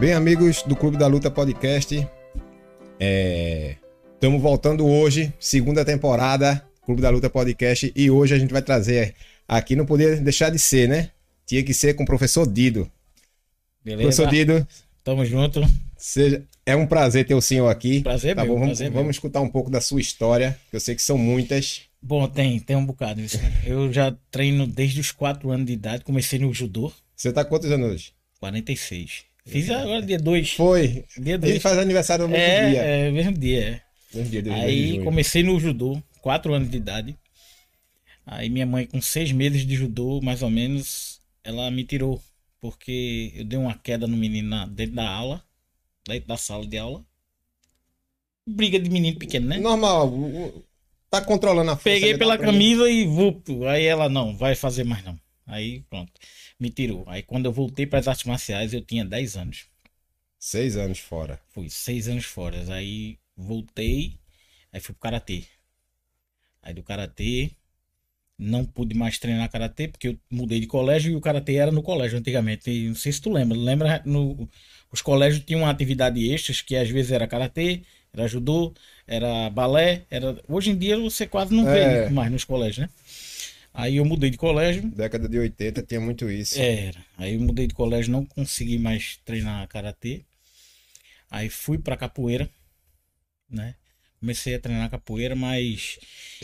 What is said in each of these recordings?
Bem, amigos do Clube da Luta Podcast, estamos voltando hoje, segunda temporada, Clube da Luta Podcast, e hoje a gente vai trazer aqui, não podia deixar de ser, né? Tinha que ser com o professor Dido. Beleza? Professor Dido, Tamo junto. seja, é um prazer ter o senhor aqui. Prazer Tá meu, bom, vamos, prazer vamos escutar um pouco da sua história, que eu sei que são muitas. Bom, tem, tem um bocado isso. Eu já treino desde os 4 anos de idade, comecei no judô, Você tá quantos anos hoje? 46. Fiz agora dia 2. Foi. Dia Ele 2. faz aniversário no mesmo É, dia. é, mesmo dia, é. Mesmo dia, dois Aí comecei no judô, 4 anos de idade. Aí minha mãe, com 6 meses de judô, mais ou menos, ela me tirou. Porque eu dei uma queda no menino na- dentro da aula, dentro da sala de aula. Briga de menino pequeno, né? Normal. Tá controlando a força. Peguei ele pela camisa e vup. Aí ela não, vai fazer mais não. Aí pronto, me tirou. Aí quando eu voltei para as artes marciais, eu tinha 10 anos. Seis anos fora. Fui 6 anos fora. Aí voltei, aí fui pro karatê. Aí do karatê, não pude mais treinar karatê porque eu mudei de colégio e o karatê era no colégio antigamente. E não sei se tu lembra. Lembra no os colégios tinham uma atividade extras que às vezes era karatê, era judô, era balé, era hoje em dia você quase não vê É. mais nos colégios, né? Aí eu mudei de colégio, Década de 80 tinha muito isso. era. Aí eu mudei de colégio, não consegui mais treinar karatê. Aí fui pra capoeira, né? Comecei a treinar capoeira, mas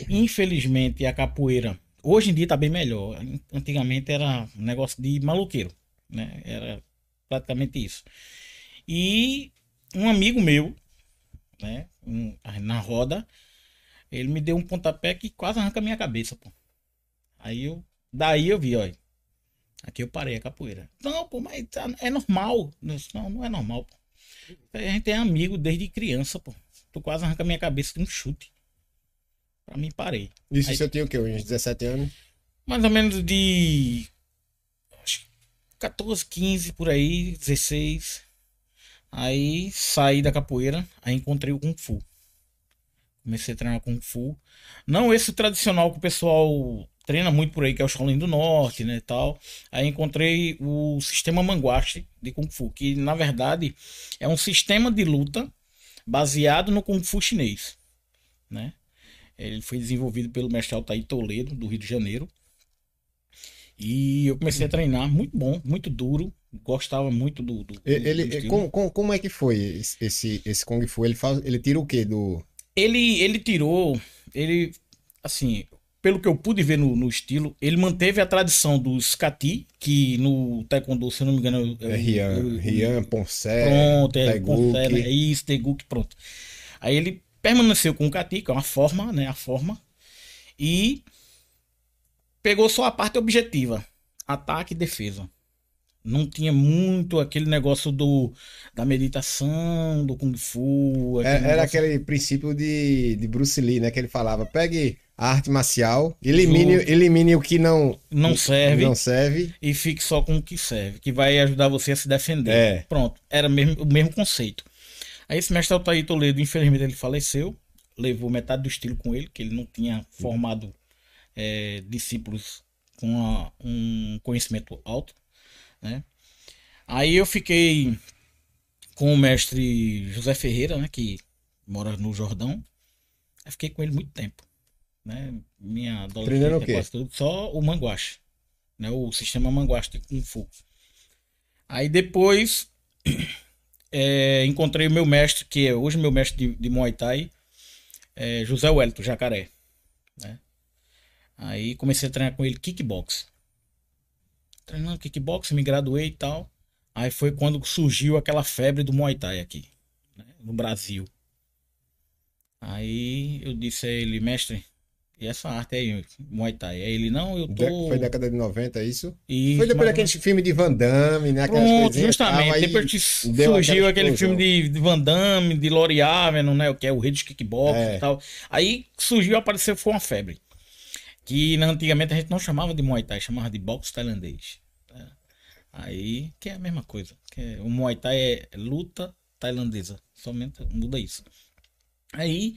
infelizmente a capoeira hoje em dia tá bem melhor. Antigamente era um negócio de maluqueiro, né? Era praticamente isso. E um amigo meu, né, um- na roda, ele me deu um pontapé que quase arranca a minha cabeça, pô. Aí eu, daí eu vi, olha, aqui eu parei a capoeira. Não, pô, mas tá- é normal. Eu Não, não é normal, pô. A gente é amigo desde criança, pô. Tu quase arranca a minha cabeça de um chute. Pra mim, parei. Isso Aí- você tinha o quê? Uns 17 anos? Mais ou menos de acho que 14, 15 por aí, 16. Aí saí da capoeira, aí encontrei o Kung Fu. Comecei a treinar Kung Fu. Não esse tradicional que o pessoal treina muito por aí, que é o Shaolin do Norte, né, tal. Aí encontrei o sistema Manguaste de Kung Fu, que na verdade é um sistema de luta baseado no Kung Fu chinês, né? Ele foi desenvolvido pelo mestre Altair Toledo, do Rio de Janeiro. E eu comecei a treinar, muito bom, muito duro. Gostava muito do. do, Ele, do como, como, como é que foi esse, esse, esse Kung Fu? Ele, faz, ele tira o quê do. ele, ele tirou. Ele. Assim, pelo que eu pude ver no, no estilo, ele manteve a tradição dos kati, que no Taekwondo, se eu não me engano. É, Rian, eu- Rian, Poncé, Pronto, é, Taeguk. Poncé, né? É isso, Teguk, pronto. Aí ele permaneceu com o Kati, que é uma forma, né? A forma. E pegou só a parte objetiva: ataque e defesa. Não tinha muito aquele negócio do da meditação, do Kung Fu. É, aquele era negócio- aquele princípio de, de Bruce Lee, né? Que ele falava: pegue a arte marcial, elimine, Justo. elimine o que não, Não serve. não serve. e fique só com o que serve, que vai ajudar você a se defender. É. Pronto, era mesmo, o mesmo conceito. Aí esse mestre Altair Toledo, infelizmente, ele faleceu, levou metade do estilo com ele, que ele não tinha formado é, discípulos com a- um conhecimento alto, né? Aí eu fiquei com o mestre José Ferreira, né, que mora no Jordão. Eu fiquei com ele muito tempo, né? Minha adolescência quê? quase tudo, só o manguache, né? O sistema manguache de Kung Fu. Aí depois é, encontrei o meu mestre, que é hoje meu mestre de, de Muay Thai, é, José Wellington Jacaré. Né? Aí comecei a treinar com ele kickbox. Treinando kickbox, me graduei e tal. Aí foi quando surgiu aquela febre do Muay Thai aqui, né? no Brasil. Aí eu disse a ele, mestre, e essa arte aí, Muay Thai? Aí ele, não, eu tô. Foi década de 90, isso? Isso, foi depois mais ou daquele filme de Van Damme, né? Aquelas Pronto, tal, justamente. aí Depois que surgiu aquele explosão. filme de, Van Damme, de Lori Avenue, né? Que é o rei dos kickbox É. e tal. Aí surgiu, apareceu, foi uma febre. Que antigamente a gente não chamava de Muay Thai, chamava de boxe tailandês. né? Aí, que é a mesma coisa. Que é- o Muay Thai é luta tailandesa. Somente muda isso. Aí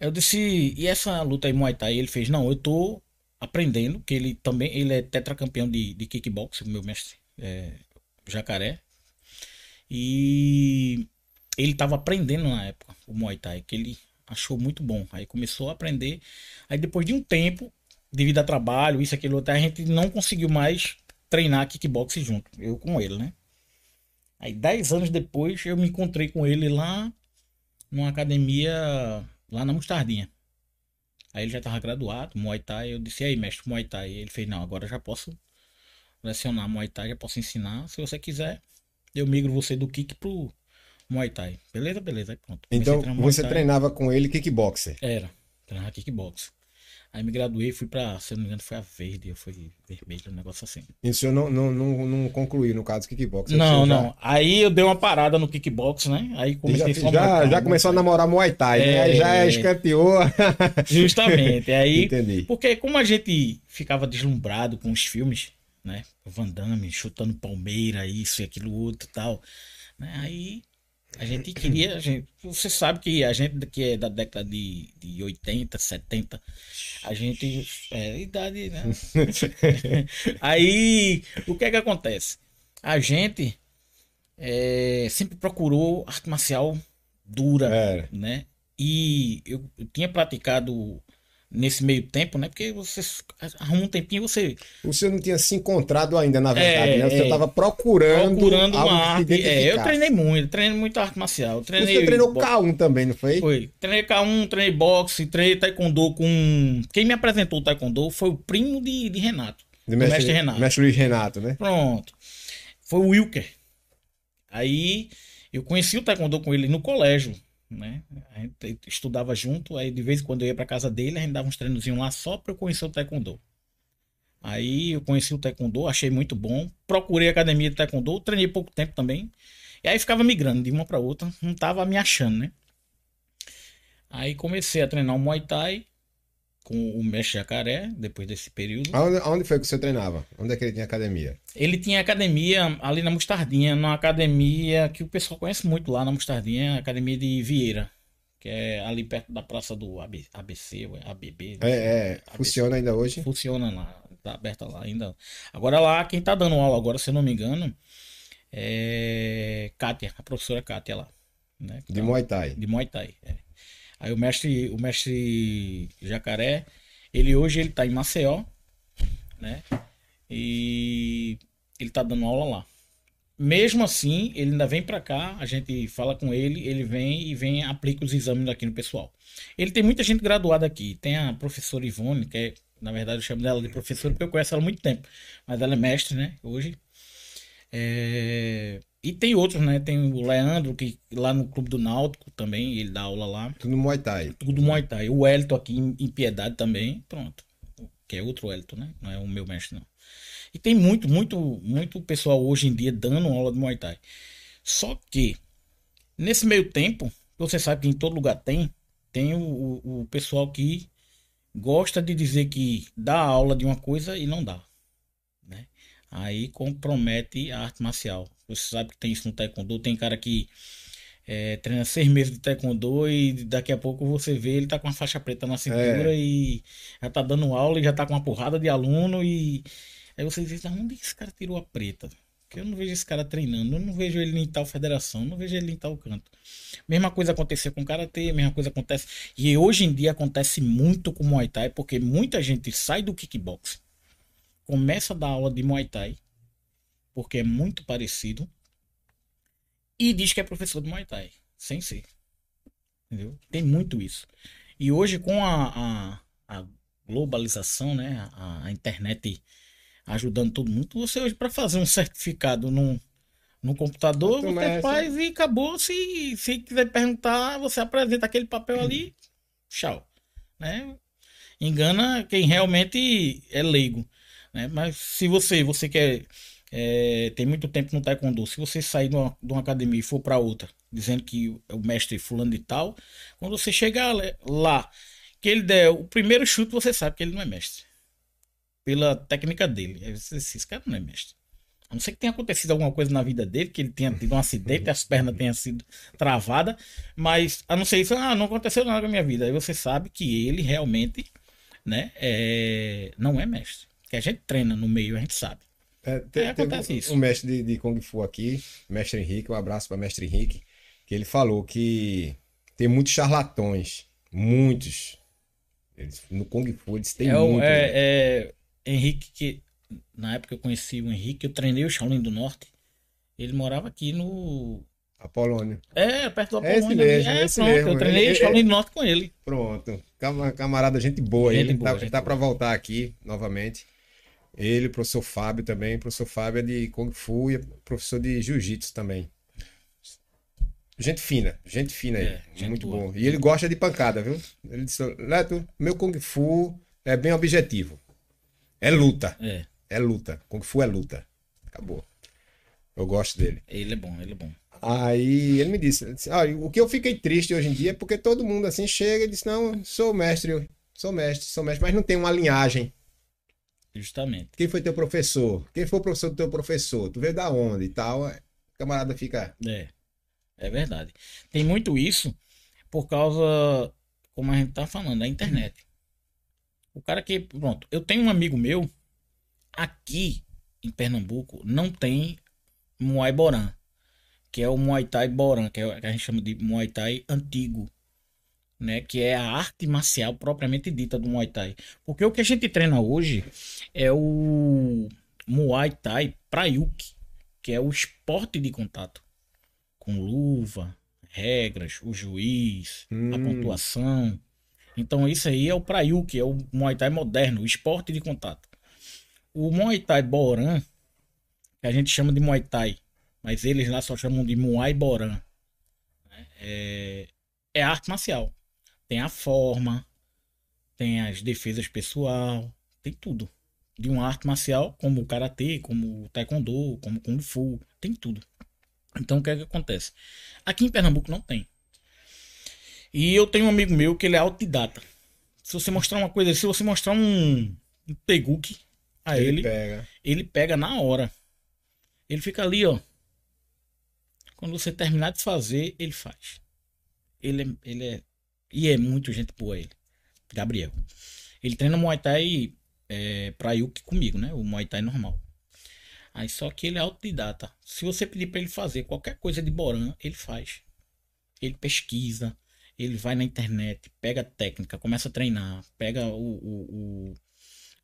eu disse, e essa luta aí Muay Thai? Ele fez, não, eu tô aprendendo, que ele também, ele é tetracampeão de, de kickbox, o meu mestre, é, Jacaré. E ele estava aprendendo na época o Muay Thai, que ele achou muito bom. Aí começou a aprender. Aí depois de um tempo, devido a trabalho, isso, aquilo, a gente não conseguiu mais treinar kickboxing junto, eu com ele, né? Aí dez anos depois eu me encontrei com ele lá numa academia lá na Mostardinha. Aí ele já estava graduado, Muay Thai. Eu disse, aí, mestre, Muay Thai. Ele fez, não, agora já posso lecionar Muay Thai, já posso ensinar. Se você quiser, eu migro você do kick pro Muay Thai. Beleza, beleza. Aí pronto. Então, você treinava com ele kickboxer? Era, treinava kickboxer. Aí me graduei, fui pra, se eu não me engano, foi a verde, eu fui vermelho, um negócio assim. E o senhor não, não, não, não concluiu, no caso, kickbox? Não, não. Aí eu dei uma parada no kickbox, né? Aí comecei já, já, já começou a namorar Muay Thai, é... né? Aí já é. escanteou. Justamente. Aí, Entendi. Porque como a gente ficava deslumbrado com os filmes, né? Van Damme chutando Palmeira, isso e aquilo outro e tal. Né? Aí a gente queria. A gente, você sabe que a gente que é da década de, de 80, 70, a gente. É idade, né? Aí, o que é que acontece? A gente é, sempre procurou arte marcial dura, é. né? E eu, eu tinha praticado nesse meio tempo, né? Porque você arruma um tempinho você. Senhor não tinha se encontrado ainda, na verdade, é, né? Você estava é, procurando. Procurando uma arte. É, eu treinei muito, treinei muito arte marcial. Treinei você treinou K1 também, não foi? Foi. Treinei K1, treinei boxe, treinei taekwondo com. Quem me apresentou o taekwondo foi o primo de, de Renato. De mestre, mestre Renato. Mestre Luiz Renato, né? Pronto. Foi o Wilker. Aí eu conheci o taekwondo com ele no colégio né? A gente estudava junto, aí de vez em quando eu ia pra casa dele, a gente dava uns treinozinhos lá só pra eu conhecer o taekwondo. Aí eu conheci o taekwondo, achei muito bom, procurei a academia de taekwondo, treinei pouco tempo também. E aí ficava migrando de uma para outra, não tava me achando, né? Aí comecei a treinar o Muay Thai com o mestre Jacaré, depois desse período. Aonde, aonde foi que você treinava? Onde é que ele tinha academia? Ele tinha academia ali na Mostardinha, numa academia que o pessoal conhece muito lá na Mostardinha, a academia de Vieira, que é ali perto da praça do ABC, ou ABB. É, é. ABC. funciona ainda hoje? Funciona lá, tá aberta lá ainda. Agora lá, quem tá dando aula agora, se eu não me engano, é Kátia, a professora Kátia lá. Né? De Muay Thai. De Muay Thai, é. Aí o mestre, o mestre Jacaré, ele hoje ele tá em Maceió, né? E ele tá dando aula lá. Mesmo assim, ele ainda vem para cá, a gente fala com ele, ele vem e vem aplica os exames aqui no pessoal. Ele tem muita gente graduada aqui. Tem a professora Ivone, que é, na verdade eu chamo dela de professora porque eu conheço ela há muito tempo, mas ela é mestre, né? Hoje. É... E tem outros, né? Tem o Leandro, que lá no Clube do Náutico também, ele dá aula lá. Tudo Muay Thai. Tudo Muay Thai. O Elton aqui em Piedade também, pronto. Que é outro Elton, né? Não é o meu mestre, não. E tem muito, muito, muito pessoal hoje em dia dando aula de Muay Thai. Só que, nesse meio tempo, você sabe que em todo lugar tem, tem o, o, o pessoal que gosta de dizer que dá aula de uma coisa e não dá. Aí compromete a arte marcial. Você sabe que tem isso no taekwondo. Tem cara que é, treina seis meses de taekwondo e daqui a pouco você vê ele tá com uma faixa preta na cintura é. e já tá dando aula e já tá com uma porrada de aluno e aí você diz, onde esse cara tirou a preta? Porque eu não vejo esse cara treinando, eu não vejo ele em tal federação, não vejo ele em tal canto. Mesma coisa aconteceu com karatê, mesma coisa acontece. E hoje em dia acontece muito com Muay Thai, porque muita gente sai do kickbox, começa a dar aula de Muay Thai porque é muito parecido. E diz que é professor de Muay Thai, sem ser. Entendeu? Tem muito isso. E hoje, com a, a, a globalização, né? A, a, internet ajudando todo mundo, você hoje, para fazer um certificado num, no computador, você faz e acabou. Se, se quiser perguntar, você apresenta aquele papel ali, tchau. Né? Engana quem realmente é leigo. Né? Mas se você, você quer é, tem muito tempo no taekwondo. Se você sair de uma, de uma academia e for para outra, dizendo que é o mestre fulano de tal, quando você chegar lá, que ele der o primeiro chute, você sabe que ele não é mestre. Pela técnica dele. Esse cara não é mestre. A não ser que tenha acontecido alguma coisa na vida dele, que ele tenha tido um acidente, as pernas tenham sido travadas, mas a não ser isso, ah, não aconteceu nada com a minha vida. Aí você sabe que ele realmente né, é, não é mestre. Que a gente treina no meio, a gente sabe. É, te, É, acontece um, isso. um mestre de, de Kung Fu aqui, mestre Henrique, um abraço para mestre Henrique, que ele falou que tem muitos charlatões, muitos. Eles, no Kung Fu eles têm é, muito. né? é, é Henrique que na época eu conheci o Henrique, eu treinei o Shaolin do Norte. Ele morava aqui no Apolônio. é perto do É esse Apolônio ali. mesmo, É, esse pronto, mesmo. eu treinei Ele- o Shaolin do Norte com ele. Pronto. Cam- Camarada, gente boa. Gente ele boa, tá, gente tá boa. para voltar aqui novamente. Ele, o professor Fábio também. O professor Fábio é de Kung Fu e é professor de Jiu-Jitsu também. Gente fina, gente fina aí. É, gente muito boa. bom. E ele gosta de pancada, viu? Ele disse: Leto, meu Kung Fu é bem objetivo. É luta. É, É luta. Kung Fu é luta. Acabou. Eu gosto dele. ele é bom, ele é bom. Aí ele me disse, ele disse, "Ah, o que eu fiquei triste hoje em dia é porque todo mundo assim chega e diz, não, sou mestre, sou mestre, sou mestre, mas não tem uma linhagem. Justamente. Quem foi teu professor? Quem foi o professor do teu professor? Tu veio da onde e tal? O camarada fica, É. É verdade. Tem muito isso por causa, como a gente tá falando, da internet. O cara que, pronto, eu tenho um amigo meu aqui em Pernambuco não tem Muay Boran, que é o Muay Thai Boran, que, é, o que a gente chama de Muay Thai antigo, né, que é a arte marcial propriamente dita do Muay Thai. Porque o que a gente treina hoje é o Muay Thai Prayuk, que é o esporte de contato com luva, regras, o juiz, a Hum. pontuação. Então isso aí é o Prayuk, é o Muay Thai moderno, o esporte de contato. O Muay Thai Boran, que a gente chama de Muay Thai, mas eles lá só chamam de Muay Boran, né? é, é arte marcial. Tem a forma, tem as defesas pessoal, tem tudo. De uma arte marcial, como o Karatê, como o Taekwondo, como o Kung Fu, tem tudo. Então o que é que acontece? Aqui em Pernambuco não tem. E eu tenho um amigo meu que ele é autodidata. Se você mostrar uma coisa, se você mostrar um, um teguque a ele, pega. ele pega na hora. Ele fica ali, ó. Quando você terminar de fazer, ele faz. Ele é, ele é e é muito gente boa ele. Gabriel. Ele treina Muay Thai é, pra Yuki comigo, né? O Muay Thai normal. Aí só que ele é autodidata. Se você pedir pra ele fazer qualquer coisa de Boran, ele faz. Ele pesquisa, ele vai na internet, pega a técnica, começa a treinar, pega o, o, o-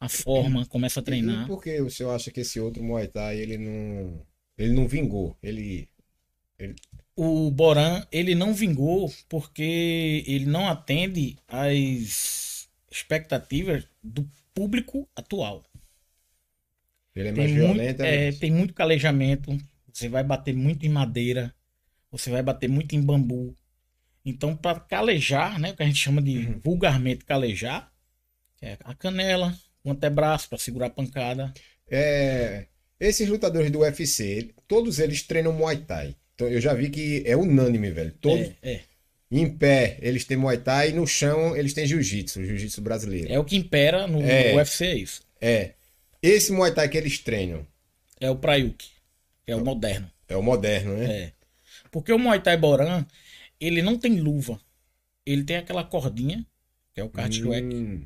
a forma, começa a E treinar. por que o senhor acha que esse outro Muay Thai, ele não, ele não vingou? Ele, O Boran, ele não vingou porque ele não atende às expectativas do público atual. ele é mais Tem muito, violento? é, né? tem muito calejamento, você vai bater muito em madeira, você vai bater muito em bambu. Então, para calejar, né, o que a gente chama de Uhum. vulgarmente calejar, é a canela, o antebraço para segurar a pancada. É, esses lutadores do UFC, todos eles treinam Muay Thai. Então, eu já vi que é unânime, velho. Todos É, é, em pé eles têm Muay Thai e no chão eles têm Jiu-Jitsu, Jiu-Jitsu brasileiro. é o que impera no É. UFC, é isso. É. Esse Muay Thai que eles treinam É o Prayuk, é o moderno. é o moderno, né? É. Porque o Muay Thai Boran, ele não tem luva. Ele tem aquela cordinha, que é o Kartwek, Hum,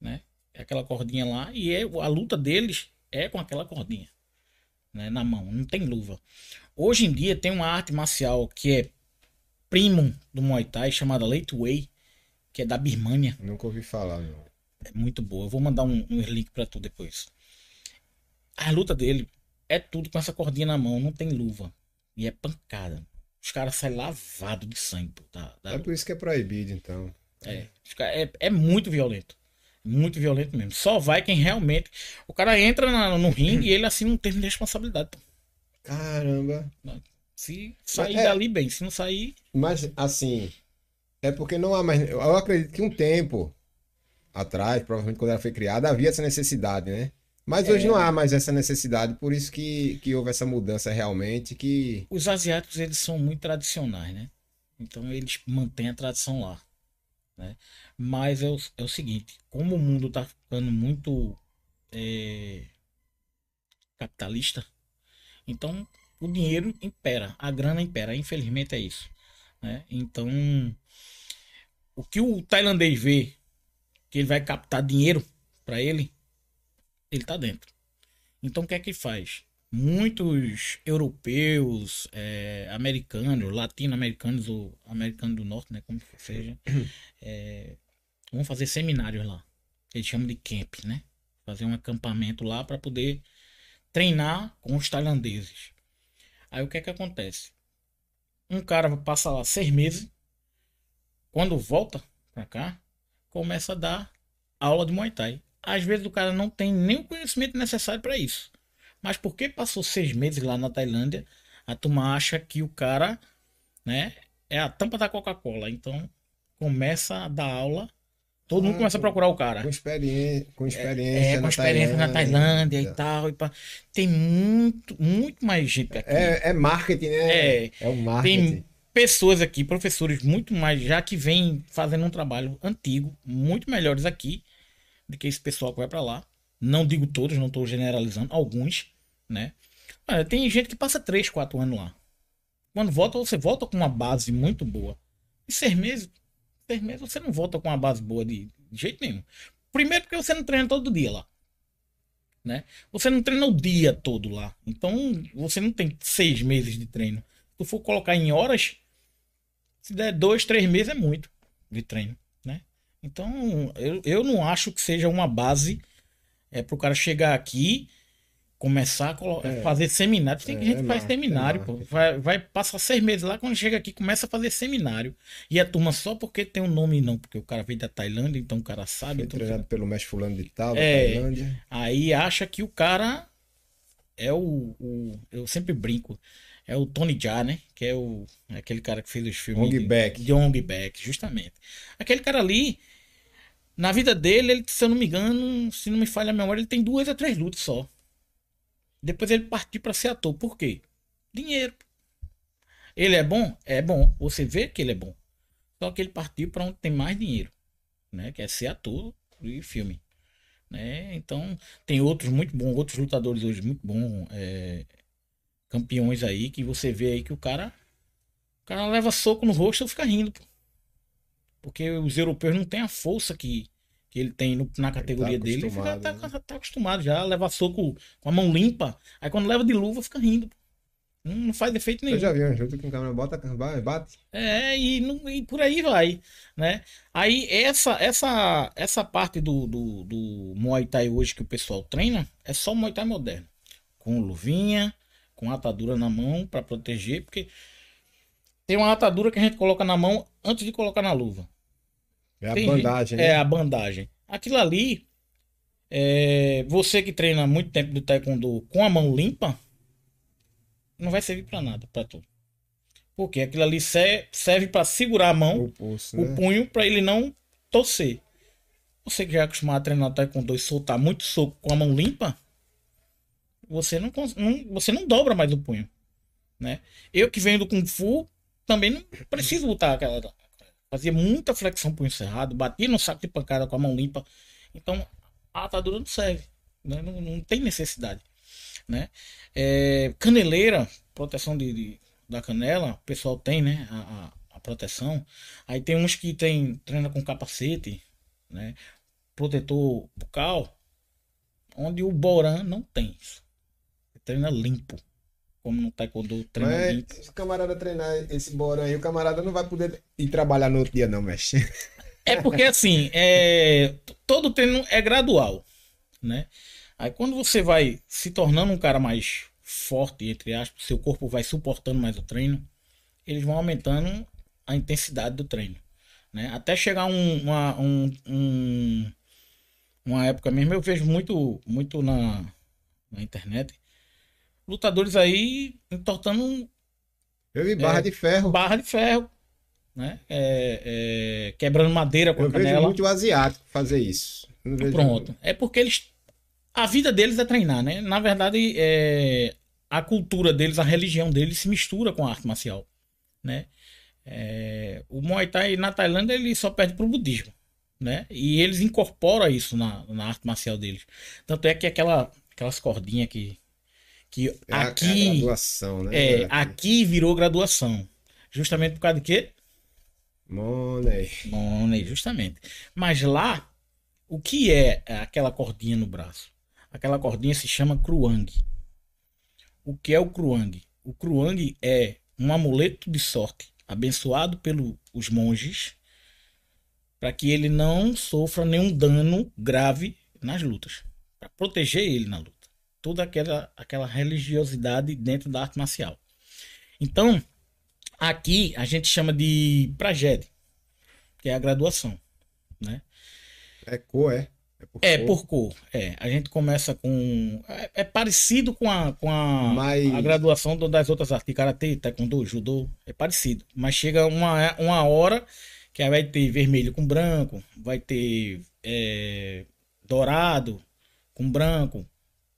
né? É aquela cordinha lá. E é, a luta deles é com aquela cordinha. Né? Na mão, não tem luva. Hoje em dia tem uma arte marcial que é primo do Muay Thai, chamada Late Way, que é da Birmânia. nunca ouvi falar, não. É muito boa. Eu vou mandar um, um link pra tu depois. A luta dele é tudo com essa cordinha na mão, não tem luva. E é pancada. Os caras saem lavados de sangue pô, da, da É por isso que é proibido, então. é, é, é muito violento. Muito violento mesmo. Só vai quem realmente. O cara entra na- no ringue e ele assim não tem responsabilidade. pô. Caramba. Se sair É. dali bem, se não sair. Mas, assim, é porque não há mais. Eu acredito que um tempo atrás, provavelmente quando ela foi criada, havia essa necessidade, né? Mas hoje É. não há mais essa necessidade, por isso que, que houve essa mudança realmente, que Os asiáticos eles são muito tradicionais, né? Então eles mantêm a tradição lá. Né? Mas é o, é o seguinte: como o mundo tá ficando muito é, capitalista, então o dinheiro impera, a grana impera. Infelizmente é isso. Né? Então, o que o tailandês vê que ele vai captar dinheiro para ele, ele tá dentro. Então o que é que faz? Muitos europeus, é, americanos, latino-americanos ou americanos do norte, né, como seja, é, vão fazer seminários lá. Eles chamam de camp, né? Fazer um acampamento lá para poder treinar com os tailandeses. Aí o que é que acontece? Um cara passa lá seis meses, quando volta pra cá, começa a dar aula de Muay Thai. Às vezes o cara não tem nem o conhecimento necessário para isso. Mas porque passou seis meses lá na Tailândia, a turma acha que o cara, né, é a tampa da Coca-Cola. Então começa a dar aula Todo mundo começa a procurar o cara. Com experiência, com experiência, é, é, com experiência na Tailândia e tal. E Tem muito, muito mais gente aqui. É, é marketing, né? É, é o marketing. Tem pessoas aqui, professores muito mais, já que vêm fazendo um trabalho antigo, muito melhores aqui do que esse pessoal que vai para lá. Não digo todos, não estou generalizando, alguns, né? Olha, tem gente que passa 3, 4 anos lá. Quando volta, você volta com uma base muito boa. E seis meses, seis meses você não volta com uma base boa de, de jeito nenhum. Primeiro porque você não treina todo dia lá. Né? Você não treina o dia todo lá. Então você não tem seis meses de treino. Se tu for colocar em horas, se der dois, três meses é muito de treino. Né? Então eu, eu não acho que seja uma base é, para o cara chegar aqui começar a é. fazer seminário. Tem é, gente que faz seminário, pô. Vai, vai passar seis meses lá, quando chega aqui, começa a fazer seminário. E a turma só porque tem um nome, não, porque o cara veio da Tailândia, então o cara sabe. Foi então, treinado pelo mestre fulano de tal, é, Tailândia. Aí acha que o cara é o, o, Eu sempre brinco. É o Tony Jaa, né? Que é o aquele cara que fez os filmes. Hong Back. De Hong Back, justamente. Aquele cara ali, na vida dele, ele, se eu não me engano, se não me falha a memória, ele tem duas ou três lutas só. Depois ele partiu para ser ator. Por quê? Dinheiro. Ele é bom? É bom. Você vê que ele é bom. Só que ele partiu para onde tem mais dinheiro, né? Que é ser ator de filme, né? Então tem outros muito bons, outros lutadores hoje muito bons, é, campeões aí que você vê aí que o cara, o cara leva soco no rosto e fica rindo, porque os europeus não têm a força que que ele tem no, na categoria tá dele, ele fica, tá, né? tá, acostumado já a levar soco com a mão limpa. Aí quando leva de luva, fica rindo. Não, não faz defeito nenhum. Eu já vi um jogo que o câmera bota, bate. É, e, não, e por aí vai, né? Aí essa essa essa parte do, do, do Muay Thai hoje que o pessoal treina é só Muay Thai moderno. Com luvinha, com atadura na mão para proteger, porque tem uma atadura que a gente coloca na mão antes de colocar na luva. É a Tem bandagem, gente, né? É a bandagem. Aquilo ali, é, você que treina muito tempo do taekwondo com a mão limpa, não vai servir para nada, para tu. Porque aquilo ali serve para segurar a mão, o, pulso, o né? punho, para ele não torcer. Você que já é acostumado a treinar taekwondo e soltar muito soco com a mão limpa, você não, não, você não dobra mais o punho. Né? Eu que venho do Kung Fu, também não preciso botar aquela Fazia muita flexão punho cerrado, batia no saco de pancada com a mão limpa. Então a atadura não serve. Né? Não, não, tem necessidade. Né? É, caneleira, proteção de, de, da canela, o pessoal tem, né? A, a, a, proteção. Aí tem uns que tem, treina com capacete, né? Protetor bucal, onde o Boran não tem. Treina limpo como no taekwondo treina Mas, se o camarada treinar esse bora aí, o camarada não vai poder ir trabalhar no outro dia não, mexe. É porque assim, é, todo treino é gradual, né? Aí quando você vai se tornando um cara mais forte, entre aspas, seu corpo vai suportando mais o treino, eles vão aumentando a intensidade do treino, né? Até chegar um, uma, um, um, uma época mesmo, eu vejo muito, muito na, na internet, lutadores aí entortando. Eu vi barra é, de ferro. Barra de ferro. Né? É, é, quebrando madeira com eu a canela. vejo muito asiático fazer isso. Pronto. É porque eles. A vida deles é treinar, né? Na verdade, é, a cultura deles, a religião deles se mistura com a arte marcial. Né? É, o Muay Thai na Tailândia ele só perde pro budismo. Né? E eles incorporam isso na, na arte marcial deles. Tanto é que aquela, aquelas cordinhas que que é aqui. A, graduação, né? É, aqui virou graduação. Justamente por causa de quê? Money. Money, justamente. Mas lá, o que é aquela cordinha no braço? aquela cordinha se chama Kruang. O que é o Kruang? O Kruang é um amuleto de sorte abençoado pelos monges para que ele não sofra nenhum dano grave nas lutas, para proteger ele na luta. Toda aquela, aquela religiosidade dentro da arte marcial. Então, aqui a gente chama de pragede, que é a graduação, né? É cor, é? É por, é cor. por cor. É, a gente começa com. É, é parecido com a, com a, mas... a graduação das outras artes, karatê, taekwondo, judô. É parecido. Mas chega uma, uma hora que vai ter vermelho com branco, vai ter é, dourado com branco,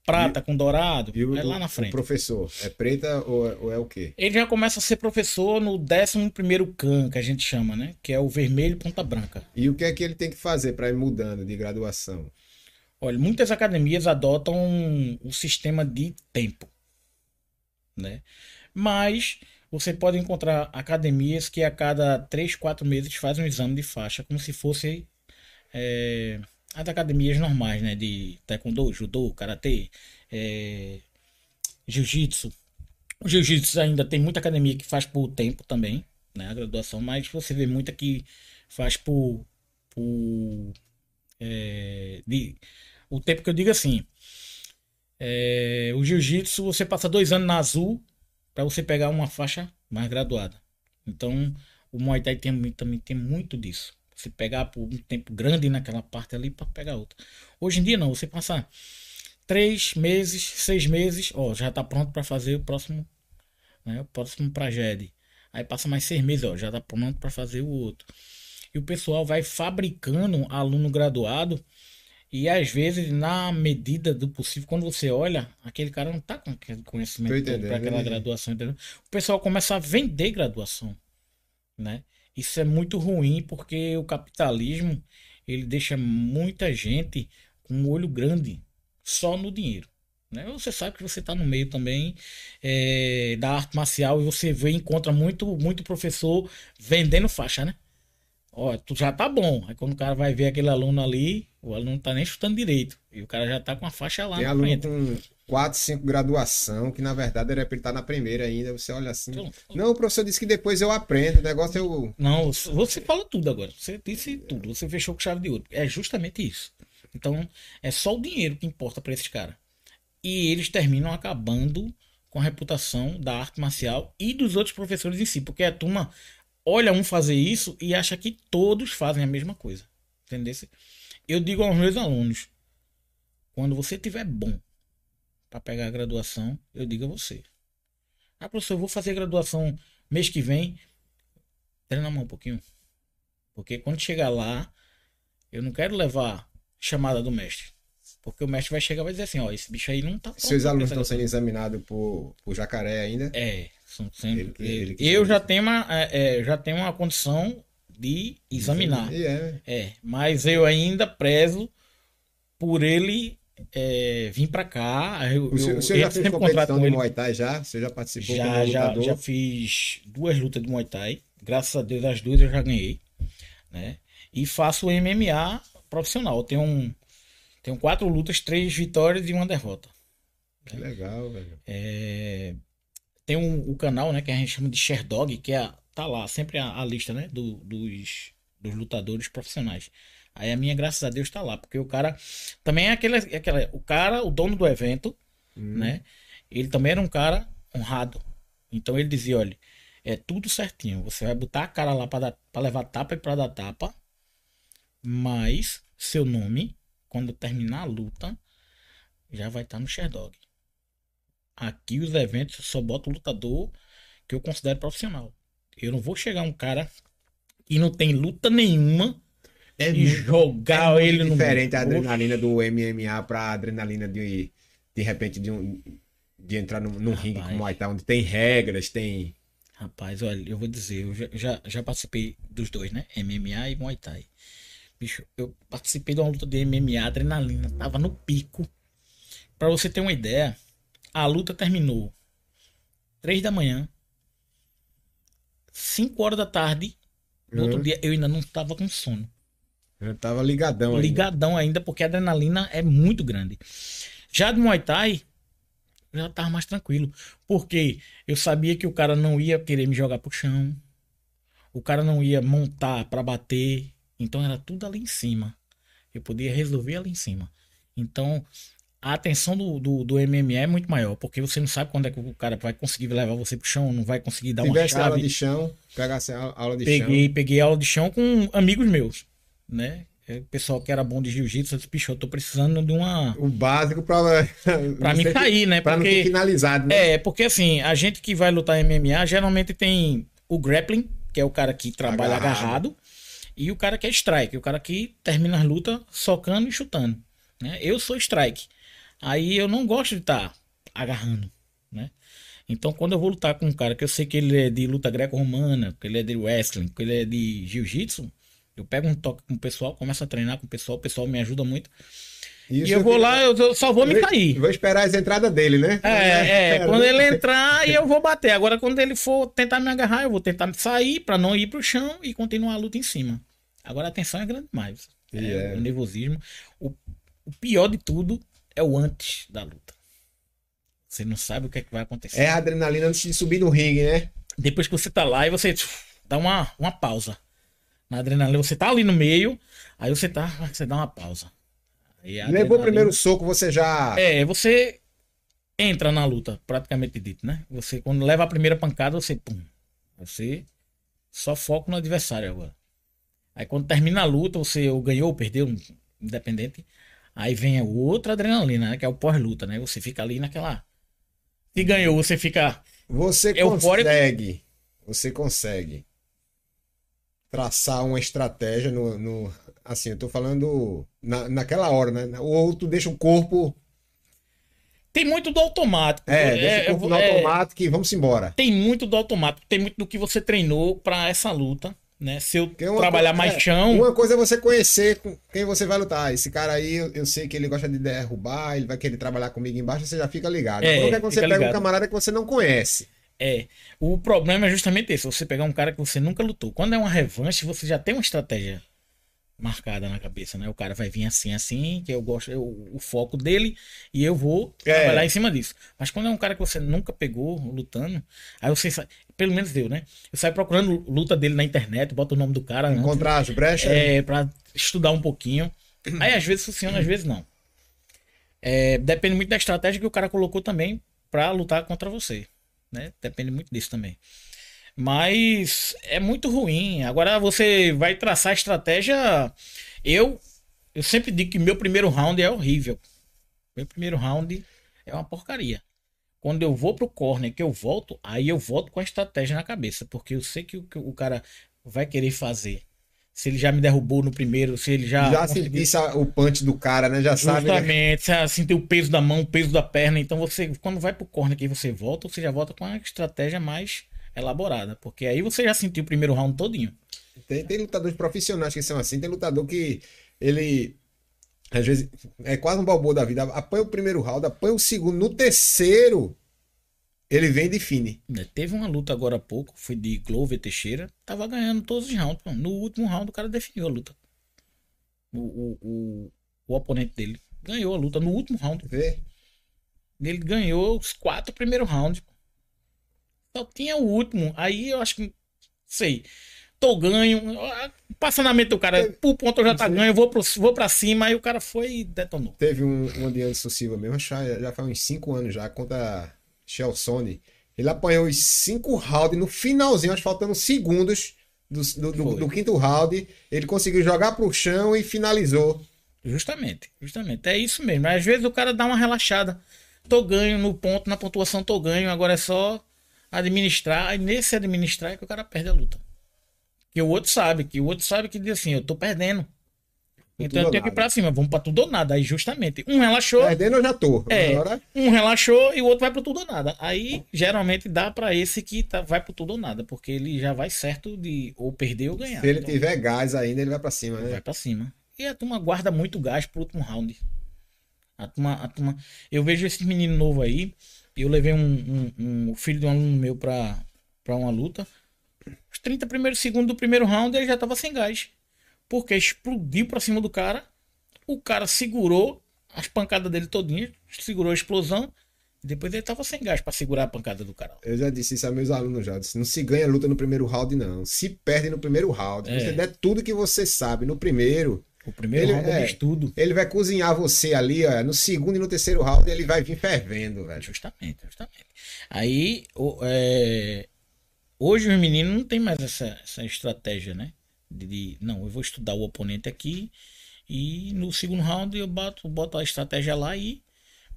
prata e, com dourado, e o, é lá na frente. O professor, é preta ou, é, ou, é o quê? Ele já começa a ser professor no 11 primeiro CAN, que a gente chama, né? Que é o vermelho ponta branca. E o que é que ele tem que fazer para ir mudando de graduação? Olha, muitas academias adotam o sistema de tempo, né? Mas você pode encontrar academias que a cada 3, 4 meses fazem um exame de faixa, como se fosse é, as academias normais, né? De taekwondo, judô, karatê, é, jiu-jitsu. O jiu-jitsu ainda tem muita academia que faz por tempo também, né? A graduação, mas você vê muita que faz por. por é, de, o tempo que eu digo assim. É, o jiu-jitsu, você passa dois anos na azul para você pegar uma faixa mais graduada. Então, o Muay Thai tem, também tem muito disso. Você pegar por um tempo grande naquela parte ali para pegar outra. Hoje em dia não, você passa três meses, seis meses, ó, já está pronto para fazer o próximo, né, o próximo tragédia. Aí passa mais seis meses, ó, já está pronto para fazer o outro. E o pessoal vai fabricando aluno graduado e às vezes, na medida do possível, quando você olha, aquele cara não está com aquele conhecimento para aquela graduação, entendeu? O pessoal começa a vender graduação, né? Isso é muito ruim porque o capitalismo ele deixa muita gente com um olho grande só no dinheiro. Né? Você sabe que você está no meio também é, da arte marcial e você vê, encontra muito, muito professor vendendo faixa, né? Ó, tu já tá bom. Aí quando o cara vai ver aquele aluno ali, o aluno não tá nem chutando direito. E o cara já tá com a faixa lá Tem aluno frente. com 4, 5 graduação, que na verdade era pra ele estar tá na primeira ainda. Você olha assim. Então, não, o professor disse que depois eu aprendo. O negócio eu. Não, você fala tudo agora. Você disse tudo. Você fechou com chave de ouro. É justamente isso. Então, é só o dinheiro que importa para esses caras. E eles terminam acabando com a reputação da arte marcial e dos outros professores em si, porque a turma olha um fazer isso e acha que todos fazem a mesma coisa. Entendeu? Eu digo aos meus alunos: quando você tiver bom para pegar a graduação, eu digo a você. Ah, professor, eu vou fazer graduação mês que vem. Treina a mão um pouquinho. Porque quando chegar lá, eu não quero levar chamada do mestre. Porque o mestre vai chegar e vai dizer assim, ó, esse bicho aí não tá Seus alunos estão sendo examinados por, por jacaré ainda? É, são sempre. Ele, ele, eu já tenho, uma, é, é, já tenho uma condição de examinar. É. é. Mas eu ainda prezo por ele é, vir para cá. Eu, o senhor, eu, já fez competição de Muay Thai já? Você já participou já, já, já fiz duas lutas de Muay Thai. Graças a Deus as duas eu já ganhei. Né? E faço MMA profissional. Eu tenho, um, tenho quatro lutas, três vitórias e uma derrota. Que legal, velho. É, tem um, o canal, né, que a gente chama de Sherdog, que é, tá lá, sempre a, a lista, né, do, dos, dos lutadores profissionais. Aí a minha, graças a Deus, tá lá, porque o cara também é aquele, é aquele o cara, o dono do evento, hum. né, ele também era um cara honrado. Então ele dizia, olha, é tudo certinho, você vai botar a cara lá para levar tapa e para dar tapa, mas seu nome, quando terminar a luta, já vai estar tá no Sherdog. Aqui os eventos só boto o lutador que eu considero profissional. Eu não vou chegar um cara que não tem luta nenhuma é e muito, jogar é ele no. diferente a adrenalina do MMA pra adrenalina de de repente de um de entrar num, num ringue como Muay Thai, onde tem regras, tem. Rapaz, olha, eu vou dizer, eu já, já, já, participei dos dois, né? MMA e Muay Thai. Bicho, eu participei de uma luta de MMA, adrenalina, tava no pico. Pra você ter uma ideia, a luta terminou três da manhã. 5 horas da tarde. No uhum. outro dia eu ainda não estava com sono. Eu tava ligadão ainda. Ligadão ainda, porque a adrenalina é muito grande. Já do Muay Thai, eu já tava mais tranquilo. Porque eu sabia que o cara não ia querer me jogar pro chão. O cara não ia montar para bater. Então era tudo ali em cima. Eu podia resolver ali em cima. Então, a atenção do, do, do MMA é muito maior, porque você não sabe quando é que o cara vai conseguir levar você pro chão, não vai conseguir dar uma Tivesse chave. aula de chão, pegasse aula de peguei, chão. peguei aula de chão com amigos meus, né? É, O pessoal que era bom de jiu-jitsu, eu disse, bicho, eu tô precisando de uma... O básico pra, Pra mim sair, né? Pra não Porque- ter finalizado, né? É, porque assim, a gente que vai lutar MMA, geralmente tem o grappling, que é o cara que trabalha Agarrado. agarrado, e o cara que é strike, o cara que termina as lutas socando e chutando, né? Eu sou strike. Aí eu não gosto de estar agarrando, né? Então, quando eu vou lutar com um cara que eu sei que ele é de luta greco-romana, que ele é de wrestling, que ele é de jiu-jitsu, eu pego um toque com o pessoal, começo a treinar com o pessoal, o pessoal me ajuda muito. Isso e eu vou que- lá, eu só vou me cair. Vou esperar as entradas dele, né? É, é, quando ele entrar, eu vou bater. Agora, quando ele for tentar me agarrar, eu vou tentar sair pra não ir pro chão e continuar a luta em cima. Agora a tensão é grande demais. É, E é. O nervosismo. O, o pior de tudo é o antes da luta. Você não sabe o que, é que vai acontecer. É a adrenalina antes de subir no ringue, né? Depois que você tá lá e você dá uma, uma pausa. Na adrenalina, você tá ali no meio, aí você tá, você dá uma pausa. Levou o primeiro soco, você já. é, você entra na luta, praticamente dito, né? Você, quando leva a primeira pancada, você, pum, você só foca no adversário agora. Aí quando termina a luta, você ou ganhou ou perdeu, independente. Aí vem a outra adrenalina, né? Que é o pós-luta, né? Você fica ali naquela. Se ganhou, você fica. Você Eufórico. consegue. Você consegue traçar uma estratégia no. no- assim, eu tô falando na, naquela hora, né? Ou tu deixa o corpo. Tem muito do automático. É, deixa o corpo no é, automático e vamos embora. tem muito do automático, tem muito do que você treinou pra essa luta, né? Se eu trabalhar coisa- mais é, chão. Uma coisa é você conhecer com quem você vai lutar. Esse cara aí, eu, eu sei que ele gosta de derrubar, ele vai querer trabalhar comigo embaixo, você já fica ligado. É, Agora, quando você pega um camarada que você não conhece. É, o problema é justamente esse, você pegar um cara que você nunca lutou. Quando é uma revanche, você já tem uma estratégia marcada na cabeça, né? O cara vai vir assim, assim, que eu gosto, eu- o foco dele, e eu vou É. trabalhar em cima disso. Mas quando é um cara que você nunca pegou lutando, aí você sai, pelo menos eu, né? Eu saio procurando luta dele na internet, boto o nome do cara antes, Encontrar as brechas. é, pra estudar um pouquinho. Aí às vezes funciona, às vezes não. É, depende muito da estratégia que o cara colocou também pra lutar contra você. Né? Depende muito disso também. Mas é muito ruim. Agora você vai traçar a estratégia. Eu, eu sempre digo que meu primeiro round é horrível. Meu primeiro round é uma porcaria. Quando eu vou pro corner, que eu volto, aí eu volto com a estratégia na cabeça. Porque eu sei que o que o cara vai querer fazer. Se ele já me derrubou no primeiro, se ele já. já conseguiu- a- o punch do cara, né? Já sabe. né? Justamente, você sentir o peso da mão, o peso da perna. Então você, quando vai pro corner que você volta, você já volta com uma estratégia mais elaborada. Porque aí você já sentiu o primeiro round todinho. Tem, tem lutadores profissionais que são assim. Tem lutador que ele. Às vezes é quase um balboa da vida. Apanha o primeiro round, apanha o segundo. No terceiro, ele vem e define. né? Teve uma luta agora há pouco, foi de Glover Teixeira. Tava ganhando todos os rounds. No último round o cara definiu a luta. O, o, o, o oponente dele ganhou a luta no último round. Vê? Ele ganhou os quatro primeiros rounds. Só tinha o último. Aí eu acho que. Sei. Tô ganho. Passa na mente do cara. Por ponto eu já tá ganho. Eu vou, pro, vou pra cima. Aí o cara foi e detonou. Teve um, um de Anderson Silva mesmo, já, já faz uns 5 anos já, contra Chelsone. Ele apanhou os 5 rounds no finalzinho, acho que faltando segundos do, do, do- do quinto round. Ele conseguiu jogar pro chão e finalizou. Justamente, justamente. É isso mesmo. Às vezes o cara dá uma relaxada. Tô ganho no ponto, na pontuação tô ganho. Agora é só administrar. Aí nesse administrar é que o cara perde a luta. Que o outro sabe, que o outro sabe que diz assim, eu tô perdendo. Então eu tenho ou que ir pra cima, vamos pra tudo ou nada. Aí justamente, um relaxou, Perdendo eu já tô. É. Agora, um relaxou e o outro vai pro tudo ou nada. Aí geralmente dá pra esse que tá, vai pro tudo ou nada, porque ele já vai certo de ou perder ou ganhar. se ele Então, tiver gás ainda, ele vai pra cima, né? vai pra cima. E a turma guarda muito gás pro último round. A turma, a turma... Eu vejo esse menino novo aí. Eu levei um, um- um- filho de um aluno meu pra, pra uma luta. Os 30 primeiros segundos do primeiro round ele já tava sem gás. Porque explodiu pra cima do cara. O cara segurou. as pancadas dele todinha, segurou a explosão. Depois ele tava sem gás pra segurar a pancada do cara. Eu já disse isso a meus alunos já. Disse, não se ganha luta no primeiro round, não. Se perde no primeiro round. É. Você der tudo que você sabe no primeiro, O primeiro Ele- round é. é estudo. ele vai cozinhar você ali, ó. No segundo e no terceiro round, ele vai vir fervendo, velho. Justamente, justamente. Aí, o- é, hoje os meninos não tem mais essa, essa estratégia, né? De, de, não, eu vou estudar o oponente aqui e no segundo round eu boto, boto a estratégia lá e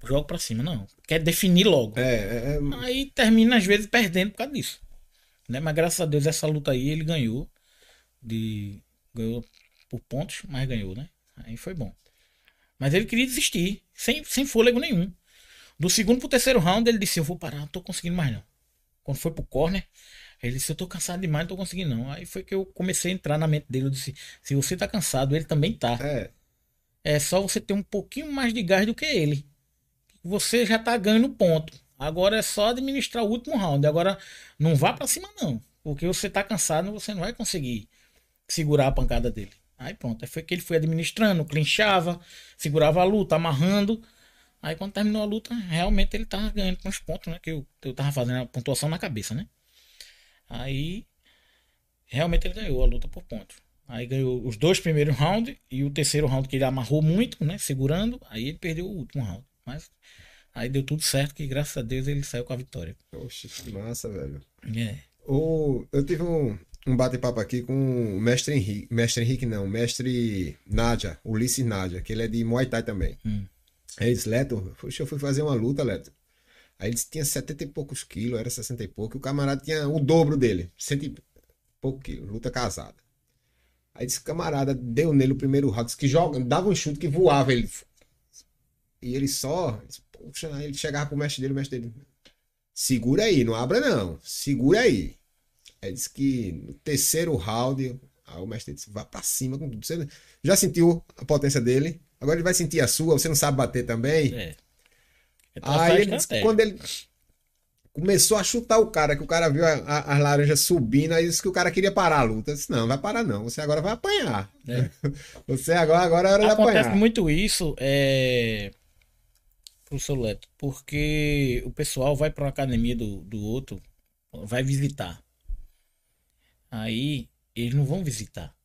jogo pra cima. Não, quer definir logo. É, é, é, Aí termina às vezes perdendo por causa disso. Né? Mas graças a Deus essa luta aí ele ganhou. De, ganhou por pontos, mas ganhou, né? Aí foi bom. Mas ele queria desistir, sem, sem fôlego nenhum. Do segundo pro terceiro round ele disse, eu vou parar, não tô conseguindo mais não. Quando foi pro corner, ele disse, eu tô cansado demais, não tô conseguindo não. Aí foi que eu comecei a entrar na mente dele, eu disse, se você tá cansado, ele também tá. é. É só você ter um pouquinho mais de gás do que ele. Você já tá ganhando ponto. Agora é só administrar o último round. Agora não vá pra cima não, porque você tá cansado, você não vai conseguir segurar a pancada dele. Aí pronto, aí foi que ele foi administrando, clinchava, segurava a luta, amarrando. Aí quando terminou a luta, realmente ele tava ganhando com os pontos, né? Que eu, eu tava fazendo a pontuação na cabeça, né? Aí realmente ele ganhou a luta por pontos. Aí ganhou os dois primeiros rounds e o terceiro round que ele amarrou muito, né? Segurando, aí ele perdeu o último round. Mas aí deu tudo certo, que graças a Deus ele saiu com a vitória. Oxe, que massa, velho. É. O, eu tive um, um bate-papo aqui com o mestre Henrique. Mestre Henrique, não, mestre Nádia, Ulisses Nádia, que ele é de Muay Thai também. Hum. Aí ele disse, Leto, poxa, eu fui fazer uma luta, Leto. Aí ele disse, tinha 70 e poucos quilos, era 60 e pouco, e o camarada tinha o dobro dele, 100 e pouco quilos, luta casada. Aí disse, camarada, deu nele o primeiro round, disse que joga, dava um chute que voava, ele... E ele só, disse, poxa, aí ele chegava pro mestre dele, o mestre dele, segura aí, não abra não, segura aí. Aí disse que no terceiro round, aí o mestre disse, vá pra cima com tudo. Você já sentiu a potência dele? Agora ele vai sentir a sua, você não sabe bater também? É. Traçar Aí ele disse, estratégia. quando ele começou a chutar o cara, que o cara viu a- a- as laranjas subindo, aí disse que o cara queria parar a luta. Eu disse, não, vai parar não, você agora vai apanhar. É. Você agora, agora é hora de Acontece apanhar. muito isso, é. Professor Leto, porque o pessoal vai para uma academia do, do outro, vai visitar. Aí eles não vão visitar.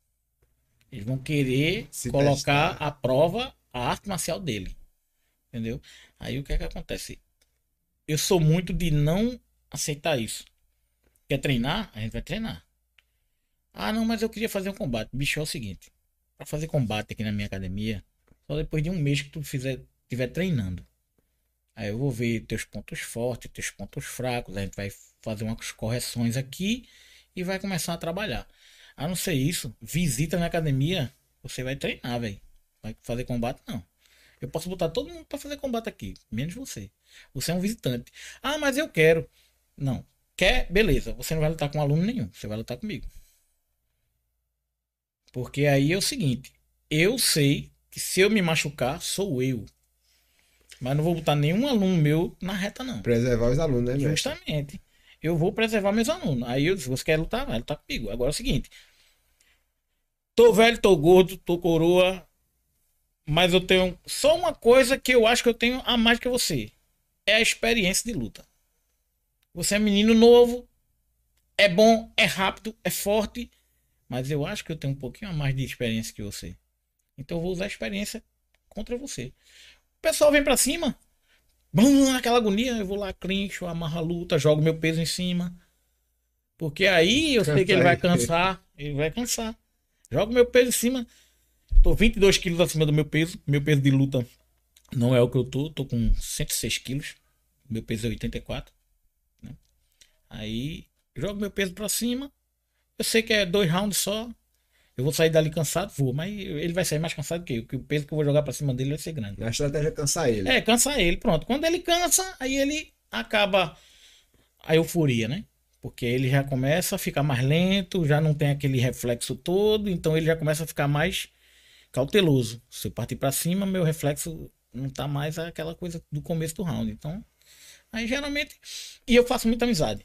Eles vão querer Se colocar testar. à prova a arte marcial dele. Entendeu? Aí o que é que acontece? Eu sou muito de não aceitar isso. Quer treinar? A gente vai treinar. Ah, não, mas eu queria fazer um combate. Bicho, é o seguinte. Pra fazer combate aqui na minha academia, só depois de um mês que tu fizer, tiver treinando. Aí eu vou ver teus pontos fortes, teus pontos fracos. A gente vai fazer umas correções aqui e vai começar a trabalhar. A não ser isso, visita na academia, você vai treinar, velho. Vai fazer combate, não. Eu posso botar todo mundo pra fazer combate aqui, menos você. Você é um visitante. Ah, mas eu quero. Não. Quer? Beleza. Você não vai lutar com aluno nenhum. Você vai lutar comigo. Porque aí é o seguinte, eu sei que se eu me machucar, sou eu. Mas não vou botar nenhum aluno meu na reta, não. Preservar os alunos, né? Justamente. Eu vou preservar meus alunos. Aí eu, se você quer lutar, vai lutar comigo. Agora é o seguinte. Tô velho, tô gordo, tô coroa. Mas eu tenho só uma coisa que eu acho que eu tenho a mais que você. É a experiência de luta. Você é menino novo. É bom, é rápido, é forte. Mas eu acho que eu tenho um pouquinho a mais de experiência que você. Então eu vou usar a experiência contra você. O pessoal vem pra cima. Bum, aquela agonia, eu vou lá, clincho, amarro a luta, jogo meu peso em cima. Porque aí eu sei que ele vai cansar. Ele vai cansar. Jogo meu peso em cima. Tô 22 quilos acima do meu peso. Meu peso de luta não é o que eu tô. Tô com 106 quilos. Meu peso é 84. né? Aí jogo meu peso pra cima. Eu sei que é dois rounds só. Eu vou sair dali cansado, vou. Mas ele vai sair mais cansado que eu. Que o peso que eu vou jogar pra cima dele vai ser grande. A estratégia é cansar ele. É, cansa ele, pronto. Quando ele cansa, aí ele acaba a euforia, né? Porque ele já começa a ficar mais lento, já não tem aquele reflexo todo, então ele já começa a ficar mais cauteloso. Se eu partir pra cima, meu reflexo não tá mais aquela coisa do começo do round. Então, aí geralmente. E eu faço muita amizade.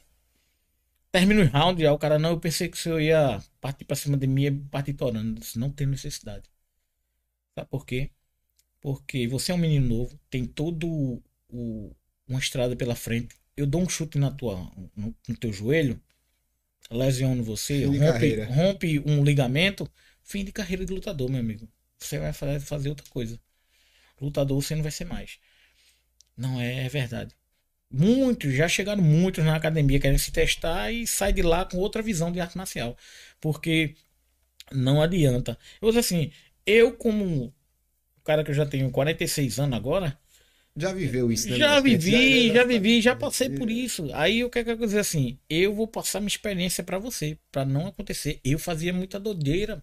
Termino o round, aí o cara, não, eu pensei que o senhor ia partir pra cima de mim e partir torando. Não tem necessidade. Sabe por quê? Porque você é um menino novo, tem todo o, uma estrada pela frente. Eu dou um chute na tua, no, no teu joelho, lesiono você, rompe, rompe um ligamento, fim de carreira de lutador, meu amigo. Você vai fa- fazer outra coisa. Lutador você não vai ser mais. Não é, é verdade. Muitos, já chegaram muitos na academia querendo se testar e sai de lá com outra visão de arte marcial. Porque não adianta. Eu vou assim, eu como cara que eu já tenho 46 anos agora, Já viveu isso, né? já vivi, já vivi, já passei por isso. Aí o que é eu quero dizer assim? Eu vou passar minha experiência pra você, pra não acontecer. Eu fazia muita doideira.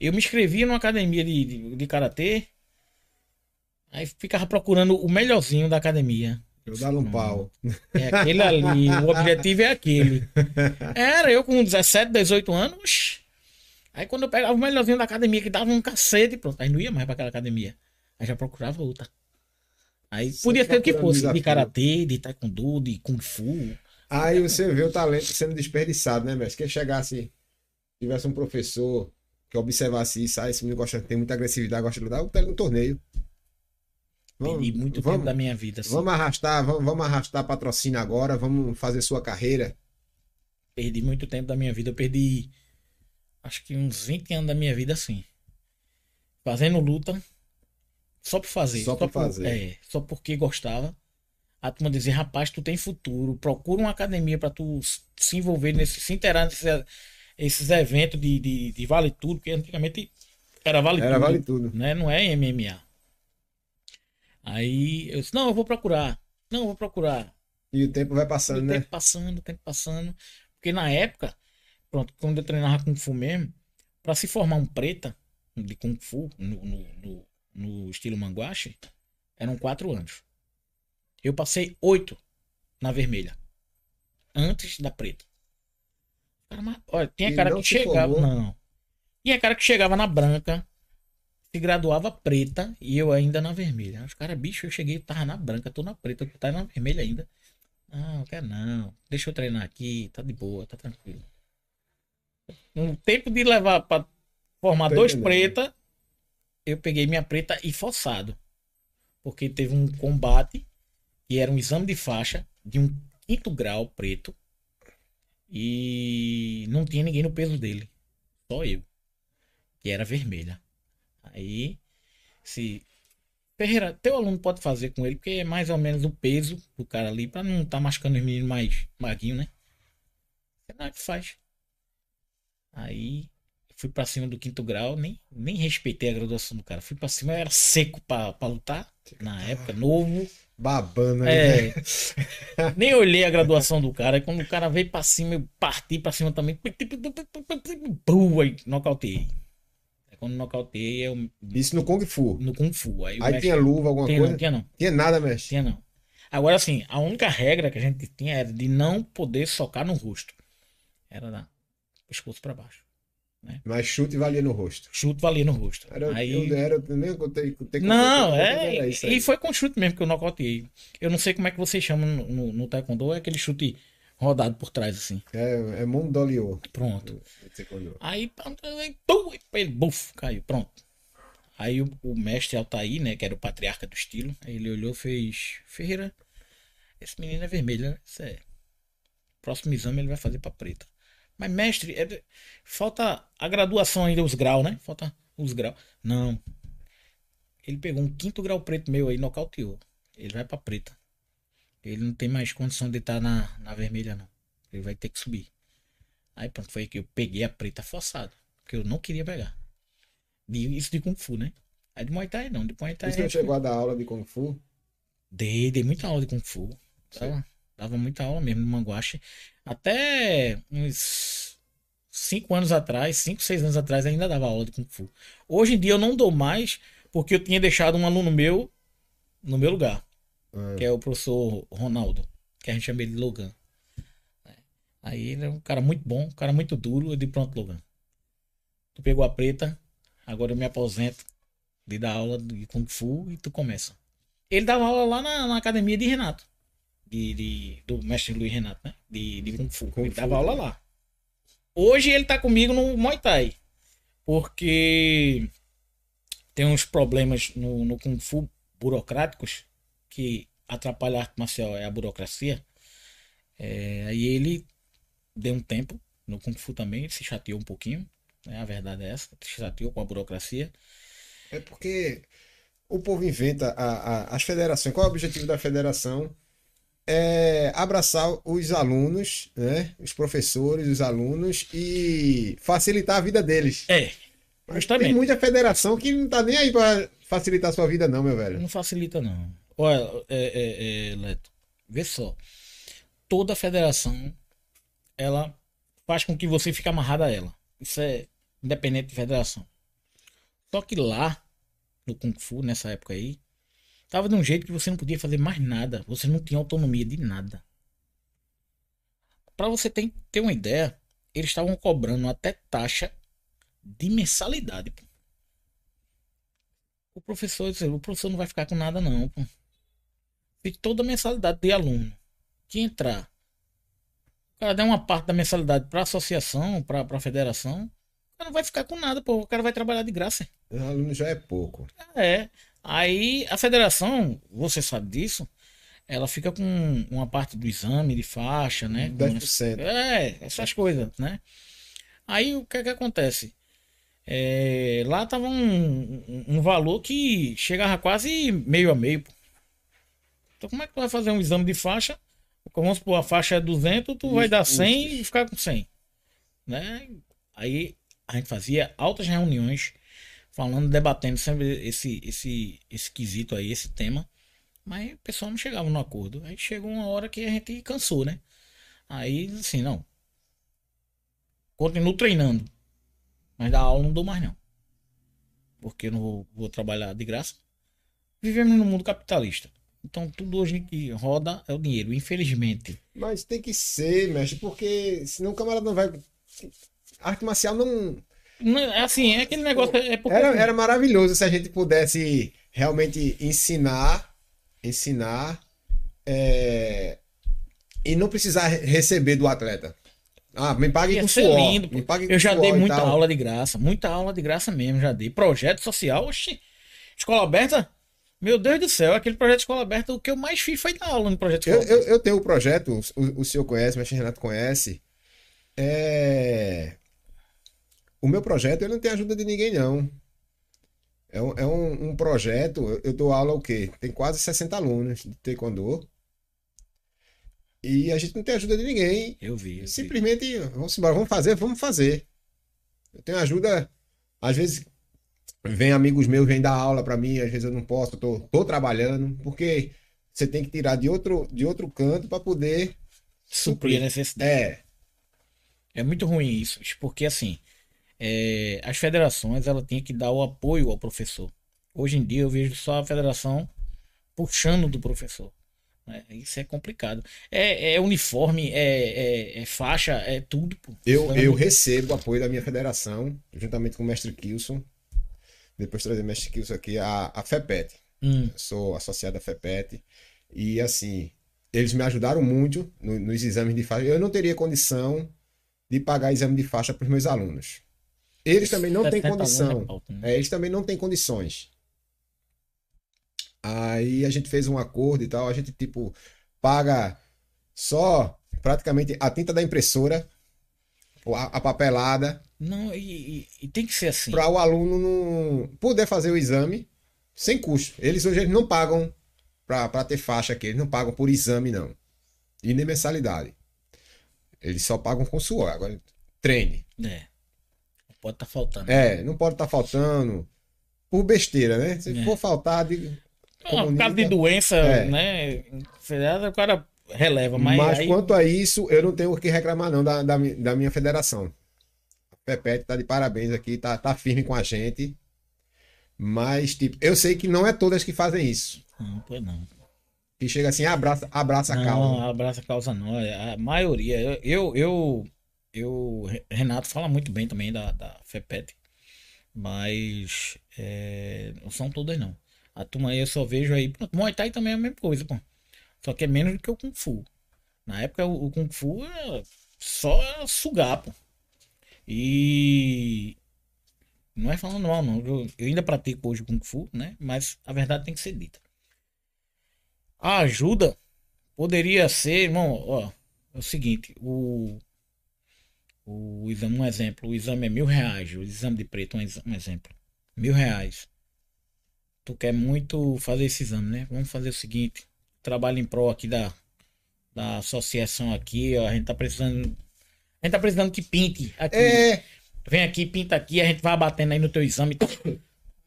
Eu me inscrevia numa academia de, de, de karatê, aí ficava procurando o melhorzinho da academia. Eu dava um pau. É aquele ali, o objetivo é aquele. Era eu com 17, 18 anos. Aí quando eu pegava o melhorzinho da academia, que dava um cacete, pronto. Aí não ia mais pra aquela academia. Aí já procurava outra. Aí podia ser o que fosse, de karatê, de taekwondo, de kung fu. Aí você vê o talento sendo desperdiçado, né, mestre? Que chegasse, tivesse um professor que observasse isso, ah, esse menino gosta, tem muita agressividade, gosta de lutar, eu pego no torneio. Perdi muito tempo vamos, da minha vida. assim. vamos arrastar, vamos, vamos arrastar patrocínio agora, vamos fazer sua carreira. Perdi muito tempo da minha vida. Eu perdi acho que uns 20 anos da minha vida assim. Fazendo luta. Só por fazer. Só por fazer. É, só porque gostava. A turma dizia, rapaz, tu tem futuro. Procura uma academia pra tu se envolver nesse, se inteirar nesses, esses eventos de, de, de vale tudo, porque antigamente era vale Era tudo. vale tudo. Né? Não é MMA. Aí eu disse, não, eu vou procurar. Não, eu vou procurar. E o tempo vai O passando, né? tempo passando, o tempo passando. Porque na época, pronto, quando eu treinava Kung Fu mesmo, pra se formar um preta de Kung Fu no, no, no- no estilo manguache, eram quatro anos. Eu passei oito na vermelha. Antes da preta. Cara, mas, olha, tinha E cara que chegava. formou? Não. Tinha cara que chegava na branca, se graduava preta e eu ainda na vermelha. Os caras, bicho, eu cheguei, tava na branca, tô na preta, tu tá na vermelha ainda. Não, quero não. Deixa eu treinar aqui, tá de boa, tá tranquilo. No tempo de levar pra formar dois preta, eu peguei minha preta e forçado. Porque teve um combate que era um exame de faixa de um quinto grau preto e não tinha ninguém no peso dele. Só eu. Que era vermelha. Aí, se Ferreira, teu aluno pode fazer com ele, porque é mais ou menos o peso do cara ali, pra não estar machucando os meninos mais maguinhos, né? Não é que faz. Aí fui pra cima do quinto grau, nem, nem respeitei a graduação do cara. Fui pra cima, eu era seco pra, pra lutar. Na época, novo. Babando aí. É. Nem olhei a graduação do cara. Quando o cara veio pra cima, eu parti pra cima também. Aí nocauteei. Aí quando nocauteei, eu Isso no Kung Fu. no Kung Fu. Aí, Aí mestre- tinha luva, alguma tinha coisa? não, tinha não. Tinha nada, mestre. Tinha não. Agora, assim, a única regra que a gente tinha era de não poder socar no rosto. Era da pescoço pra baixo. Mas chute valia no rosto. Chute valia no rosto. Era, Aí... eu, era, eu nem contei, contei Não, contei, é. E foi com chute mesmo que eu nocauteei. Eu não sei como é que vocês chamam no, no, no Taekwondo, é aquele chute rodado por trás, assim. É, é Mondoliô. Pronto. Taekwondo. Aí, pronto, pum, ele, buf, caiu, pronto. Aí o, o mestre Altair, né, que era o patriarca do estilo, aí ele olhou e fez: Ferreira, esse menino é vermelho, né? Isso é. Próximo exame ele vai fazer pra preta. Mas, mestre, é- falta a graduação ainda, os graus, né? Falta os graus. Não. Ele pegou um quinto grau preto meu aí, nocauteou. Ele vai pra preta. Ele não tem mais condição de estar na, na vermelha, não. Ele vai ter que subir. Aí pronto, foi que eu peguei a preta forçado. Porque eu não queria pegar. De- Isso de Kung Fu, né? Aí de Muay Thai não. De Muay Thai. Você não chegou a dar aula de Kung Fu? Dei, dei muita aula de Kung Fu. Dava, dava muita aula mesmo no Manguache. Até uns 5 anos atrás, 5, 6 anos atrás, ainda dava aula de Kung Fu. Hoje em dia eu não dou mais, porque eu tinha deixado um aluno meu no meu lugar, Ah, que é o professor Ronaldo, que a gente chama ele de Logan. É. Aí ele é um cara muito bom, um cara muito duro. Eu disse, pronto, Logan. Tu pegou a preta, agora eu me aposento de dar aula de Kung Fu e tu começa. Ele dava aula lá na, na academia de Renato. De, de- do mestre Luiz Renato, né? De, de Kung Fu. Kung ele Fu, dava aula né? lá. Hoje ele tá comigo no Muay Thai. Porque tem uns problemas no, no Kung Fu burocráticos que atrapalha a arte marcial é a burocracia. É, aí ele deu um tempo no Kung Fu também, se chateou um pouquinho. Né? A verdade é essa, se chateou com a burocracia. É porque o povo inventa a, a, as federações. Qual é o objetivo da federação? É abraçar os alunos, né? os professores, os alunos e facilitar a vida deles. É. Justamente. Tem muita federação que não tá nem aí para facilitar a sua vida, não, meu velho. Não facilita, não. Olha, é, é, é, Leto, vê só. Toda federação, ela faz com que você fique amarrado a ela. Isso é independente de federação. Só que lá, no Kung Fu, nessa época aí, tava de um jeito que você não podia fazer mais nada. Você não tinha autonomia de nada. Para você ter, ter uma ideia, eles estavam cobrando até taxa de mensalidade. Pô. O professor, o professor não vai ficar com nada não. Pô. Fique toda a mensalidade de aluno que entrar. O cara der uma parte da mensalidade para a associação, para a federação, o cara não vai ficar com nada, pô. O cara vai trabalhar de graça. O aluno já é pouco. É. Aí a federação, você sabe disso, ela fica com uma parte do exame de faixa, né? 10%. É, essas coisas, né? Aí o que é que acontece? É, lá tava um, um, valor que chegava quase meio a meio. Pô. Então como é que tu vai fazer um exame de faixa? Vamos supor, a faixa é 200, tu isso, vai dar 100 isso. e ficar com 100. Né? Aí a gente fazia altas reuniões falando, debatendo sempre esse, esse, esse quesito aí, esse tema. Mas o pessoal não chegava no acordo. Aí chegou uma hora que a gente cansou, né? Aí, assim, não. Continuo treinando. Mas da aula não dou mais, não. Porque eu não vou, vou trabalhar de graça. Vivemos no mundo capitalista. Então tudo hoje que roda é o dinheiro, infelizmente. Mas tem que ser, mestre, porque senão o camarada não vai. arte marcial não. não é assim, é aquele negócio. É porque... era, era maravilhoso se a gente pudesse realmente ensinar, ensinar é... e não precisar receber do atleta. Ah, me pague com suor. Lindo, me pague eu já dei muita aula de graça, muita aula de graça mesmo, já dei. Projeto social, oxi. Escola aberta? Meu Deus do céu, aquele projeto de escola aberta, o que eu mais fiz foi dar aula no projeto de escola eu, eu, eu, tenho o um projeto, o, o senhor conhece, o mestre Renato conhece. É... O meu projeto ele não tem ajuda de ninguém, não. É um, é um, um projeto, eu dou aula o quê? Tem quase 60 alunos de taekwondo. E a gente não tem ajuda de ninguém. Eu vi. Eu Simplesmente, vi. vamos embora, vamos fazer, vamos fazer. Eu tenho ajuda, às vezes vem amigos meus, vêm dar aula para mim, às vezes eu não posso, tô, tô trabalhando, porque você tem que tirar de outro, de outro canto para poder suprir a necessidade. É. É muito ruim isso, porque assim, é, as federações ela tem que dar o apoio ao professor. Hoje em dia eu vejo só a federação puxando do professor. É, isso é complicado. É, é uniforme, é, é, é, faixa, é tudo. Pô. Eu, eu recebo apoio da minha federação, juntamente com o mestre Kilson. Depois trazer mestre Kilson aqui, a, a FEPET. Hum. Sou associado à FEPET. E assim, eles me ajudaram muito no, nos exames de faixa. Eu não teria condição de pagar exame de faixa para os meus alunos. Eles também não têm condição. Né? É, eles também não têm condições. Aí a gente fez um acordo e tal, a gente tipo paga só praticamente a tinta da impressora, a, a papelada. Não, e, e, tem que ser assim. Para o aluno não poder fazer o exame sem custo. Eles hoje eles não pagam para ter faixa aqui, eles não pagam por exame não. E nem mensalidade. Eles só pagam com suor. Agora treine. É. Não pode estar tá faltando. É, não pode estar tá faltando por besteira, né? Se é. for faltar, de Comunica... Por causa de doença, é. né? O cara releva. Mas, mas aí... quanto a isso, eu não tenho o que reclamar, não, da, da, da minha federação. A Pepete tá de parabéns aqui, tá, tá firme com a gente. Mas, tipo, eu sei que não é todas que fazem isso. Não, pois não. Que chega assim, abraça, abraça a causa. Não, abraça a causa não. É a maioria. Eu, eu, eu, Renato fala muito bem também da, da FEPET. Mas é, não são todas não. A turma aí eu só vejo aí. Muay Thai também é a mesma coisa, pô. Só que é menos do que o Kung Fu. Na época o, Kung Fu era só sugar, pô. E Não é falando mal, não. Eu, eu ainda pratico hoje Kung Fu, né? Mas a verdade tem que ser dita. A ajuda poderia ser, irmão, ó, é o seguinte, o, o exame, um exemplo, o exame é mil reais, o exame de preto, um, um exemplo, mil reais. Tu quer muito fazer esse exame, né? Vamos fazer o seguinte, trabalho em prol aqui da, da associação aqui, ó, a gente tá precisando, a gente tá precisando que pinte aqui. É. Vem aqui, pinta aqui, a gente vai batendo aí no teu exame.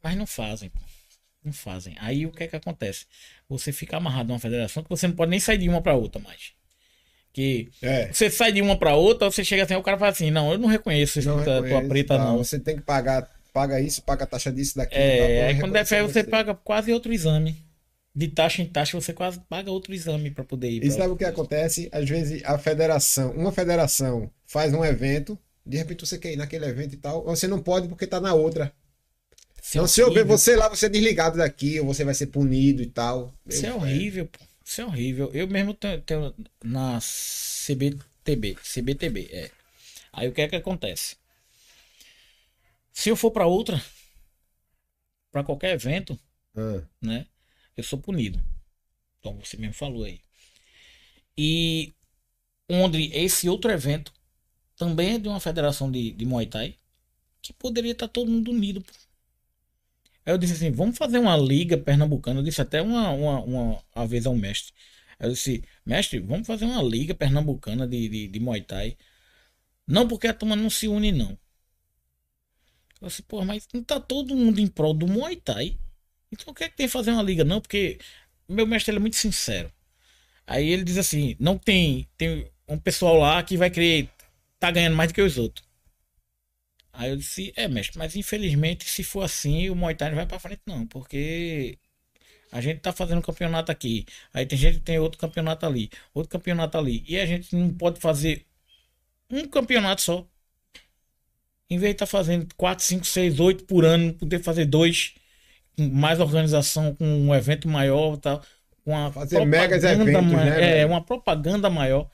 Mas não fazem. Não fazem. Aí o que é que acontece? Você fica amarrado numa federação que você não pode nem sair de uma para outra mais. Que É. você sai de uma para outra, você chega assim, o cara fala assim: "Não, eu não reconheço essa Não tua, preta tá? não". Você tem que pagar, paga isso, paga a taxa disso, daqui. É, aí quando der fé reconhecer você paga quase outro exame. De taxa em taxa você quase paga outro exame para poder ir. E sabe o que acontece? Às vezes a federação, uma federação faz um evento, de repente você quer ir naquele evento e tal, você não pode porque tá na outra. Isso é Então, se eu ver você lá, você é desligado daqui, ou você vai ser punido e tal. Isso é Eu- horrível, pô. Isso é horrível. Eu mesmo tenho, tenho na CBTB, CBTB, é. Aí o que é que acontece? Se eu for pra outra, pra qualquer evento, Ah, né? Eu sou punido. Então você mesmo falou aí. E onde esse outro evento também é de uma federação de, de Muay Thai, que poderia estar todo mundo unido. Aí eu disse assim, vamos fazer uma liga pernambucana. Eu disse até uma, uma, uma, uma vez ao mestre. Eu disse, mestre, vamos fazer uma liga pernambucana de, de, de Muay Thai. Não porque a turma não se une, não. Eu disse, pô, mas não tá todo mundo em prol do Muay Thai. Então o que é que tem que fazer uma liga? Não, porque meu mestre é muito sincero. Aí ele diz assim: não tem, tem um pessoal lá que vai querer tá ganhando mais do que os outros. Aí eu disse: é, mestre, mas infelizmente, se for assim, o Muay Thai não vai pra frente, não, porque a gente tá fazendo um campeonato aqui. Aí tem gente que tem outro campeonato ali, outro campeonato ali. E a gente não pode fazer um campeonato só. Em vez de estar fazendo 4, 5, 6, 8 por ano, poder fazer dois mais organização, com um evento maior tal. Com uma Fazer megas eventos, né, É, uma propaganda maior.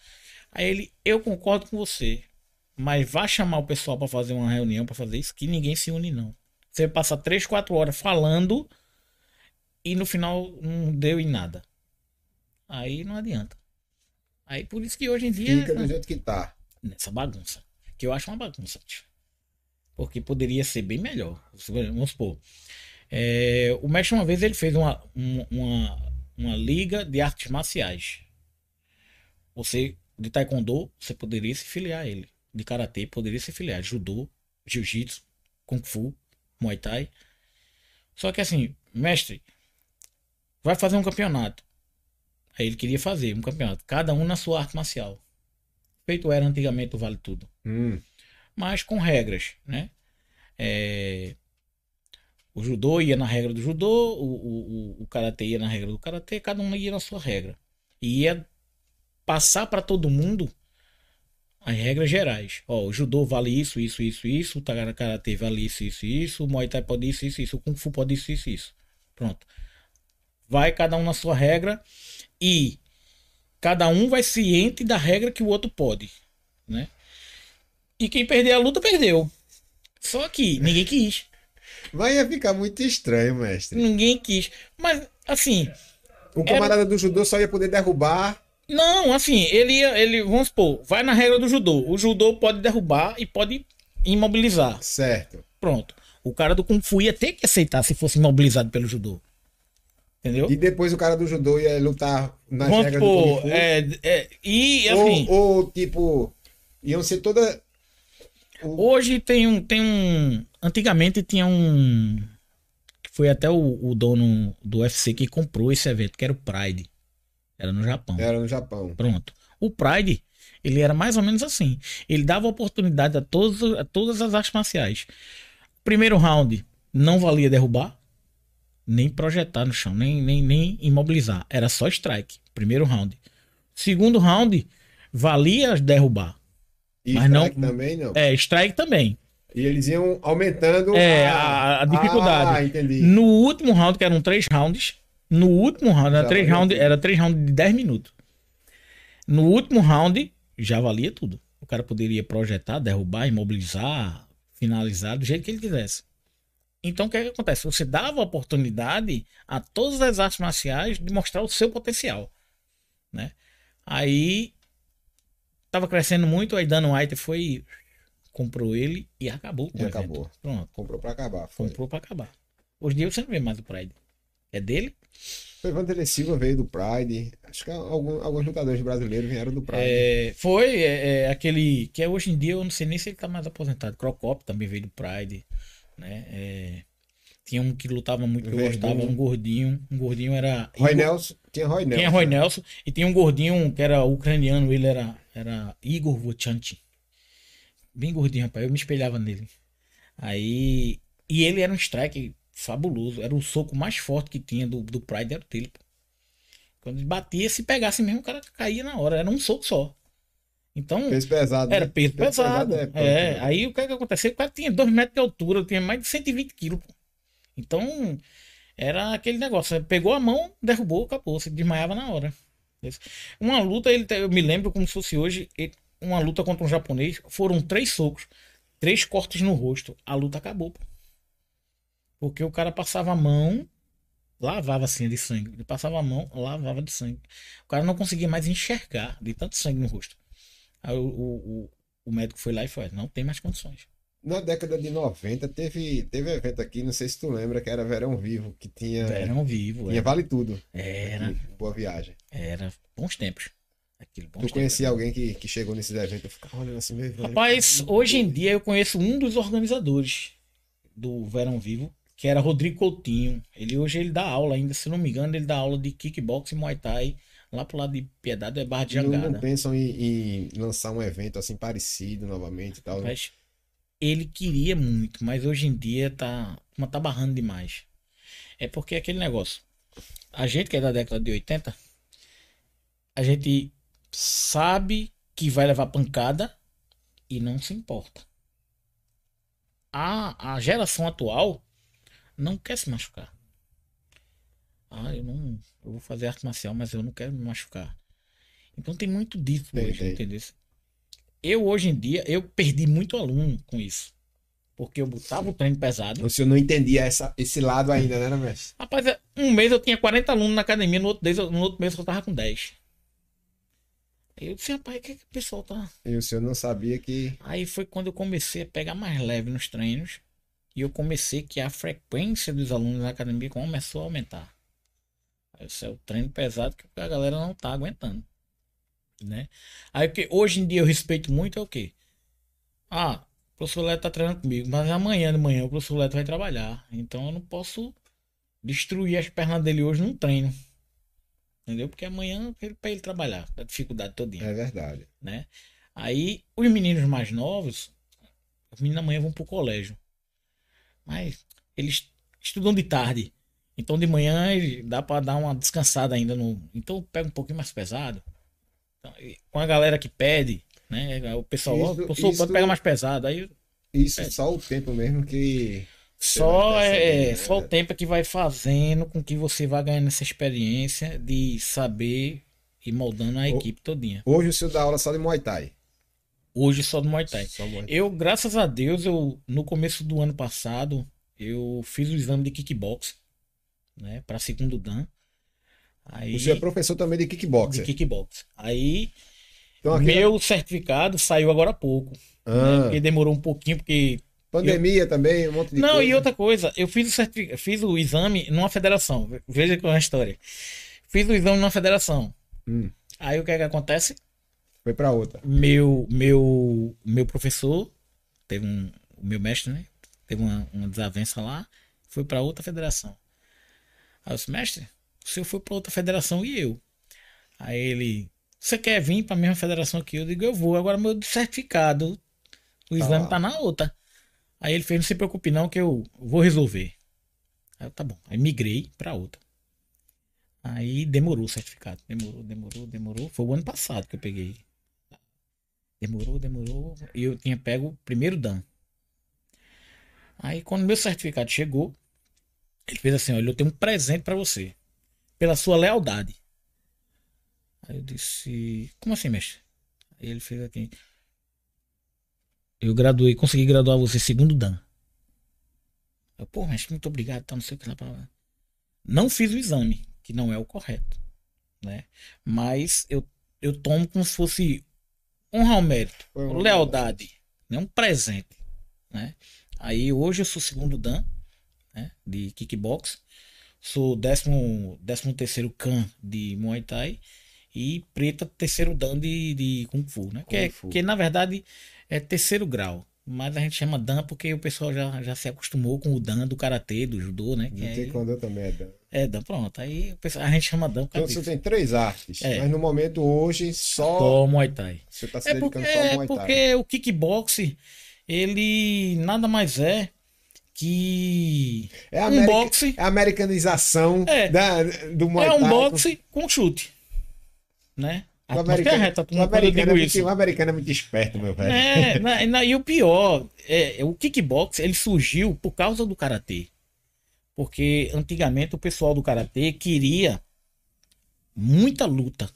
Aí ele, eu concordo com você, mas vá chamar o pessoal para fazer uma reunião para fazer isso, que ninguém se une, não. Você passa 3, 4 horas falando e no final não deu em nada. Aí não adianta. Aí por isso que hoje em dia. fica do jeito que tá. nessa bagunça. Que eu acho uma bagunça, tio. Porque poderia ser bem melhor. Vamos supor. É, o mestre uma vez ele fez uma, um- uma, uma liga de artes marciais. Você, de taekwondo, você poderia se filiar a ele. De karatê, poderia se filiar. Judô, jiu-jitsu, kung fu, muay thai. Só que assim, mestre, vai fazer um campeonato. Aí ele queria fazer um campeonato. Cada um na sua arte marcial. Feito era antigamente o Vale Tudo Hum, mas com regras, né? É, O judô ia na regra do judô, o, o, o, karatê ia na regra do karatê, cada um ia na sua regra. E ia passar para todo mundo as regras gerais. Ó, o judô vale isso, isso, isso, isso, o karatê vale isso, isso, isso, o muay thai pode isso, isso, isso, o kung fu pode isso, isso, isso. Pronto. Vai cada um na sua regra e cada um vai ciente da regra que o outro pode, né? E quem perder a luta, perdeu. Só que ninguém quis. Mas ia ficar muito estranho, mestre. Ninguém quis. Mas, assim, O camarada do judô só ia poder derrubar. não, assim, ele ia, ele, vamos supor, vai na regra do judô. O judô pode derrubar e pode imobilizar. Certo. Pronto. O cara do Kung Fu ia ter que aceitar se fosse imobilizado pelo judô. Entendeu? E depois o cara do judô ia lutar nas Vamos regras do Kung Fu. é, é, e assim, ou, ou, tipo, iam ser toda. Hoje tem um, tem um, antigamente tinha um, foi até o, o dono do UFC que comprou esse evento, que era o Pride. Era no Japão. Era no Japão. Pronto. O Pride, ele era mais ou menos assim. Ele dava oportunidade a, todos, a todas as artes marciais. Primeiro round não valia derrubar, nem projetar no chão, nem, nem, nem imobilizar. Era só strike. Primeiro round. Segundo round, valia derrubar. E Mas não- strike também não. É, strike também. E eles iam aumentando É, a- a dificuldade. Ah, entendi. No último round, que eram três rounds, no último round, era três era três rounds de 10 minutos. No último round, já valia tudo. O cara poderia projetar, derrubar, imobilizar, finalizar do jeito que ele quisesse. Então o que, é que acontece? Você dava oportunidade a todas as artes marciais de mostrar o seu potencial, né? Aí tava crescendo muito, aí Dana White foi comprou ele e acabou. E acabou. Pronto. Comprou pra acabar. Foi. Comprou pra acabar. Hoje em dia você não vê mais o Pride. É dele? Foi Vanderlei Silva veio do Pride. Acho que algum, alguns lutadores brasileiros vieram do Pride. É, foi é, é, aquele que é hoje em dia eu não sei nem se ele tá mais aposentado. Crocop também veio do Pride, né? É, tinha um que lutava muito que eu Verdun. gostava, um gordinho, um gordinho era Roy Igor- Nelson. Tinha Roy Nelson. Tinha Roy Nelson e tinha um gordinho que era ucraniano, ele era era Igor Vochanti. Bem gordinho, rapaz, eu me espelhava nele. Aí e ele era um strike fabuloso, era o soco mais forte que tinha do, do Pride era o dele. Quando ele batia, se pegasse mesmo, o cara caía na hora, era um soco só. Então, Peso pesado. era né? peso pesado. é, É, pronto, né? aí o que é que aconteceu? O cara tinha 2 metros de altura, tinha mais de 120 quilos. pô. Então, era aquele negócio. Pegou a mão, derrubou, acabou. Você desmaiava na hora. Uma luta, ele, eu me lembro como se fosse hoje, uma luta contra um japonês, foram três socos, três cortes no rosto. A luta acabou. Porque o cara passava a mão, lavava assim de sangue. Ele passava a mão, lavava de sangue. O cara não conseguia mais enxergar de tanto sangue no rosto. Aí o, o- o médico foi lá e falou: não tem mais condições. Na década de 90 teve, teve evento aqui, não sei se tu lembra, que era Verão Vivo, que tinha, Eram vivo. tinha Era, Vale Tudo. era, aqui, Boa viagem. era bons tempos. Aquele bons Tu conhecia alguém que, que chegou nesses eventos? Eu ficava olhando assim, meu velho. Rapaz, hoje em dia eu conheço um dos organizadores do Verão Vivo, que era Rodrigo Coutinho. Ele hoje ele dá aula ainda, se não me engano, ele dá aula de kickboxing e Muay Thai lá pro lado de Piedade é Barra de não, não Jangada. pensam em, em lançar um evento assim parecido novamente e tal. né? Ele queria muito, mas hoje em dia tá, uma tá barrando demais. É porque aquele negócio. A gente que é da década de 80, a gente sabe que vai levar pancada e não se importa. A, a geração atual não quer se machucar. Ah, eu não. Eu vou fazer arte marcial, mas eu não quero me machucar. Então tem muito disso hoje, entendeu? Eu hoje em dia, eu perdi muito aluno com isso. Porque eu botava o treino pesado. O senhor não entendia essa, esse lado ainda, né, mestre? Rapaz, é, um mês eu tinha 40 alunos na academia, no outro mês, eu- no outro mês eu tava com 10. Aí eu disse, rapaz, o que, que o pessoal tá. E o senhor não sabia que. Aí foi quando eu comecei a pegar mais leve nos treinos. E eu comecei que a frequência dos alunos na academia começou a aumentar. Esse é o treino pesado que a galera não tá aguentando. Né? Aí o que hoje em dia eu respeito muito é o quê? Ah, o professor Leto tá treinando comigo, mas amanhã de manhã o professor Leto vai trabalhar. Então eu não posso destruir as pernas dele hoje num treino. Entendeu? Porque amanhã é pra ele trabalhar, da dificuldade todinha É verdade. né? Aí os meninos mais novos, os meninos amanhã vão pro colégio. Mas eles estudam de tarde. Então de manhã ele- dá pra dar uma descansada ainda no. Então pega um pouquinho mais pesado. Então, com a galera que pede, né? O pessoal, Isso- o professor isso- pode pegar mais pesado. Aí Isso É. só o tempo mesmo que. só vai é, né? só o tempo é que vai fazendo com que você vá ganhando essa experiência de saber e moldando a equipe todinha. Hoje o senhor dá aula só de Muay Thai. Hoje só do Muay Thai. Muay Thai. Eu, graças a Deus, eu no começo do ano passado, eu fiz o exame de kickbox, né, para segundo dan. Aí senhor é professor também de de kickboxer. kickbox. Aí Então, meu certificado saiu agora há pouco, né, Ah, porque demorou um pouquinho porque pandemia também, um monte de Não, coisa. e outra coisa, eu fiz o certificado, fiz o exame numa federação. Veja com a história. Fiz o exame numa federação. Hum, Aí o que é que acontece? foi pra outra. meu meu meu professor teve um o meu mestre né teve uma, uma desavença lá foi para outra federação aí eu disse mestre o senhor foi para outra federação e eu. Aí ele você quer vir para a mesma federação que eu? Eu digo eu vou. Agora meu certificado o exame lá. tá na outra. Aí ele fez não se preocupe não que eu vou resolver. Aí eu, tá bom. Aí migrei para outra. Aí demorou o certificado. Demorou demorou demorou. Foi o ano passado que eu peguei. Demorou, demorou. E eu tinha pego o primeiro Dan. Aí quando meu certificado chegou, ele fez assim, olha, eu tenho um presente pra você. Pela sua lealdade. Aí eu disse, como assim, mestre? Aí ele fez aqui. Eu graduei, consegui graduar você segundo Dan. Eu, pô, mas muito obrigado, tá, não sei o que lá. Pra... Não fiz o exame, que não é o correto, né? Mas eu, eu tomo como se fosse honra ao mérito, lealdade, né? um presente, né? Aí hoje eu sou segundo Dan, né? De kickbox. Sou décimo, décimo terceiro Kan de Muay Thai e preta terceiro Dan de, de Kung Fu, né? Que, é- Kung Fu. que na verdade é terceiro grau. Mas a gente chama Dan porque o pessoal já, já se acostumou com o Dan do Karatê, do Judô, né? Que aí- Taekwondo também é Dan. é Dan, pronto. Aí a gente chama Dan Então você disso. tem três artes, É. mas no momento hoje só Só Muay Thai. você tá se É dedicando porque, só ao é Muay Thai. porque o kickboxing, ele nada mais é que É a, um boxe. é a americanização É. da, do Muay é Thai. um boxe com chute, né? O A americano, reta, o americano é muito, o americano é muito esperto, meu velho. É, na- na- e o pior, é, o kickbox ele surgiu por causa do karatê. Porque antigamente o pessoal do karatê queria muita luta.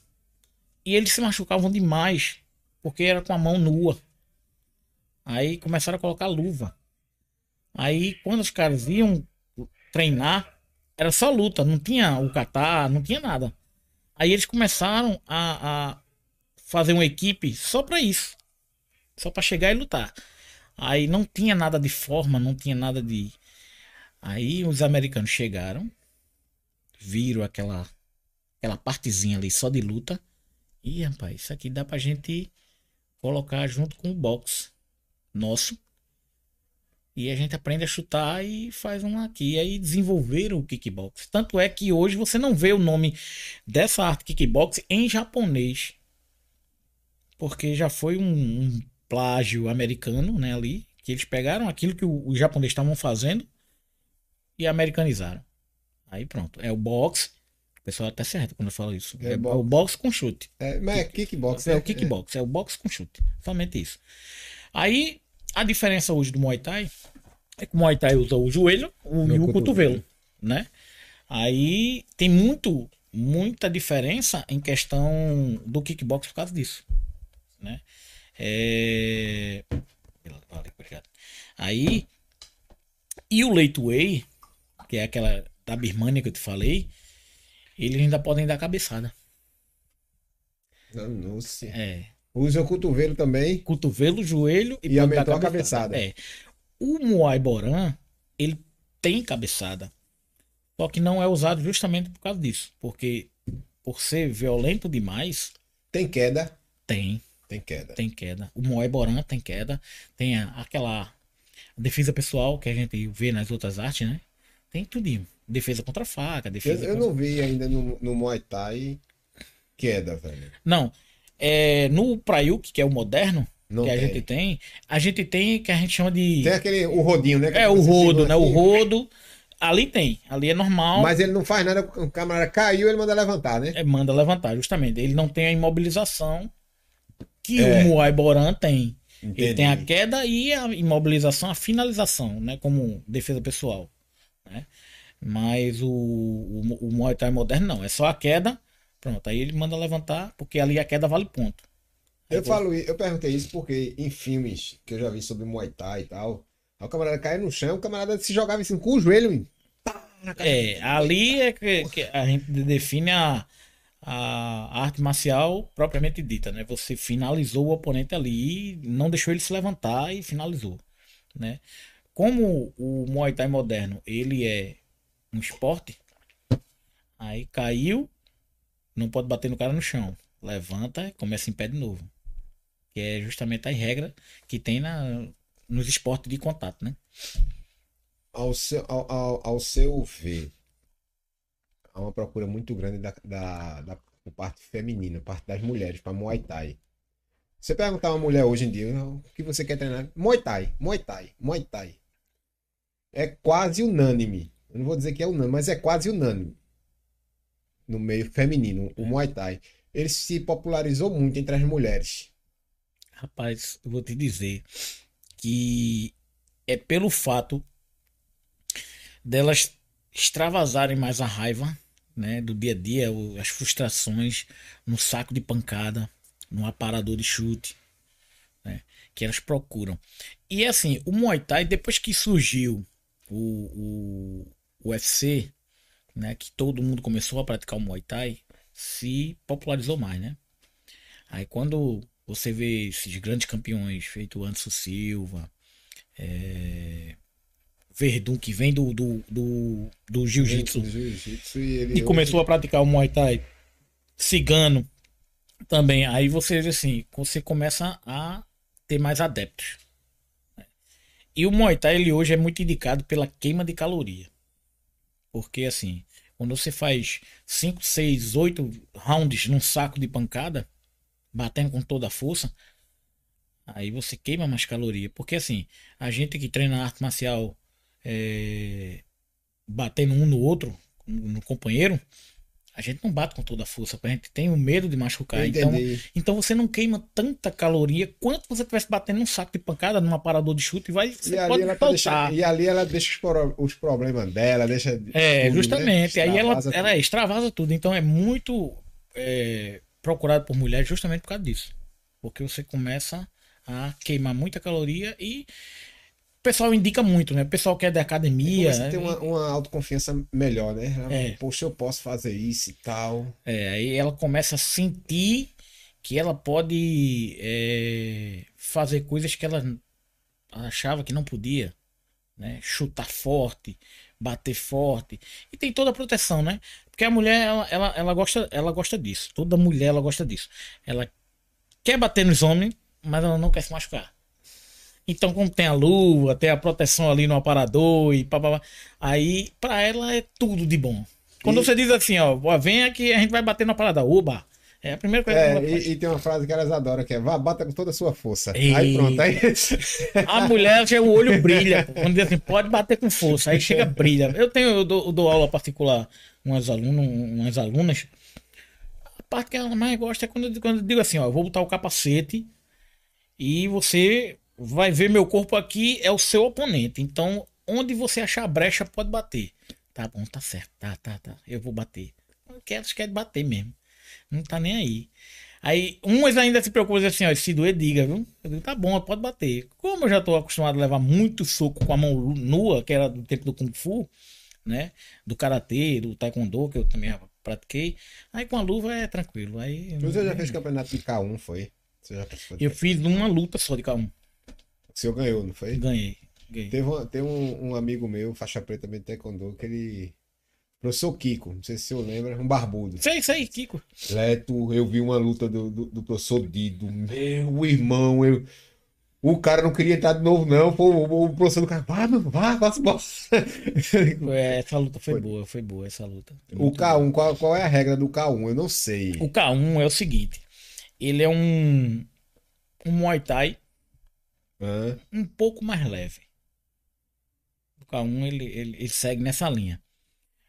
E eles se machucavam demais, porque era com a mão nua. Aí começaram a colocar luva. Aí quando os caras iam treinar, era só luta, não tinha o kata, não tinha nada. Aí eles começaram a, a fazer uma equipe só pra isso. Só pra chegar e lutar. Aí não tinha nada de forma, não tinha nada de. Aí os americanos chegaram, viram aquela aquela partezinha ali só de luta. E rapaz, isso aqui dá pra gente colocar junto com o boxe nosso. E a gente aprende a chutar e faz um aqui. Aí desenvolveram o kickbox. Tanto é que hoje você não vê o nome dessa arte kickbox em japonês. Porque já foi um, um plágio americano, né, ali. Que eles pegaram aquilo que os japoneses estavam fazendo e americanizaram. Aí pronto. É o boxe. O pessoal até certo quando eu falo isso. É É, boxe. o boxe com chute. É, mas é kickbox, É né? o kickbox, é o boxe com chute. Somente isso. Aí, a diferença hoje do Muay Thai é que o Muay Thai usa o joelho o, e o cotovelo, cotovelo. né? Aí tem muito, muita diferença em questão do kickbox por causa disso, né? É... Valeu, obrigado. Aí, e o Leite Way, que é aquela da Birmania que eu te falei, eles ainda podem dar cabeçada. Não, não sei. É, Usa o cotovelo também. cotovelo, joelho E dar aumentou a cabeçada. É. O Muay Boran, ele tem cabeçada. Só que não é usado justamente por causa disso. Porque por ser violento demais, Tem queda. tem, Tem queda. tem queda. O Muay Boran tem queda. Tem aquela defesa pessoal que a gente vê nas outras artes, né? Tem tudinho. Defesa contra a faca, Eu, defesa eu contra... não vi ainda no, no Muay Thai queda, velho. Não. É, no Prayuk, que é o moderno, Não que a tem. gente tem, a gente tem que a gente chama de... Tem aquele o rodinho, né? É, o rodo, né? O assim, rodo. Ali tem. Ali é normal. Mas ele não faz nada, o camarada caiu, ele manda levantar, né? É, manda levantar, justamente. Ele não tem a imobilização que É. o Muay Boran tem. Ele Entendi. tem a queda e a imobilização, a finalização, né? Como defesa pessoal. Né? Mas o, o, o Muay Thai moderno não. É só a queda. Pronto. Aí ele manda levantar, porque ali a queda vale ponto. Eu falo, eu perguntei isso porque em filmes que eu já vi sobre Muay Thai e tal, aí o camarada caia no chão, o camarada se jogava assim com o joelho. Pá. É, ali é que, que a gente define a, a arte marcial propriamente dita, né? Você finalizou o oponente ali, não deixou ele se levantar e finalizou, né? Como o Muay Thai moderno, ele é um esporte, aí caiu, não pode bater no cara no chão. Levanta e começa em pé de novo. Que é justamente a regra que tem na, nos esportes de contato, né? Ao seu, ao, ao, ao seu ver, há uma procura muito grande da, da, da parte feminina, parte das mulheres, para Muay Thai. Você perguntar a uma mulher hoje em dia, o que você quer treinar? Muay Thai, Muay Thai, Muay Thai. É quase unânime. Eu não vou dizer que é unânime, mas é quase unânime. No meio feminino, o Muay Thai. Ele se popularizou muito entre as mulheres. Rapaz, eu vou te dizer que é pelo fato delas extravasarem mais a raiva, né, do dia a dia, o- as frustrações no saco de pancada, no aparador de chute, né, que elas procuram. E assim, o Muay Thai depois que surgiu o, o UFC, né, que todo mundo começou a praticar o Muay Thai, se popularizou mais, né? Aí quando você vê esses grandes campeões, feito Anderson Silva, é, Verdun, que vem do, do, do, do jiu-jitsu, Jiu-jitsu e e ele começou a praticar o Muay Thai, cigano também, aí você assim, você começa a ter mais adeptos. E o Muay Thai ele hoje é muito indicado pela queima de caloria. Porque assim, quando você faz 5, 6, 8 rounds num saco de pancada, batendo com toda a força, aí você queima mais caloria. Porque assim, a gente que treina arte marcial é, batendo um no outro, no companheiro, a gente não bate com toda a força, a gente tem o medo de machucar. Então, então você não queima tanta caloria quanto você estivesse batendo num saco de pancada, num aparador de chute, e vai, você E ali, ela tá deixando, e ali ela deixa os, os problemas dela, deixa. É, tudo, né? justamente. Aí ela, Extravasa ela extravasa tudo. Então é muito é, procurado por mulheres justamente por causa disso. Porque você começa a queimar muita caloria e o pessoal indica muito, né? O pessoal que é da academia. Você tem uma, uma autoconfiança melhor, né? É. Poxa, eu posso fazer isso e tal. É, aí ela começa a sentir que ela pode é, fazer coisas que ela achava que não podia, né? Chutar forte, bater forte e tem toda a proteção, né? Porque a mulher ela, ela, ela gosta ela gosta disso. Toda mulher ela gosta disso. Ela quer bater nos homens, mas ela não quer se machucar. Então, como tem a luva, tem a proteção ali no aparador e papapá, aí pra ela é tudo de bom. Quando E- você diz assim, ó, "Ó, vem aqui, a gente vai bater no aparador, oba. É a primeira coisa que É, ela faz. e, e tem uma frase que elas adoram, que é vá, bata com toda a sua força. E- Aí pronto, aí. A mulher já o olho brilha. Quando diz assim, pode bater com força. Aí chega brilha. Eu tenho, eu dou, eu dou aula particular umas alunas, umas alunas. A parte que ela mais gosta é quando, quando eu digo assim, ó, eu vou botar o capacete e você vai ver meu corpo aqui é o seu oponente. Então, onde você achar brecha, pode bater. Tá bom, tá certo. Tá, tá, tá. Eu vou bater. Não quero, quer bater mesmo. Não tá nem aí. Aí, umas ainda se preocupam assim, ó, se doer, diga, viu? Eu digo, tá bom, pode bater. Como eu já tô acostumado a levar muito soco com a mão nua, que era do tempo do Kung Fu, né? Do Karatê, do Taekwondo, que eu também pratiquei. Aí com a luva é tranquilo. Aí, Você já fez campeonato de K1, foi? Você já participou de eu fiz uma luta só de K1. O senhor ganhou, não foi? Ganhei. ganhei. Teve uma- tem um, um amigo meu, faixa preta também de taekwondo, que ele... Professor Kiko, não sei se o senhor lembra, um barbudo. Sei, aí, Kiko. Leto, eu vi uma luta do, do, do professor Dido. Meu irmão, eu... O cara não queria entrar de novo, não. Pô, o, professor do cara, vá, meu, vá, vá, vá. Foi- Essa luta foi, Foi. boa, foi boa essa luta. O K1, qual, qual é a regra do K1? Eu não sei. O K1 é o seguinte. Ele é um, um Muay Thai Hã? um pouco mais leve. O K1 ele, ele, ele segue nessa linha.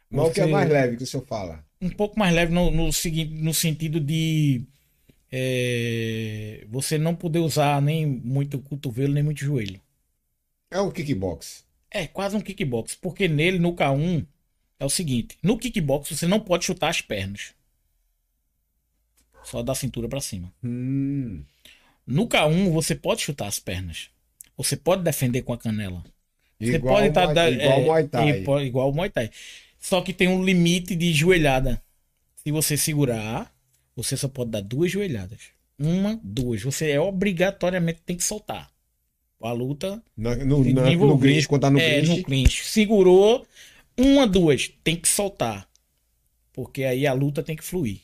Mas o que é mais leve que o senhor fala? Um pouco mais leve no, no, no sentido de é, você não poder usar nem muito cotovelo, nem muito joelho. É o kickbox. É quase um kickbox, porque nele, no K1, é o seguinte: no kickbox você não pode chutar as pernas. Só da cintura pra cima. Hum. No K1 você pode chutar as pernas. Você pode defender com a canela. Você Igual pode estar Muay- igual o Muay Thai. igual o Muay Thai. Só que tem um limite de joelhada. Se você segurar, você só pode dar duas joelhadas. Uma, duas. Você é obrigatoriamente tem que soltar. A luta Na- no, na, no clinch, quando tá no é clinch. no clinch. Segurou, uma, duas, tem que soltar. Porque aí a luta tem que fluir.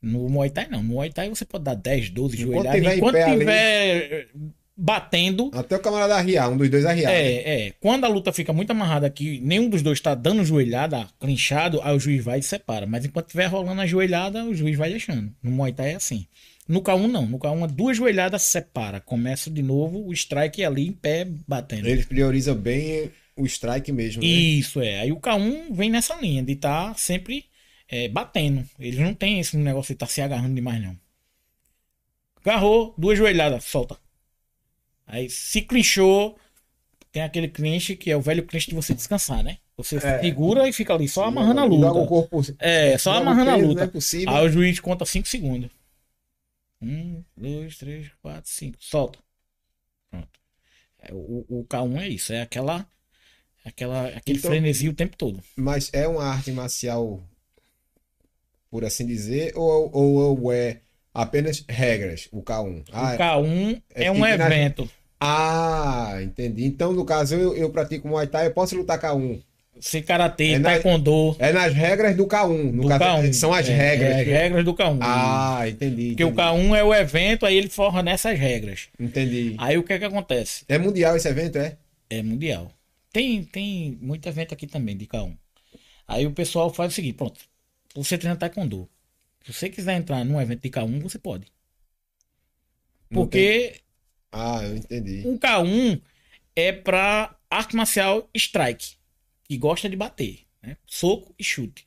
No Muay Thai não. No Muay Thai você pode dar 10, 12 Enquanto joelhadas. tiver Enquanto ali. tiver batendo, Até o camarada arriar, um dos dois arriar. né? é, é. Quando a luta fica muito amarrada aqui, nenhum dos dois tá dando joelhada, clinchado, aí o juiz vai e separa. Mas enquanto estiver rolando a joelhada, o juiz vai deixando. No Muay Thai é assim. No K1 não. No K1 duas joelhadas separa. Começa de novo o strike ali em pé batendo. Eles priorizam bem o strike mesmo, né? Isso é. Aí o K1 vem nessa linha de estar sempre é, batendo. Eles não tem esse negócio de estar se agarrando demais, não. Agarrou, duas joelhadas, solta. Aí se clinchou, tem aquele clinch que é o velho clinch de você descansar, né? Você É. segura e fica ali só amarrando a luta. corpo, É, só amarrando a peso, luta. É. Aí o juiz conta 5 segundos. Um, dois, três, quatro, cinco. Solta. Pronto. É, o, o K1 é isso. É aquela. aquela, aquele Então- frenesi o tempo todo. Mas é uma arte marcial, por assim dizer, ou, ou, ou é apenas regras, o K1? Ah, o K1 é é, um evento. ah, entendi. Então, no caso, eu, eu pratico Muay Thai, eu posso lutar K1. Se karatê, É na- taekwondo, É nas regras do K1. No do caso, K1. São as É, regras. é as regras do K1. Ah, entendi. Porque o entendi. K1 é o evento, aí ele forra nessas regras. Entendi. Aí o que é que acontece? É mundial esse evento, é? É mundial. Tem, tem muito evento aqui também de K1. Aí o pessoal faz o seguinte, pronto. Você treina taekwondo. Se você quiser entrar num evento de K1, você pode. Porque Ah, eu entendi. o K1 é pra arte marcial strike, que gosta de bater, né? Soco e chute.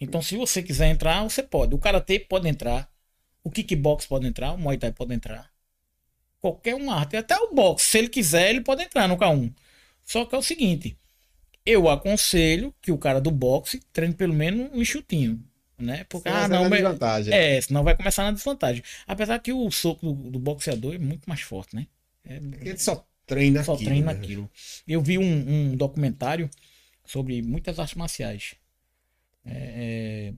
Então, se você quiser entrar, você pode. O karatê pode entrar, o kickbox pode entrar, o muay thai pode entrar. Qualquer uma arte, até o boxe, se ele quiser, ele pode entrar no K1. Só que é o seguinte, eu aconselho que o cara do boxe treine pelo menos um chutinho, né? Porque Senão ah, não, vai mas- desvantagem. é, senão vai começar na desvantagem. Apesar que o soco do, do boxeador é muito mais forte, né? É, ele só treina só aquilo, treina né? aquilo. Eu vi um, um documentário sobre muitas artes marciais. É, é,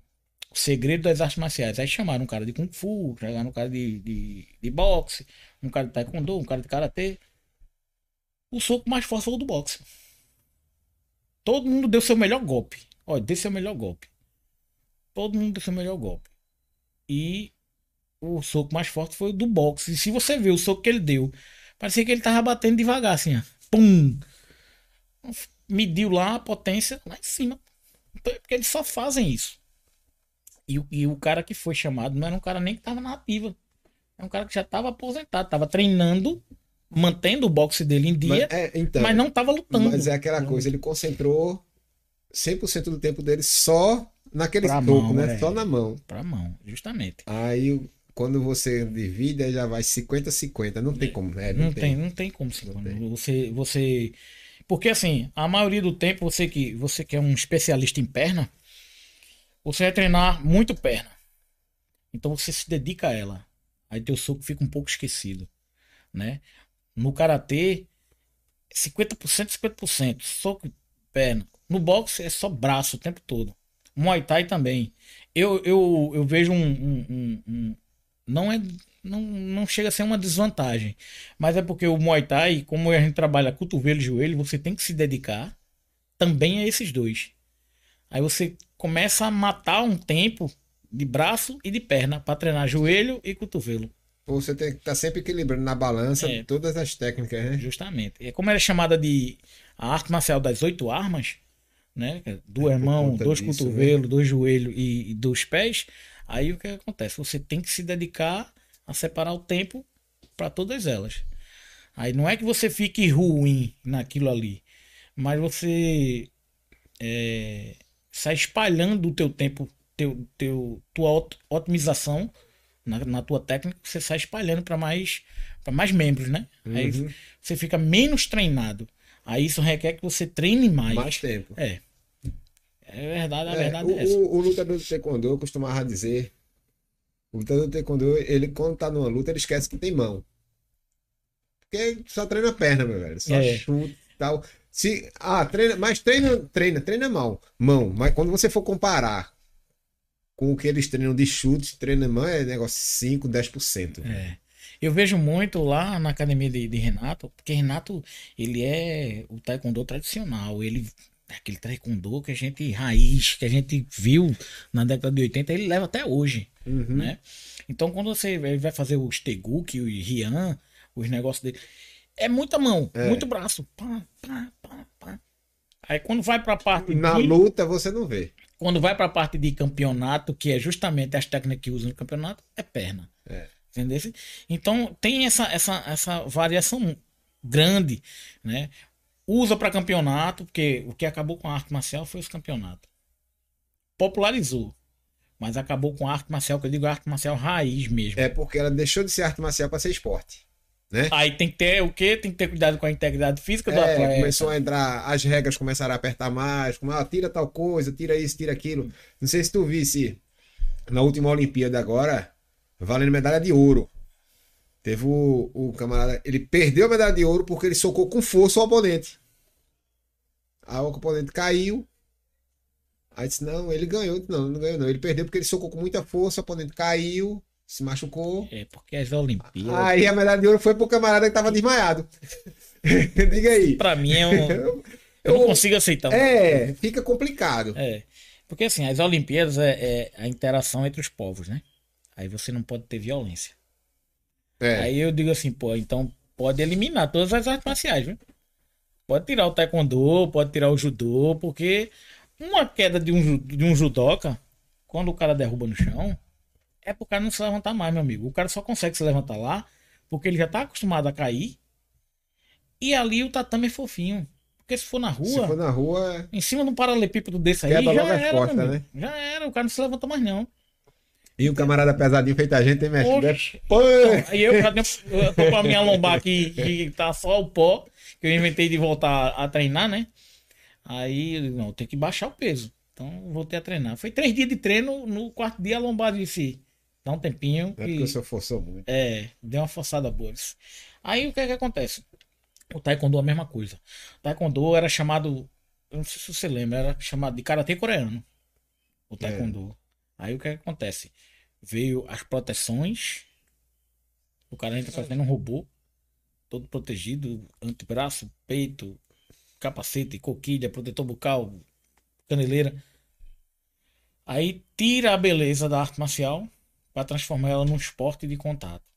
o segredo das artes marciais. Aí chamaram um cara de Kung Fu, chamaram um cara de, de, de boxe, um cara de Taekwondo, um cara de Karatê. O soco mais forte foi o do boxe. Todo mundo deu seu melhor golpe. Olha, deu seu melhor golpe. Todo mundo deu seu melhor golpe. E o soco mais forte foi o do boxe. E se você ver o soco que ele deu, parecia que ele tava batendo devagar, assim, ó. Pum! Mediu lá a potência lá em cima. Então, é porque eles só fazem isso. E, o- e o cara que foi chamado não era um cara nem que tava na ativa. É um cara que já tava aposentado, tava treinando, mantendo o boxe dele em Mas, dia, é, então, mas não tava lutando. mas é aquela coisa, ele concentrou 100% do tempo dele só naquele Pra toco, mão, né? é. Só na mão. Pra mão, justamente. Aí, quando você divide, aí já vai 50-50. Não tem como, né? Não, Não tem, não tem como se Não tem. você você porque assim, a maioria do tempo você que você que é um especialista em perna, você vai treinar muito perna. Então você se dedica a ela. Aí teu soco fica um pouco esquecido, né? No karatê 50% 50%, soco e perna. No boxe é só braço o tempo todo. Muay Thai também. Eu, eu, eu vejo um, um- um- um- não é não, não chega a ser uma desvantagem, mas é porque o Muay Thai, como a gente trabalha cotovelo e joelho, você tem que se dedicar também a esses dois. Aí você começa a matar um tempo de braço e de perna para treinar joelho e cotovelo. Você tem que estar sempre equilibrando na balança É. todas as técnicas, né? Justamente. É como era chamada de a arte marcial das oito armas, né? Duas É, mãos, conta dois disso, cotovelos, dois joelhos e, e dois pés. Aí o que acontece? Você tem que se dedicar a separar o tempo para todas elas. Aí não é que você fique ruim naquilo ali, mas você é, sai espalhando o teu tempo, teu, teu, tua ot- otimização na, na tua técnica, você sai espalhando para mais, para mais membros, né? Aí Uhum. você fica menos treinado. Aí isso requer que você treine mais. Mais tempo. É. É verdade, a É, verdade o, é essa. o- o lutador do taekwondo, costumava dizer, o lutador do taekwondo, ele quando tá numa luta, ele esquece que tem mão. Porque só treina perna, meu velho. Só É. chute e tal. Se, ah, treina, mas treina, treina, treina mal, mão. Mas quando você for comparar com o que eles treinam de chute, treina mão, é negócio 5, 10%. É. Eu vejo muito lá na academia de, de Renato, porque Renato, ele é o taekwondo tradicional, ele é aquele taekwondo que a gente raiz, que a gente viu na década de 80, ele leva até hoje, Uhum. né? Então quando você vai fazer os Teguki, o Rian, os negócios dele, é muita mão, É. muito braço, pá, pá, pá, pá. Aí quando vai pra parte Na de, luta você não vê. Quando vai pra parte de campeonato, que é justamente as técnicas que usam no campeonato, é perna. É. Entendeu? Então tem essa, essa, essa variação grande, né? Usa para campeonato, porque o que acabou com a arte marcial foi os campeonatos. Popularizou, mas acabou com a arte marcial, que eu digo a arte marcial raiz mesmo. É porque ela deixou de ser arte marcial para ser esporte. Né? Aí tem que ter o quê? Tem que ter cuidado com a integridade física do É, atleta. começou a entrar, as regras começaram a apertar mais, como, ah, tira tal coisa, tira isso, tira aquilo. Não sei se tu visse na última Olimpíada agora, valendo medalha de ouro. Teve o, o camarada, ele perdeu a medalha de ouro porque ele socou com força o oponente. Aí o oponente caiu. Aí disse, não, ele ganhou. Não, não ganhou não. Ele perdeu porque ele socou com muita força, o oponente caiu, se machucou. É, porque as Olimpíadas. Aí a medalha de ouro foi pro camarada que tava desmaiado. Diga aí. Pra mim é um. Eu, eu não consigo aceitar. É, fica complicado. É. Porque assim, as Olimpíadas é, é a interação entre os povos, né? Aí você não pode ter violência. É. Aí eu digo assim, pô, então pode eliminar todas as artes marciais, viu? Pode tirar o taekwondo, pode tirar o judô, porque uma queda de um, de um judoca, quando o cara derruba no chão, é pro cara não se levantar mais, meu amigo. O cara só consegue se levantar lá porque ele já tá acostumado a cair. E ali o tatame é fofinho. Porque se for na Se rua, for na rua, em cima de um paralelepípedo desse aí, já era, né? Já era, o cara não se levanta mais não. e o camarada pesadinho feito a gente tem mexido. é Oxe. Pô! Aí eu já tenho, eu tô com a minha lombar aqui, que tá só o pó, que eu inventei de voltar a treinar, né? Aí não, tenho que baixar o peso. Então voltei a treinar. Foi três dias de treino, no quarto dia a lombar disse, dá um tempinho. É que- porque senhor forçou muito. é, deu uma forçada boa. Aí o que é que acontece? O Taekwondo é a mesma coisa. O Taekwondo era chamado, eu não sei se você lembra, era chamado de karatê coreano. O Taekwondo. Aí o que é que acontece? Veio as proteções. O cara entra fazendo um robô, todo protegido, antebraço, peito, capacete, coquilha, protetor bucal, caneleira. Aí tira a beleza da arte marcial para transformar ela num esporte de contato.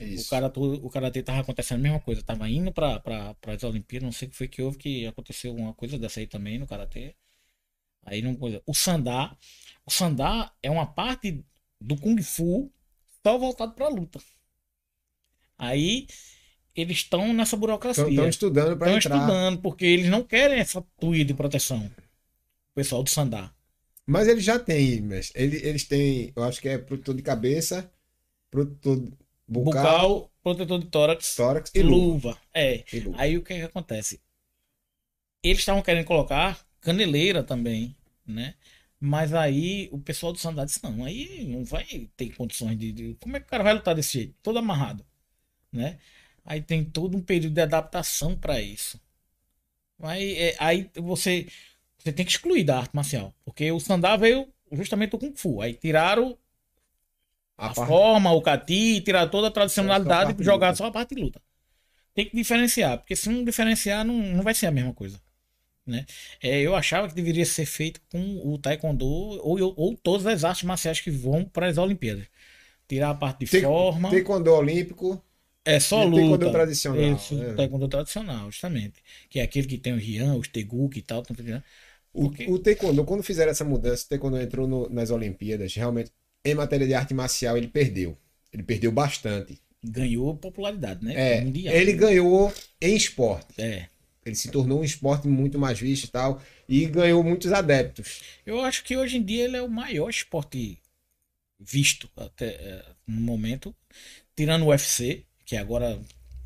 Isso. O cara o karatê tava acontecendo a mesma coisa, tava indo para para as Olimpíadas, não sei o que foi que houve que aconteceu alguma coisa dessa aí também no karatê. Aí não coisa. O sandá, o sandá é uma parte do kung fu só voltado para luta. Aí eles estão nessa burocracia. Estão estudando para Estão entrar. estudando porque eles não querem essa tuia de proteção. O pessoal do sandá. Mas eles já têm, mas ele- eles têm, eu acho que é protetor de cabeça, protetor bucal, Bucal, protetor de tórax tórax e e luva. luva. É. E luva. Aí o que, que acontece? Eles estavam querendo colocar caneleira também, né? Mas aí o pessoal do Sandá disse, não, aí não vai ter condições de, de- Como é que o cara vai lutar desse jeito? Todo amarrado, né? Aí tem todo um período de adaptação para isso. Aí, é, aí você, você tem que excluir da arte marcial. Porque o Sandá veio justamente do Kung Fu. Aí tiraram a, A forma, o cati, tirar toda a tradicionalidade e de jogar luta. só a parte de luta. Tem que diferenciar, porque se não diferenciar, não, não vai ser a mesma coisa. Né? É, eu achava que deveria ser feito com o Taekwondo ou, ou todas as artes marciais que vão para as Olimpíadas. Tirar a parte de Te- forma. Taekwondo olímpico, É só luta. taekwondo tradicional, Isso, né? taekwondo tradicional, justamente. Que é aquele que tem o Rian, os Teguki e tal. tá? O, o taekwondo, quando fizeram essa mudança, o taekwondo entrou no- nas Olimpíadas, realmente, em matéria de arte marcial, ele perdeu. Ele perdeu bastante. Ganhou popularidade, né? É, Mundial. ele ganhou em esporte. É. Ele se tornou um esporte muito mais visto e tal, e ganhou muitos adeptos. Eu acho que hoje em dia ele é o maior esporte visto até é, no momento, tirando o UFC, que agora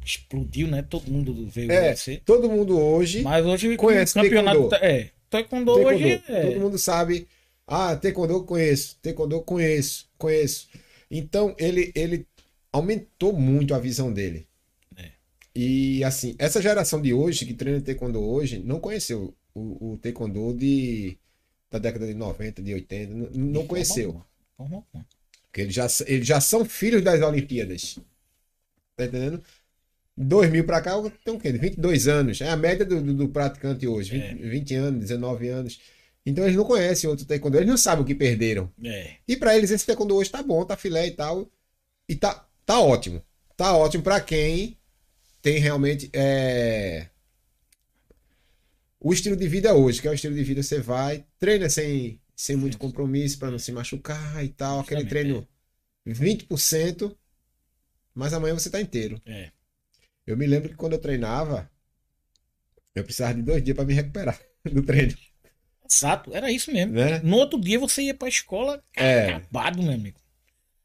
explodiu, né? Todo mundo veio o É, UFC. todo mundo hoje Mas hoje Conhece o campeonato taekwondo. é, taekwondo Taekwondo. hoje é, Todo mundo sabe. Ah, Taekwondo eu conheço. Taekwondo eu conheço. Conheço. Então, ele, ele aumentou muito a visão dele. É. E, assim, essa geração de hoje, que treina Taekwondo hoje, não conheceu o, o Taekwondo de, da década de 90, de 80. Não, não conheceu. forma. Porque eles já, eles já são filhos das Olimpíadas. Tá entendendo? 2000 pra cá, tem o quê? 22 anos. É a média do, do, do praticante hoje. 20, É. 20 anos, 19 anos. Então eles não conhecem outro taekwondo. Eles não sabem o que perderam. É, E pra eles esse taekwondo hoje tá bom, tá filé e tal. E tá, tá ótimo. Tá ótimo pra quem tem realmente é, o estilo de vida hoje, que é o estilo de vida você vai, treina sem, sem muito compromisso pra não se machucar e tal. Aquele treino 20%, mas amanhã você tá inteiro. é. Eu me lembro que quando eu treinava, eu precisava de dois dias pra me recuperar do treino, Exato, era isso mesmo. né? No outro dia você ia pra escola É. acabado, meu amigo.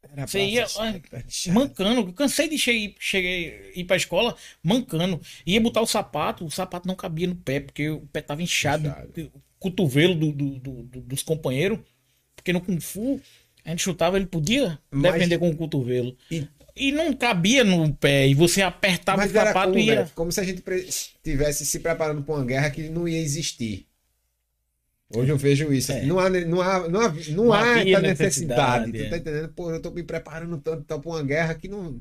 Era Você ia. Mancando, eu cansei de cheguei, cheguei ir pra escola mancando. Ia botar o sapato, o sapato não cabia no pé, porque o pé tava inchado, Inchado. o cotovelo do, do- do- do- dos companheiros. Porque no Kung Fu, a gente chutava, ele podia Mas- defender com o cotovelo. E e não cabia no pé. E você apertava Mas o sapato como, e ia. velho, como se a gente estivesse se preparando para uma guerra que não ia existir. Hoje eu vejo isso. É. Não há, não há, não há, não Não há necessidade. necessidade, Tu é. tá entendendo? Pô, eu tô me preparando tanto para uma guerra que não,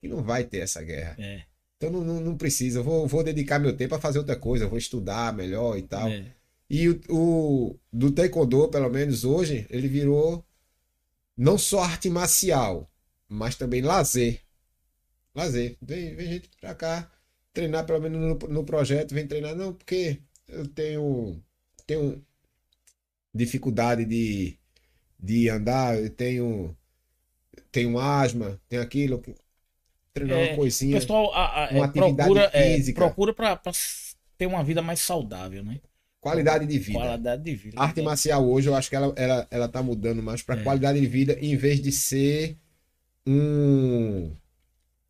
que não vai ter essa guerra. É, Então não, não, não precisa. Eu vou, vou dedicar meu tempo a fazer outra coisa. Eu vou estudar melhor e tal. é. E o, o do Taekwondo, pelo menos hoje, ele virou não só arte marcial, mas também lazer. Lazer. Vem, vem gente pra cá treinar, pelo menos no, no projeto, vem treinar. Não, porque eu tenho, tenho dificuldade de, de andar, eu tenho, tenho asma, tenho aquilo. Treinar É, uma O coisinha. pessoal a- a- uma é, atividade procura, é, física. procura pra, pra ter uma vida mais saudável, né? Qualidade de vida. Qualidade de vida. A arte marcial hoje, eu acho que ela, ela, ela tá mudando mais para É. qualidade de vida, em vez de ser um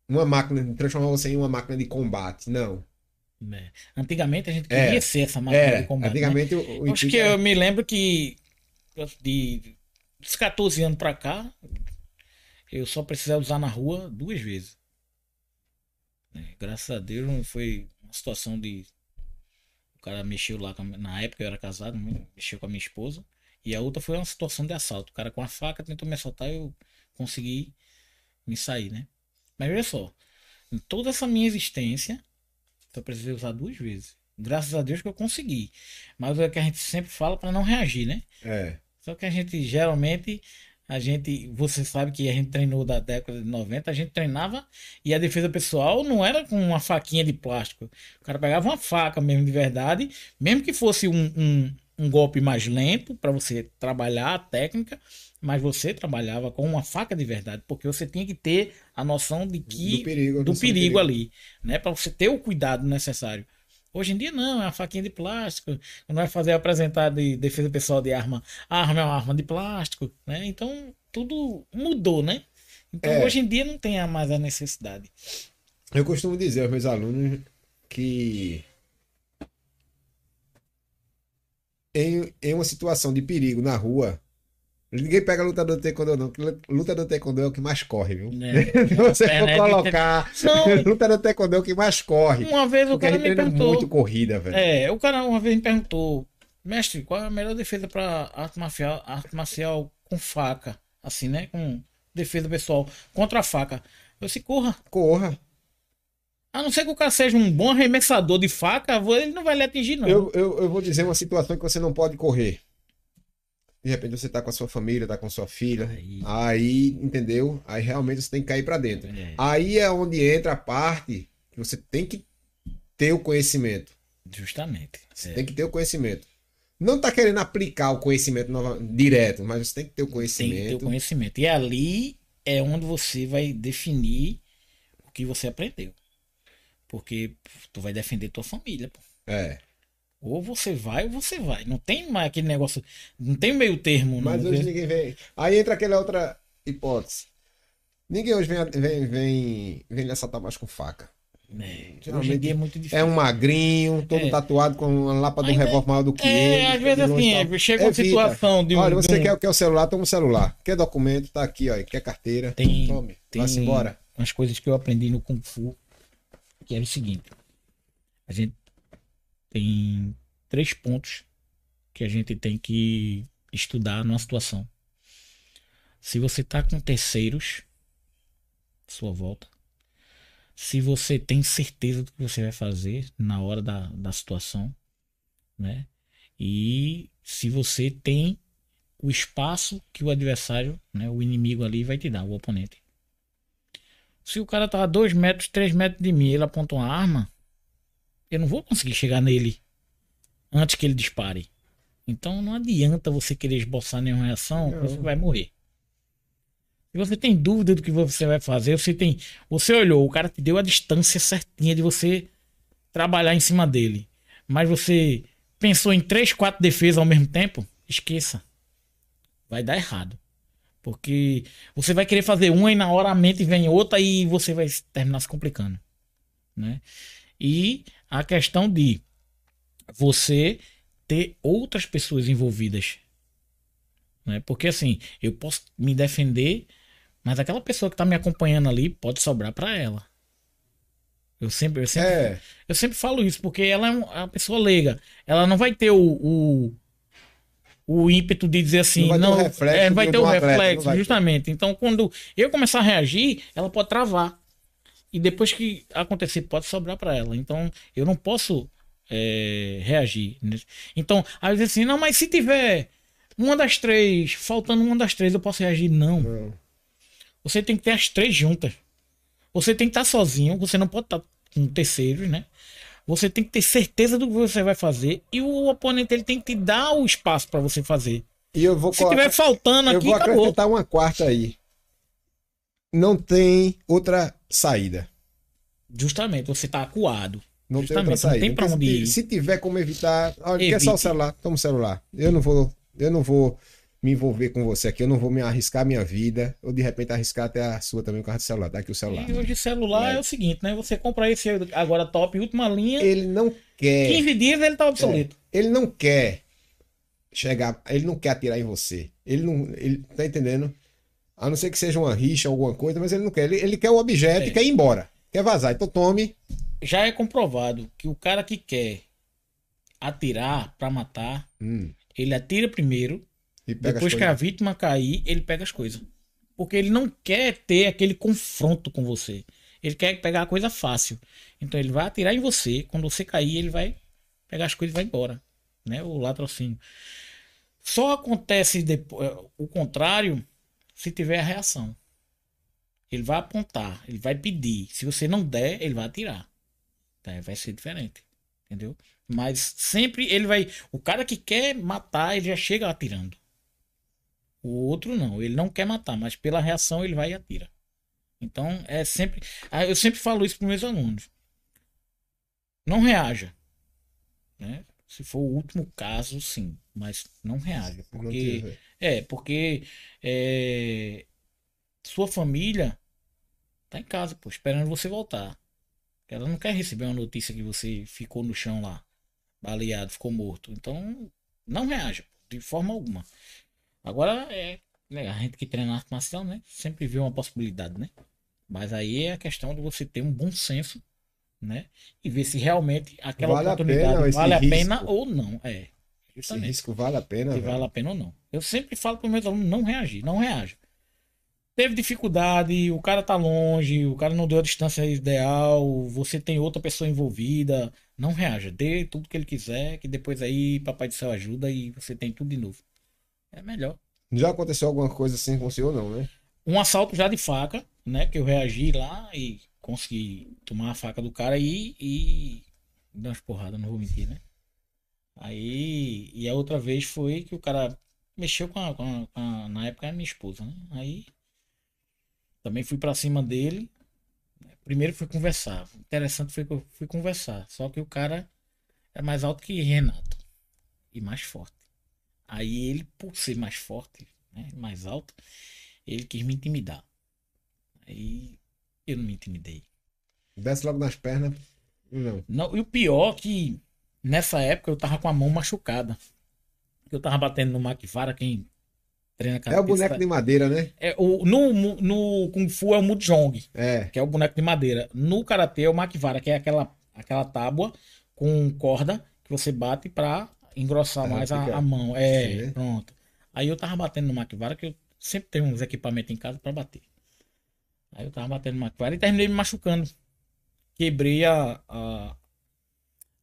uma máquina, transformar você em uma máquina de combate. Não. É. Antigamente a gente É. queria ser essa máquina Era. de combate. né? Antigamente o, o Eu Acho que eu me lembro que de dos 14 anos pra cá, eu só precisei usar na rua duas vezes. É, graças a Deus não foi uma situação de. O cara mexeu lá, na época eu era casado, né? mexeu com a minha esposa. E a outra foi uma situação de assalto. O cara com a faca tentou me assaltar eu consegui me sair, né? Mas olha só, em toda essa minha existência, eu precisei usar duas vezes. Graças a Deus que eu consegui. Mas é o que a gente sempre fala para não reagir, né? É. Só que a gente geralmente, a gente, você sabe que a gente treinou da década de 90, a gente treinava e a defesa pessoal não era com uma faquinha de plástico. O cara pegava uma faca mesmo de verdade, mesmo que fosse um, um, um golpe mais lento para você trabalhar a técnica, mas você trabalhava com uma faca de verdade, porque você tinha que ter a noção de que do perigo. do noção perigo ali, né? Para você ter o cuidado necessário. Hoje em dia não, é uma faquinha de plástico. Quando vai fazer apresentar de defesa pessoal de arma, a arma é uma arma de plástico, né? Então tudo mudou, né? Então É. hoje em dia não tem mais a necessidade. Eu costumo dizer aos meus alunos que em, em uma situação de perigo na rua, ninguém pega lutador de taekwondo não, lutador de taekwondo é o que mais corre, viu? Né? Se você É, for né? colocar, Não. lutador de taekwondo é o que mais corre. Uma vez o cara me perguntou. muito corrida, velho. É, o cara uma vez me perguntou, mestre, qual é a melhor defesa para arte marcial, arte marcial com faca? Assim, né? Com defesa pessoal contra a faca. Eu disse, corra. Corra. A não ser que o cara seja um bom arremessador de faca, ele não vai lhe atingir, não. Eu, eu, eu vou dizer uma situação que você não pode correr. De repente você tá com a sua família, tá com a sua filha. Aí. Aí, entendeu? Aí realmente você tem que cair pra dentro. É, Aí é onde entra a parte que você tem que ter o conhecimento. justamente. Você É. tem que ter o conhecimento. Não tá querendo aplicar o conhecimento nova- direto, mas você tem que ter o Tem que ter o conhecimento. conhecimento. E ali é onde você vai definir o que você aprendeu. Porque tu vai defender tua família, pô. É. Ou você vai ou você vai. Não tem mais aquele negócio. Não tem meio termo, Mas não. hoje ninguém vem. Aí entra aquela outra hipótese. Ninguém hoje vem, vem, vem, vem lhe assaltar mais com faca. É, hoje em Geralmente dia é muito difícil. É um magrinho, todo É. tatuado com uma lapa de um revólver maior do que É, ele. às vezes assim, é, chega uma situação de um. Olha, você de um- quer, quer o celular? Toma o celular. Quer documento? Tá aqui, ó. Quer carteira? Tem- Tome. tem Vai-se embora. umas coisas que eu aprendi no Kung Fu, que era o seguinte. A gente tem três pontos que a gente tem que estudar numa situação. Se você tá com terceiros sua volta, se você tem certeza do que você vai fazer na hora da, da situação, né? E se você tem o espaço que o adversário, né, o inimigo ali vai te dar, o oponente. Se o cara tá a 2 metros, 3 metros de mim, ele aponta uma arma, eu não vou conseguir chegar nele antes que ele dispare. Então não adianta você querer esboçar nenhuma reação, Não. você vai morrer. Se você tem dúvida do que você vai fazer, você tem, você olhou, o cara te deu a distância certinha de você trabalhar em cima dele, mas você pensou em três, quatro defesas ao mesmo tempo, esqueça. Vai dar errado. Porque você vai querer fazer uma e na hora a mente vem outra e você vai terminar se complicando. Né? E a questão de você ter outras pessoas envolvidas. Né? Porque assim, eu posso me defender, Mas aquela pessoa que tá me acompanhando ali pode sobrar pra ela. Eu sempre, eu sempre, É. eu sempre falo isso, porque ela é é uma pessoa leiga. Ela não vai ter o, o, o ímpeto de dizer assim, Não vai ter não, o reflexo é, vai ter o atleta, reflexo, vai ter. justamente. Então, quando eu começar a reagir, ela pode travar. E depois que acontecer, pode sobrar pra ela. Então, eu não posso é, reagir. Então, às vezes assim, não, mas se tiver uma das três, faltando uma das três, eu posso reagir? Não. Não. Você tem que ter as três juntas. Você tem que estar sozinho, você não pode estar com terceiros, né? Você tem que ter certeza do que você vai fazer e o oponente ele tem que te dar o espaço para você fazer. E eu vou Se tiver faltando eu aqui, vou acabou. acrescentar uma quarta aí. Não tem outra saída. Justamente, você tá acuado. Não tem Justamente, outra não saída. tem pra onde se, ir. se tiver como evitar, olha, quer só o celular? Toma o celular. Eu não vou, eu não vou me envolver com você aqui, eu não vou me arriscar a minha vida, ou de repente arriscar até a sua também com causa do celular. Tá aqui o celular. E hoje celular é. É. o seguinte, né? Você compra esse agora top, última linha, Ele não quer. 15 dias ele tá obsoleto. Ele não quer chegar, ele não quer atirar em você. Ele não, ele tá entendendo? A não ser que seja uma rixa, alguma coisa, mas ele não quer. Ele, ele quer o objeto É. e quer ir embora. Quer vazar. Então tome. Já é comprovado que o cara que quer atirar pra matar, hum, ele atira primeiro Depois que a vítima cair, ele pega as coisas. Porque ele não quer ter aquele confronto com você. Ele quer pegar a coisa fácil. Então ele vai atirar em você. Quando você cair, ele vai pegar as coisas e vai embora. Né? O latrocínio. Só acontece depois, o contrário se tiver a reação. Ele vai apontar, ele vai pedir. Se você não der, ele vai atirar. Então, vai ser diferente. Entendeu? Mas sempre ele vai. O cara que quer matar, ele já chega atirando. O outro não, ele não quer matar, mas pela reação ele vai e atira. Então é sempre. ah, Eu sempre falo isso para meus alunos. Não reaja. Né? Se for o último caso, sim. Mas não reaja. Porque. tiver. É, porque é, sua família tá em casa, pô, esperando você voltar. Ela não quer receber uma notícia que você ficou no chão lá, baleado, ficou morto. Então, não reaja, de forma alguma. Agora, é, né, a gente que treina arte marcial, né, sempre vê uma possibilidade, né? Mas aí é a questão de você ter um bom senso, né? E ver se realmente aquela Vale a oportunidade pena esse vale a risco. pena ou não. É, Esse justamente risco vale a pena. se velho. vale a pena ou não. Eu sempre falo para meus alunos não reagir, não reaja. Teve dificuldade, o cara tá longe, o cara não deu a distância ideal, você tem outra pessoa envolvida, não reaja, dê tudo que ele quiser, que depois aí papai do céu ajuda e você tem tudo de novo. É melhor. Já aconteceu alguma coisa assim com o senhor, não, né? Um assalto já de faca, né, que eu reagi lá e consegui tomar a faca do cara e e dar umas porradas, não vou mentir, né? Aí, e a outra vez foi que o cara mexeu com a, com a- com a- na época era minha esposa, né? Aí também fui pra cima dele. Primeiro fui conversar. O Interessante foi que eu fui conversar. Só que o cara é mais alto que Renato e mais forte. Aí ele, por ser mais forte, né, mais alto, ele quis me intimidar. Aí eu não me intimidei. Desce logo nas pernas. Não. Não, e o pior é que nessa época eu tava com a mão machucada. Eu tava batendo no Makivara, quem treina É o boneco de madeira, né? É, o, no, no Kung Fu é o Mudjong, É. que é o boneco de madeira. No Karatê é o Makivara, que é aquela, aquela tábua com corda que você bate pra engrossar Ah, mais a, a mão. É, Sim. pronto. Aí eu tava batendo no Makivara, que eu sempre tenho uns equipamentos em casa pra bater. Aí eu tava batendo no Makivara e terminei me machucando. Quebrei a, a,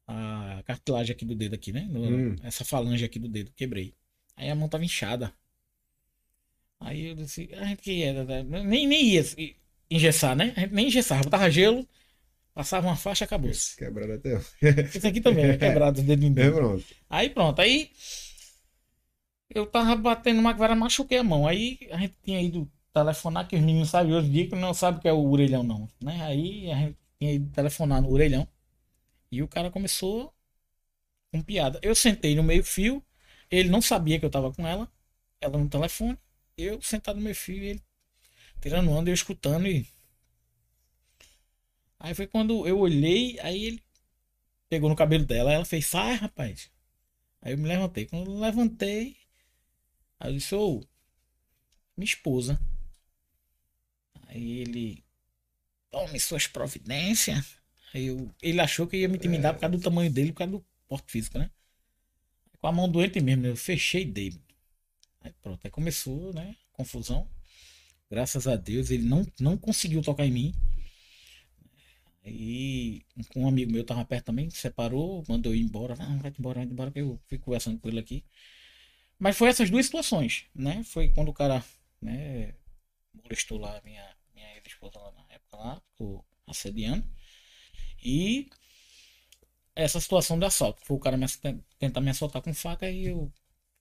a cartilagem aqui do dedo aqui, né? No- Hum. Essa falange aqui do dedo, quebrei. Aí a mão tava inchada. Aí eu disse, a gente que era, né? nem, nem ia engessar, né? A gente nem engessava, botava gelo, passava uma faixa, acabou. Isso Quebrado até. aqui também, é quebrado os dedos É, mindinhos. pronto. Aí pronto, aí eu tava batendo uma machuquei a mão. Aí a gente tinha ido telefonar, que os meninos sabem hoje em dia que não sabe o que é o orelhão, não. Né? Aí a gente tinha ido telefonar no orelhão. E o cara começou com piada. Eu sentei no meio fio, ele não sabia que eu tava com ela, ela no telefone, eu sentado no meio fio, ele tirando onda, eu escutando e. Aí foi quando eu olhei, aí ele pegou no cabelo dela, ela fez, sai, rapaz. Aí eu me levantei. Quando eu levantei, aí eu disse, ô, minha esposa. Aí ele. Tome suas providências. Aí eu, ele achou que ia me intimidar por causa do tamanho dele, por causa do porte físico, né? Com a mão doente mesmo, eu fechei e dei. Aí pronto, aí começou, né? Confusão. Graças a Deus, ele não, não conseguiu tocar em mim. Aí um amigo meu tava perto também, separou, mandou ir embora. Ah, vai embora, vai embora, que eu fico conversando com ele aqui. Mas foi essas duas situações, né? Foi quando o cara, né, molestou lá minha, minha ex-esposa lá na época lá, ficou assediando. E essa situação de assalto. Foi o cara me, tentar me assaltar com faca e eu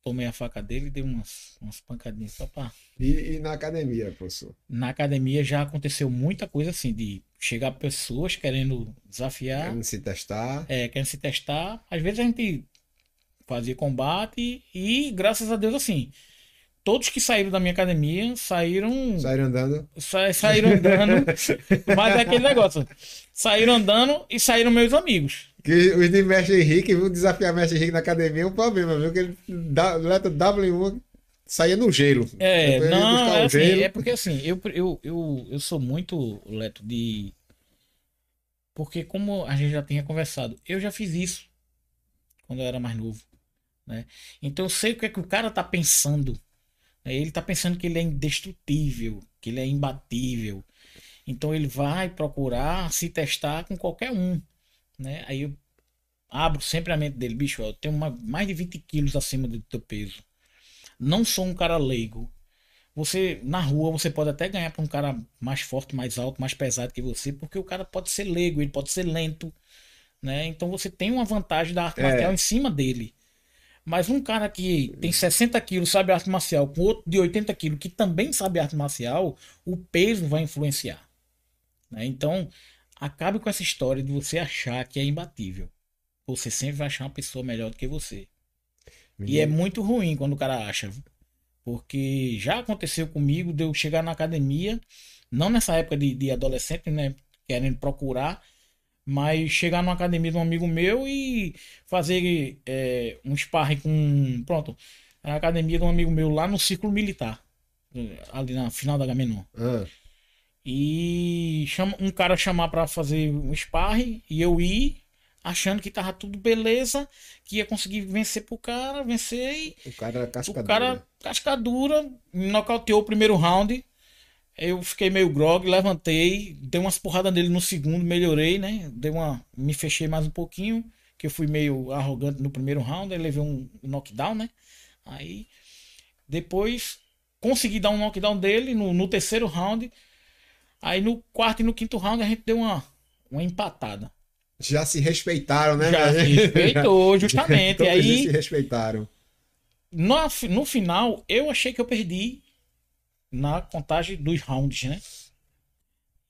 tomei a faca dele e dei umas, umas pancadinhas só pra. E, e, na academia, professor? Na academia já aconteceu muita coisa assim, de chegar pessoas querendo desafiar. Querendo se testar. É, querendo se testar. Às vezes a gente fazia combate e, graças a Deus, assim. Todos que saíram da minha academia saíram. Saíram andando. Sa saíram andando. mas é aquele negócio. Saíram andando e saíram meus amigos. Que os de Mestre Henrique, viu? Desafiar Mestre Henrique na academia é um problema, viu? Que ele, letra W1 saía no gelo. É, não, é, assim, é porque assim, eu, eu, eu, eu sou muito, Leto, de. Porque como a gente já tinha conversado, eu já fiz isso quando eu era mais novo. Né? Então eu sei o que é que o cara tá pensando. Ele tá pensando que ele é indestrutível, que ele é imbatível. Então ele vai procurar se testar com qualquer um né? Aí eu abro sempre a mente dele, bicho, eu tenho uma, mais de 20 quilos acima do teu peso. Não sou um cara leigo. Você, na rua, você pode até ganhar para um cara mais forte, mais alto, mais pesado que você, porque o cara pode ser leigo, ele pode ser lento, né? Então você tem uma vantagem da arte é. marcial em cima dele. Mas um cara que tem 60 quilos, sabe arte marcial, com outro de 80 quilos que também sabe arte marcial, o peso vai influenciar. Né? Então, Acabe com essa história de você achar que é imbatível. Você sempre vai achar uma pessoa melhor do que você. E é muito ruim quando o cara acha. Porque já aconteceu comigo de eu chegar na academia, não nessa época de, de adolescente, né? Querendo procurar, mas chegar numa academia de um amigo meu e fazer é, um sparring com. Pronto. A academia de um amigo meu lá no círculo militar. Ali na final da Gamenon. Ah. E chama, um cara chamar para fazer um sparring e eu ir achando que tava tudo beleza, que ia conseguir vencer pro cara, vencer e. O cara era cascadura. O cara, cascadura, nocauteou o primeiro round. Eu fiquei meio grog, levantei, dei umas porradas nele no segundo, melhorei, né? Dei uma. Me fechei mais um pouquinho, que eu fui meio arrogante no primeiro round, aí levei um knockdown, né? Aí. Depois consegui dar um knockdown dele no, no terceiro round. Aí no quarto e no quinto round a gente deu uma, uma empatada. Já se respeitaram, né? Já se respeitou, justamente. Todos aí se respeitaram. No, no final, eu achei que eu perdi na contagem dos rounds, né?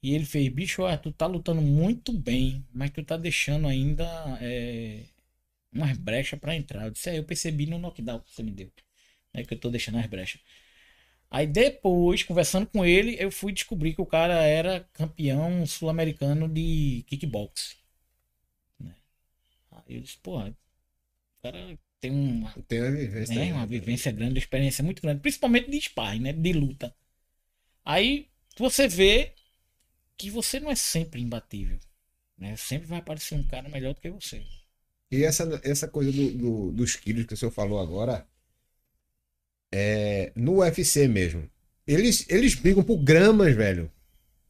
E ele fez, bicho, ó, tu tá lutando muito bem, mas tu tá deixando ainda é, umas brechas para entrar. Eu disse, é, eu percebi no knockdown que você me deu. É que eu tô deixando as brechas. Aí depois, conversando com ele, eu fui descobrir que o cara era campeão sul-americano de kickbox. Né? Aí eu disse, porra, o cara tem uma, tem uma vivência, né? uma vivência grande, uma experiência muito grande, principalmente de sparring, né? De luta. Aí você vê que você não é sempre imbatível. Né? Sempre vai aparecer um cara melhor do que você. E essa, essa coisa do, do, dos quilos que o senhor falou agora, é, no UFC mesmo. Eles, eles brigam por gramas, velho.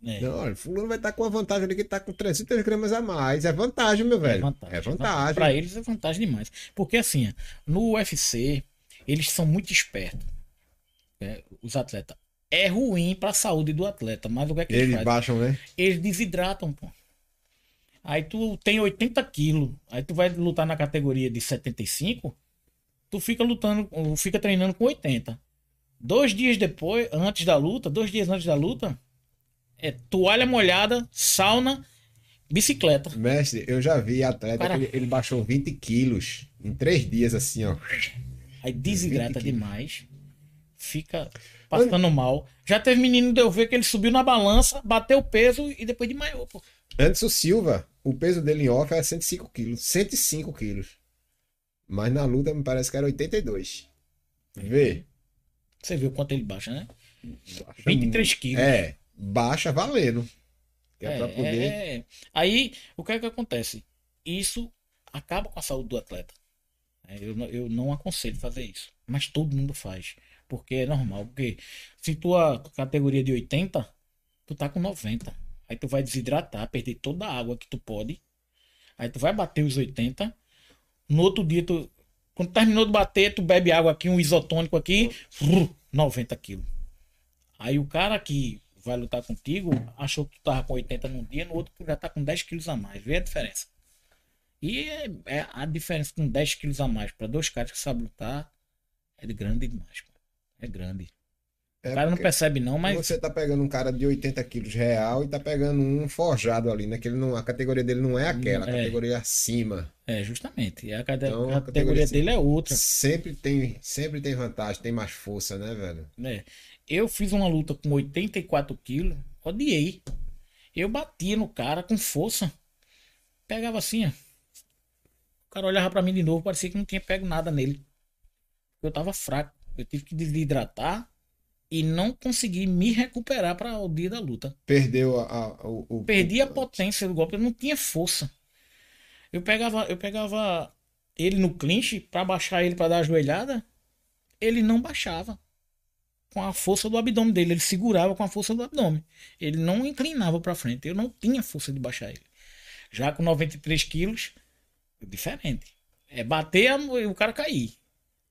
É. Não, olha, fulano vai estar tá com a vantagem ali que está com 300 gramas a mais. É vantagem, meu velho. É vantagem. É vantagem. Para eles é vantagem demais. Porque assim, no UFC, eles são muito espertos. É, os atletas. É ruim para a saúde do atleta, mas o que é que eles, eles baixam, né? Eles desidratam, pô. Aí tu tem 80 quilos, aí tu vai lutar na categoria de 75, tu fica lutando, fica treinando com 80. Dois dias depois, antes da luta, dois dias antes da luta, é toalha molhada, sauna, bicicleta. Mestre, eu já vi atleta que ele, ele, baixou 20 quilos em três dias, assim, ó. Aí desidrata demais, fica passando mal. Já teve menino de eu ver que ele subiu na balança, bateu o peso e depois desmaiou, pô. o Silva, o peso dele em off é 105 quilos. 105 quilos. Mas na luta me parece que era 82. Vê. Você viu quanto ele baixa, né? Baixa 23 quilos. É. baixa valendo. Que é, É, pra poder. é, é. Aí, o que é que acontece? Isso acaba com a saúde do atleta. É, Eu, não- eu não aconselho fazer isso. Mas todo mundo faz. Porque é normal. Porque se tua categoria é de 80, tu tá com 90. Aí tu vai desidratar, perder toda a água que tu pode. Aí tu vai bater os 80. No outro dia, tu. Quando terminou de bater, tu bebe água aqui, um isotônico aqui, vrr, 90 quilos. Aí o cara que vai lutar contigo achou que tu tava com 80 num dia, no outro tu já tá com 10 quilos a mais. Vê a diferença. E é, é a diferença com 10 quilos a mais para dois caras que sabem lutar é de grande demais. pô. É grande. É o cara não percebe não, mas Você tá pegando um cara de 80 quilos real e tá pegando um forjado ali, né? Que ele não, a categoria dele não é aquela, a É. categoria acima. é justamente. A, cate- Então, a a categoria categoria dele é outra. Sempre tem, sempre tem vantagem, tem mais força, né, velho? né? Eu fiz uma luta com 84 quilos, odiei. Eu batia no cara com força. Pegava assim, ó. O cara olhava pra mim de novo, parecia que não tinha pego nada nele. Eu tava fraco. Eu tive que desidratar e não consegui me recuperar para o dia da luta. Perdeu a, a- o, Perdi a potência do golpe, eu não tinha força. Eu pegava, eu pegava ele no clinch pra baixar ele pra dar a joelhada, ele não baixava com a força do abdômen dele, ele segurava com a força do abdômen. Ele não inclinava pra frente, eu não tinha força de baixar ele. Já com 93 quilos, diferente. É bater e o cara cair.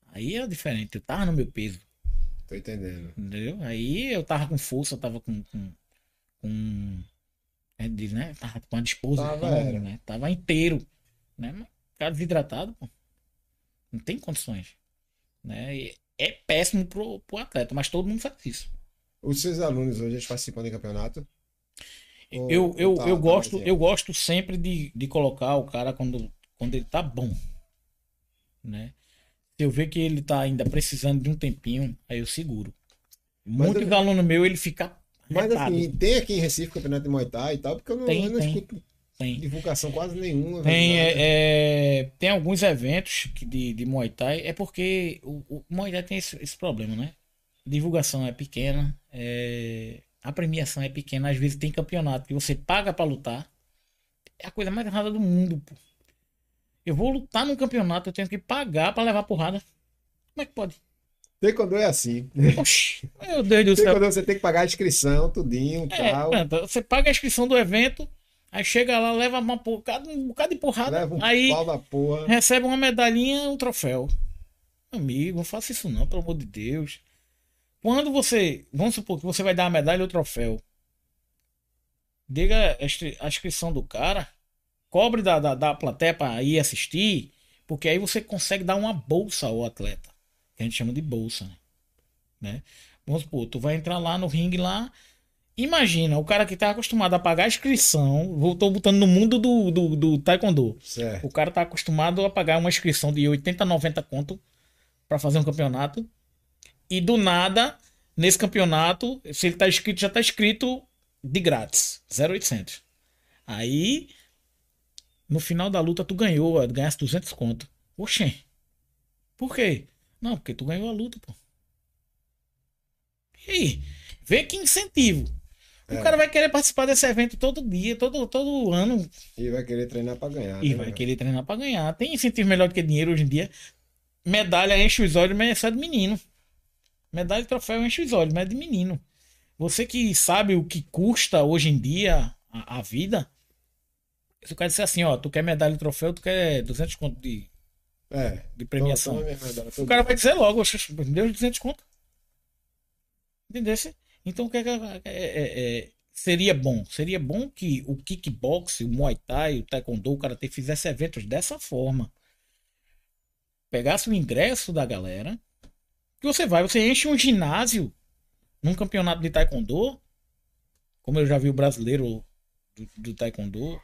Aí é diferente, eu tava no meu peso. Tô entendendo. Entendeu? Aí eu tava com força, tava com. com, com é, diz, né? Tava com a disposição, Tava, né? Tava inteiro. Né? Mas, cara desidratado, pô. Não tem condições. Né? E é péssimo pro, pro atleta, mas todo mundo faz isso. Os seus alunos hoje eles participam de campeonato? Ou- eu, eu, tá- eu, tá gosto, eu gosto sempre de, de colocar o cara quando, quando ele tá bom. Né? Se eu ver que ele tá ainda precisando de um tempinho, aí eu seguro. Muitos eu- alunos meus, ele fica. Mas arretado. assim, tem aqui em Recife campeonato de Muay Thai e tal, porque eu não, Tem, eu não escuto Tem. divulgação quase nenhuma. Tem, é, é, tem alguns eventos de, de Muay Thai, é porque o, o Muay Thai tem esse, esse problema, né? Divulgação é pequena, é, a premiação é pequena, às vezes tem campeonato que você paga pra lutar. É a coisa mais errada do mundo, pô. Eu vou lutar num campeonato, eu tenho que pagar pra levar porrada. Como é que pode? Taekwondo é assim. Oxi, meu Deus do céu. Taekwondo você tem que pagar a inscrição, tudinho, É, tal. você paga a inscrição do evento, aí chega lá, leva uma porrada, um bocado de porrada, Leva um aí pau da porra. recebe uma medalhinha, um troféu. Amigo, não faça isso não, pelo amor de Deus. Quando você, vamos supor que você vai dar a medalha ou o troféu, diga a inscri- a inscrição do cara, cobre da, da, da plateia para ir assistir, porque aí você consegue dar uma bolsa ao atleta, que a gente chama de bolsa, né? né? Vamos supor, tu vai entrar lá no ringue lá, imagina, o cara que tá acostumado a pagar a inscrição, voltou botando no mundo do, do, do taekwondo, Certo. o cara tá acostumado a pagar uma inscrição de 80, 90 conto pra fazer um campeonato. E do nada, nesse campeonato, se ele tá inscrito, já tá inscrito de grátis, 0800. Aí, no final da luta, tu ganhou, ganhasse 200 conto. Oxê. Por quê? Não, porque tu ganhou a luta, pô. E aí? Vê que incentivo. O É. cara vai querer participar desse evento todo dia, todo, todo ano, E vai querer treinar pra ganhar. e né, vai velho? querer treinar pra ganhar. Tem incentivo melhor do que dinheiro hoje em dia. Medalha enche os olhos, mas é só de menino. Medalha e troféu enche os olhos, mas é de menino. Você que sabe o que custa hoje em dia a, a vida. Se o cara disser assim, ó, tu quer medalha e troféu, tu quer 200 conto de, É. de premiação. Verdade, O cara vai dizer logo, "Oxe, me deu 200 conto. Entendesse? Então, o que é, que é- é- é- seria bom? Seria bom que o kickbox, o muay thai, o taekwondo, o karatê fizesse eventos dessa forma. Pegasse o ingresso da galera, que você vai, você enche um ginásio num campeonato de taekwondo, como eu já vi o brasileiro do, do taekwondo,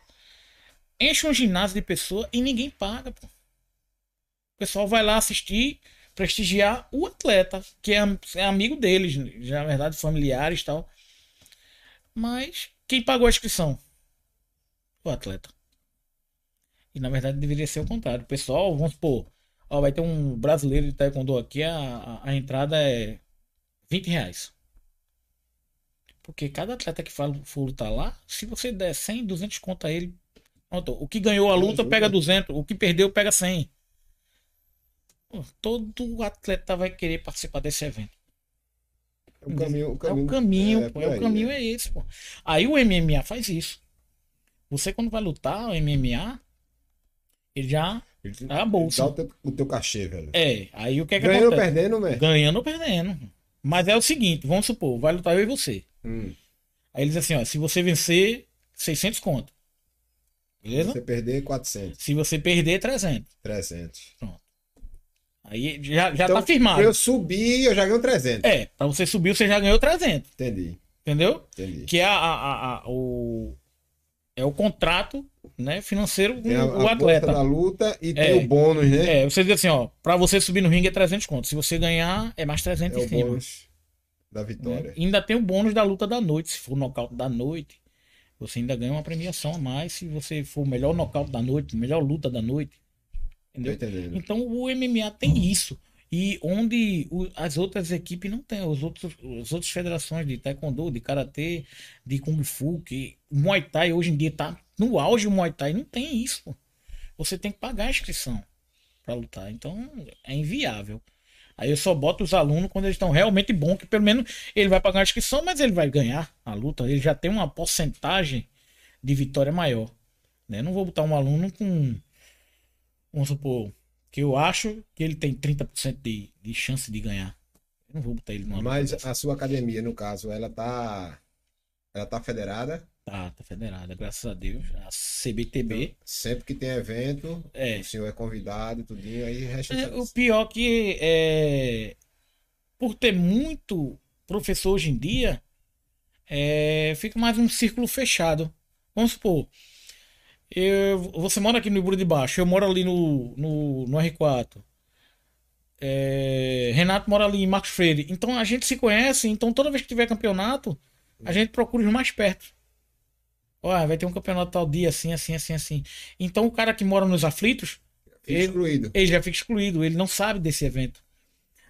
enche um ginásio de pessoa e ninguém paga, pô. O pessoal vai lá assistir, prestigiar o atleta, que é, é amigo deles, na verdade, familiares e tal. Mas quem pagou a inscrição? O atleta. E na verdade deveria ser o contrário. O pessoal, vamos supor, ó, vai ter um brasileiro de taekwondo aqui, a, a, a entrada é 20 reais. Porque cada atleta que for for lutar lá, se você der 100, 200 conto a ele, pronto, o que ganhou a luta pega 200, o que perdeu pega 100. Pô, Todo atleta vai querer participar desse evento. O caminho, o É caminho, o caminho, pô, por é o caminho é. é esse, pô. Aí o MMA faz isso. Você quando vai lutar, o MMA, ele já Ele te- a bolsa. Dá o teu, o teu cachê, velho. é. Aí o que é que Ganhando ou perdendo, velho? Ganhando ou perdendo. Mas é o seguinte, vamos supor, vai lutar eu e você. Hum. Aí eles assim, ó, se você vencer, 600 conto. Beleza? Você perder 400, Se você perder, 300. 300. Aí já, já Então, tá firmado. eu subir, eu já ganho 300. É, pra você subir, você já ganhou 300. Entendi, Entendeu? entendi. Que é a, a- a- o é o contrato, né, financeiro com o atleta. da luta e É. tem o bônus, né? É, você diz assim, ó, pra você subir no ringue é 300 conto. Se você ganhar, é mais 300 É em o cima. bônus da vitória. né? Ainda tem o bônus da luta da noite. Se for nocaute da noite, você ainda ganha uma premiação a mais. Se você for o melhor nocaute da noite, melhor luta da noite. Entendeu? entendendo. Então o MMA tem isso. E onde o- as outras equipes não têm, os outros, as outras federações de taekwondo, de karatê, de kung fu, que Muay Thai hoje em dia tá no auge o Muay Thai, não tem isso. pô. Você tem que pagar a inscrição para lutar. Então é inviável. Aí eu só boto os alunos quando eles estão realmente bons, que pelo menos ele vai pagar a inscrição, mas ele vai ganhar a luta. Ele já tem uma porcentagem de vitória maior. Né? Não vou botar um aluno com, vamos supor, que eu acho que ele tem 30% de, de chance de ganhar. Eu não vou botar ele numa Mas a sua academia, no caso, ela tá. Ela tá federada. Tá, tá federada, graças a Deus. A CBTB. Sempre que tem evento, É. o senhor é convidado e tudinho, aí resta. É, o pior que é. Por ter muito professor hoje em dia, é, fica mais um círculo fechado. Vamos supor. Eu- você mora aqui no Iburo de Baixo, eu moro ali no, no, no R4. É, Renato mora ali em Marcos Freire. Então a gente se conhece, então toda vez que tiver campeonato, a gente procura os mais perto. Olha, vai ter um campeonato tal dia, assim, assim, assim, assim. Então o cara que mora nos aflitos, Fica excluído. ele já fica excluído, ele não sabe desse evento.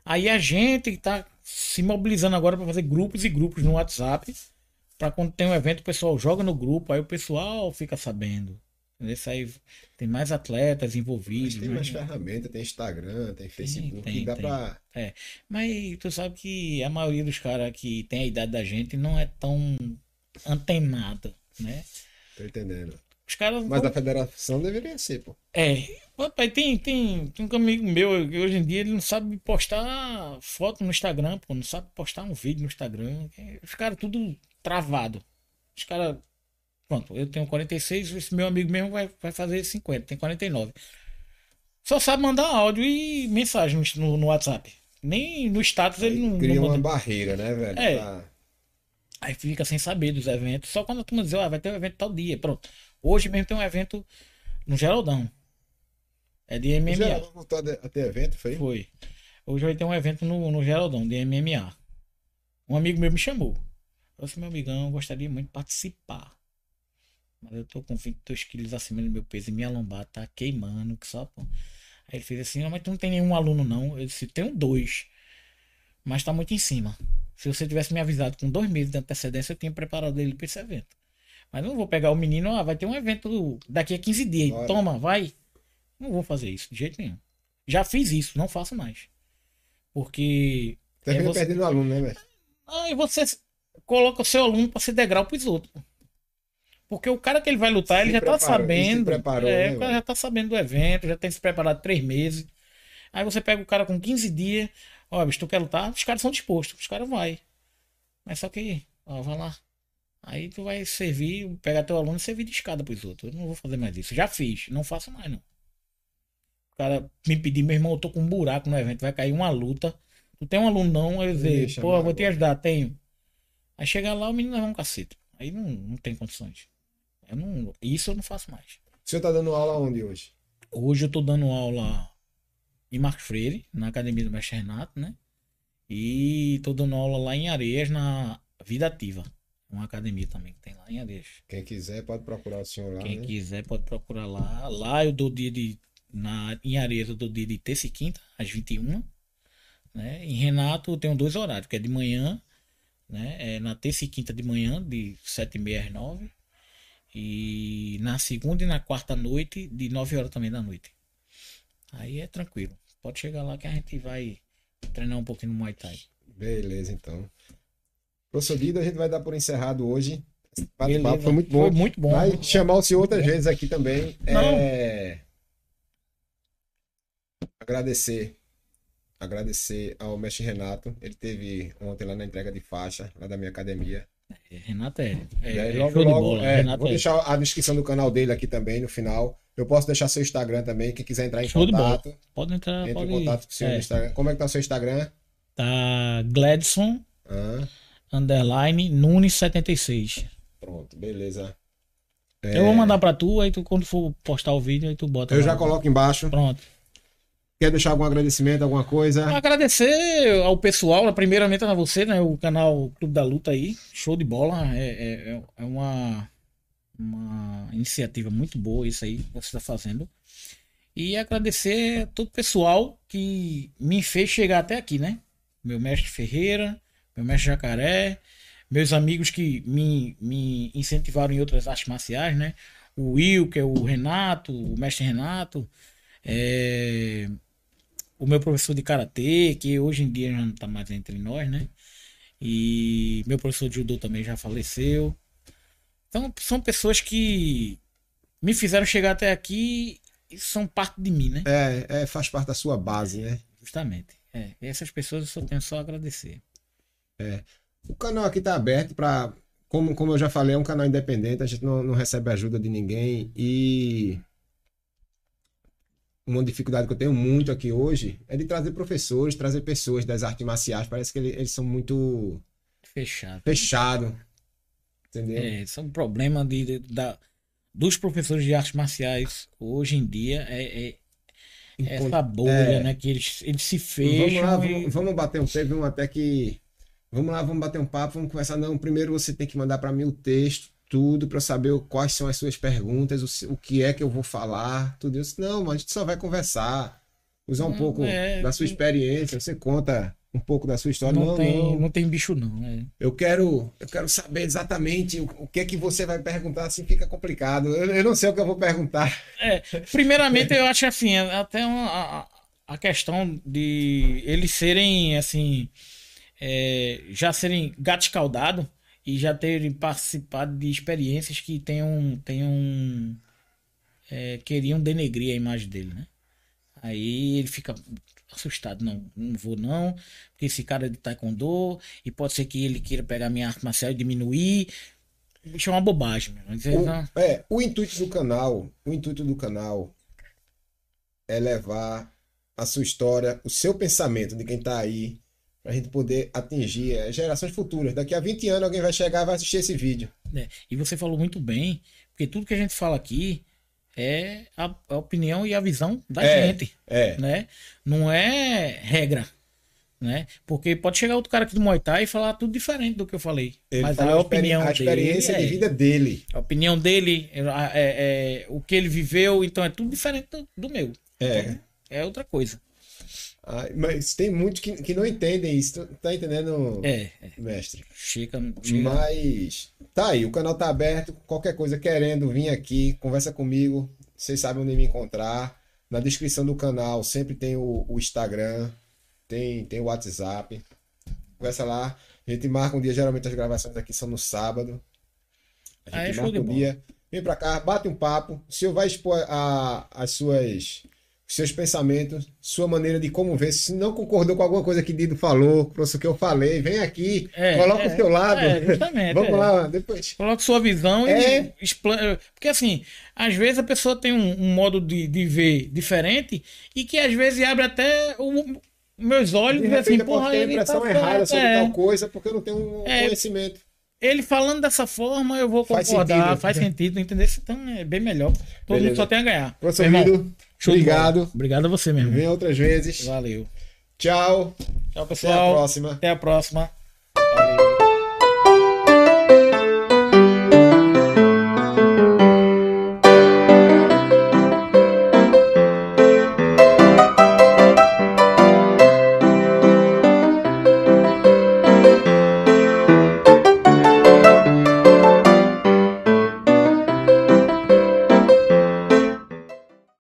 Aí a gente tá se mobilizando agora para fazer grupos e grupos no WhatsApp, para quando tem um evento o pessoal joga no grupo, aí o pessoal fica sabendo. Tem mais atletas envolvidos. Mas tem né? mais ferramentas, tem Instagram, tem Facebook, tem, que dá tem. pra. É, mas tu sabe que a maioria dos caras que tem a idade da gente não é tão antenado, né? Tô entendendo. Os caras Mas a federação deveria ser, pô. É, papai, tem, tem, tem um amigo meu que hoje em dia ele não sabe postar foto no Instagram, pô, não sabe postar um vídeo no Instagram. Os caras tudo travado. Os caras. Pronto, eu tenho 46, esse meu amigo mesmo vai, vai fazer 50, tem 49. Só sabe mandar áudio e mensagem no, no- WhatsApp. Nem no status ele não, Cria não uma barreira, né, velho? É. Pra- Aí fica sem saber dos eventos. Só quando a turma diz, ah, vai ter um evento tal dia. Pronto. Hoje mesmo tem um evento no Geraldão. É de MMA. Já voltou a ter- a ter evento, foi? Foi. Hoje vai ter um evento no, no Geraldão, de MMA. Um amigo meu me chamou. Eu disse, meu amigão, gostaria muito de participar. Mas eu tô com 22 quilos acima do meu peso e minha lombar tá queimando, que só. pô. Aí ele fez assim, não, mas tu não tem nenhum aluno não. Eu disse, tenho dois. Mas tá muito em cima. Se você tivesse me avisado com dois meses de antecedência, eu tinha preparado ele para esse evento. Mas não vou pegar o menino, ah, vai ter um evento daqui a 15 dias. Bora. Toma, vai. Não vou fazer isso, de jeito nenhum. Já fiz isso, não faço mais. Porque. Termina é você- perdendo aluno, né, velho? Aí você coloca o seu aluno para ser degrau pros outros. Porque o cara que ele vai lutar, Se ele já tá preparou, ele se sabendo. preparou, é, né, o cara já tá sabendo do evento, já tem se preparado três meses. Aí você pega o cara com 15 dias, ó, bicho, tu quer lutar? Os caras são dispostos, os caras vai. Mas só que, ó, vai lá. Aí tu vai servir, pegar teu aluno e servir de escada pros outros. Eu não vou fazer mais isso. Já fiz, não faço mais não. O cara me pedir, meu irmão, eu tô com um buraco no evento, vai cair uma luta. Tu tem um aluno não? Eu dizer, pô, vou te ajudar, tenho. Aí chega lá, o menino leva um cacete. Aí não, não tem condições. Eu não, isso eu não faço mais. O senhor tá dando aula onde hoje? Hoje eu tô dando aula em Marcos Freire, na academia do Mestre Renato, né? E tô dando aula lá em Areias, na Vida Ativa. Uma academia também que tem lá em Areias. Quem quiser pode procurar o senhor lá. Quem né? quiser pode procurar lá. Lá eu dou dia de. Na, em Areias eu dou dia de terça e quinta, às 21. Né? Em Renato eu tenho dois horários, que é de manhã, né? É na terça e quinta de manhã, de 7h30 às 9 E na segunda e na quarta noite, de 9 horas também da noite. Aí é tranquilo. Pode chegar lá que a gente vai treinar um pouquinho no Muay Thai. Beleza, então. Professor Guido, a gente vai dar por encerrado hoje. Bate-papo foi muito bom. Foi muito bom. Vai chamar o senhor outras vezes aqui também. Não. É... Agradecer. Agradecer ao mestre Renato. Ele teve ontem lá na entrega de faixa, lá da minha academia. É, Renato é, é, é logo, show logo, bola. é, vou é deixar a descrição do canal dele aqui também no final. Eu posso deixar seu Instagram também, quem quiser entrar em Show contato. Pode entrar, Entre pode em contato com o senhor é, Instagram. Como é que tá o seu Instagram? Tá Gladson Ah, underline Nunes 76. pronto, beleza. Eu vou mandar pra tu, aí tu quando for postar o vídeo, aí tu bota. Eu lá. já coloco embaixo. Pronto. Quer deixar algum agradecimento, alguma coisa? Agradecer ao pessoal, primeiramente a você, né? O canal Clube da Luta aí. Show de bola. É, é, é uma, uma iniciativa muito boa isso aí que você está fazendo. E agradecer a todo o pessoal que me fez chegar até aqui, né? Meu mestre Ferreira, meu mestre Jacaré, meus amigos que me, me incentivaram em outras artes marciais, né? O Will, que é o Renato, o mestre Renato. É, o meu professor de karatê, que hoje em dia já não tá mais entre nós, né? E meu professor de judô também já faleceu. Então são pessoas que me fizeram chegar até aqui e são parte de mim, né? É, é, faz parte da sua base, né? Justamente. É, e essas pessoas eu só tenho só a agradecer. O canal aqui tá aberto para, como, como eu já falei, é um canal independente, a gente não, não recebe ajuda de ninguém e uma dificuldade que eu tenho muito aqui hoje é de trazer professores, trazer pessoas das artes marciais. Parece que ele- eles são muito Fechado. fechados, entendeu? É, isso é um problema de, de- da, dos professores de artes marciais hoje em dia. É, é, essa bolha, é. né? Que eles, eles se Vamos fecham. lá, e- vamos, vamos bater um teve um até que vamos lá, vamos bater um papo, vamos conversar. Não, primeiro você tem que mandar para mim o texto, tudo para saber quais são as suas perguntas, o, que é que eu vou falar, tudo isso. Não, mas a gente só vai conversar, usar um Não, pouco é, da sua experiência, você conta um pouco da sua história. não, Não, tem, não. não tem bicho, não. é. Eu quero, eu quero saber exatamente o, o que é que você vai perguntar, assim fica complicado. Eu, eu não sei o que eu vou perguntar. É, primeiramente, eu acho assim, até uma, a, a questão de eles serem assim, é, já serem gato escaldado e já terem participado de experiências que tenham, tenham é, queriam denegrir a imagem dele, né? Aí ele fica assustado, não, não vou não, porque esse cara é de taekwondo e pode ser que ele queira pegar minha arte marcial e diminuir. Isso é uma bobagem, é- O, é, o intuito do canal, o intuito do canal é levar a sua história, o seu pensamento de quem tá aí, pra gente poder atingir é, gerações futuras. Daqui a 20 anos alguém vai chegar e vai assistir esse vídeo. É, e você falou muito bem, porque tudo que a gente fala aqui é a, a opinião e a visão da É, gente, É, né? Não é regra, né? Porque pode chegar outro cara aqui do Muay Thai e falar tudo diferente do que eu falei. ele mas a opinião a experiência dele, de é- vida dele. a opinião dele é, é- é o que ele viveu, então é tudo diferente do, do meu. É. Então, é outra coisa. Ah, mas tem muitos que, que não entendem isso. Tá entendendo, É, é. mestre? Chega, chega. Mas tá aí, o canal tá aberto. Qualquer coisa querendo vir aqui, conversa comigo. Vocês sabem onde me encontrar. Na descrição do canal sempre tem o, o Instagram, tem, tem o WhatsApp. Conversa lá. A gente marca um dia, geralmente as gravações aqui são no sábado. A Ah, é gente marca um bola. dia. Vem pra cá, bate um papo. O senhor vai expor a, as suas seus pensamentos, sua maneira de como ver. Se não concordou com alguma coisa que Dido falou, professor, que eu falei, vem aqui, É, coloca é, o seu lado. é, justamente, Vamos é. lá, depois. Coloque sua visão É. e explana. Porque assim, às vezes a pessoa tem um, um modo de, de ver diferente e que às vezes abre até o, meus olhos e diz assim, eu posso porra, ele impressão tá errada sobre é. tal coisa, porque eu não tenho um É. conhecimento. Ele falando dessa forma, eu vou Faz concordar, sentido. faz sentido, entender? Então é bem melhor. Todo Beleza. mundo só tem a ganhar. Professor show obrigado. Obrigado a você mesmo. Venha outras vezes. Valeu. Tchau. Tchau, Até pessoal. a próxima. Até a próxima. Valeu.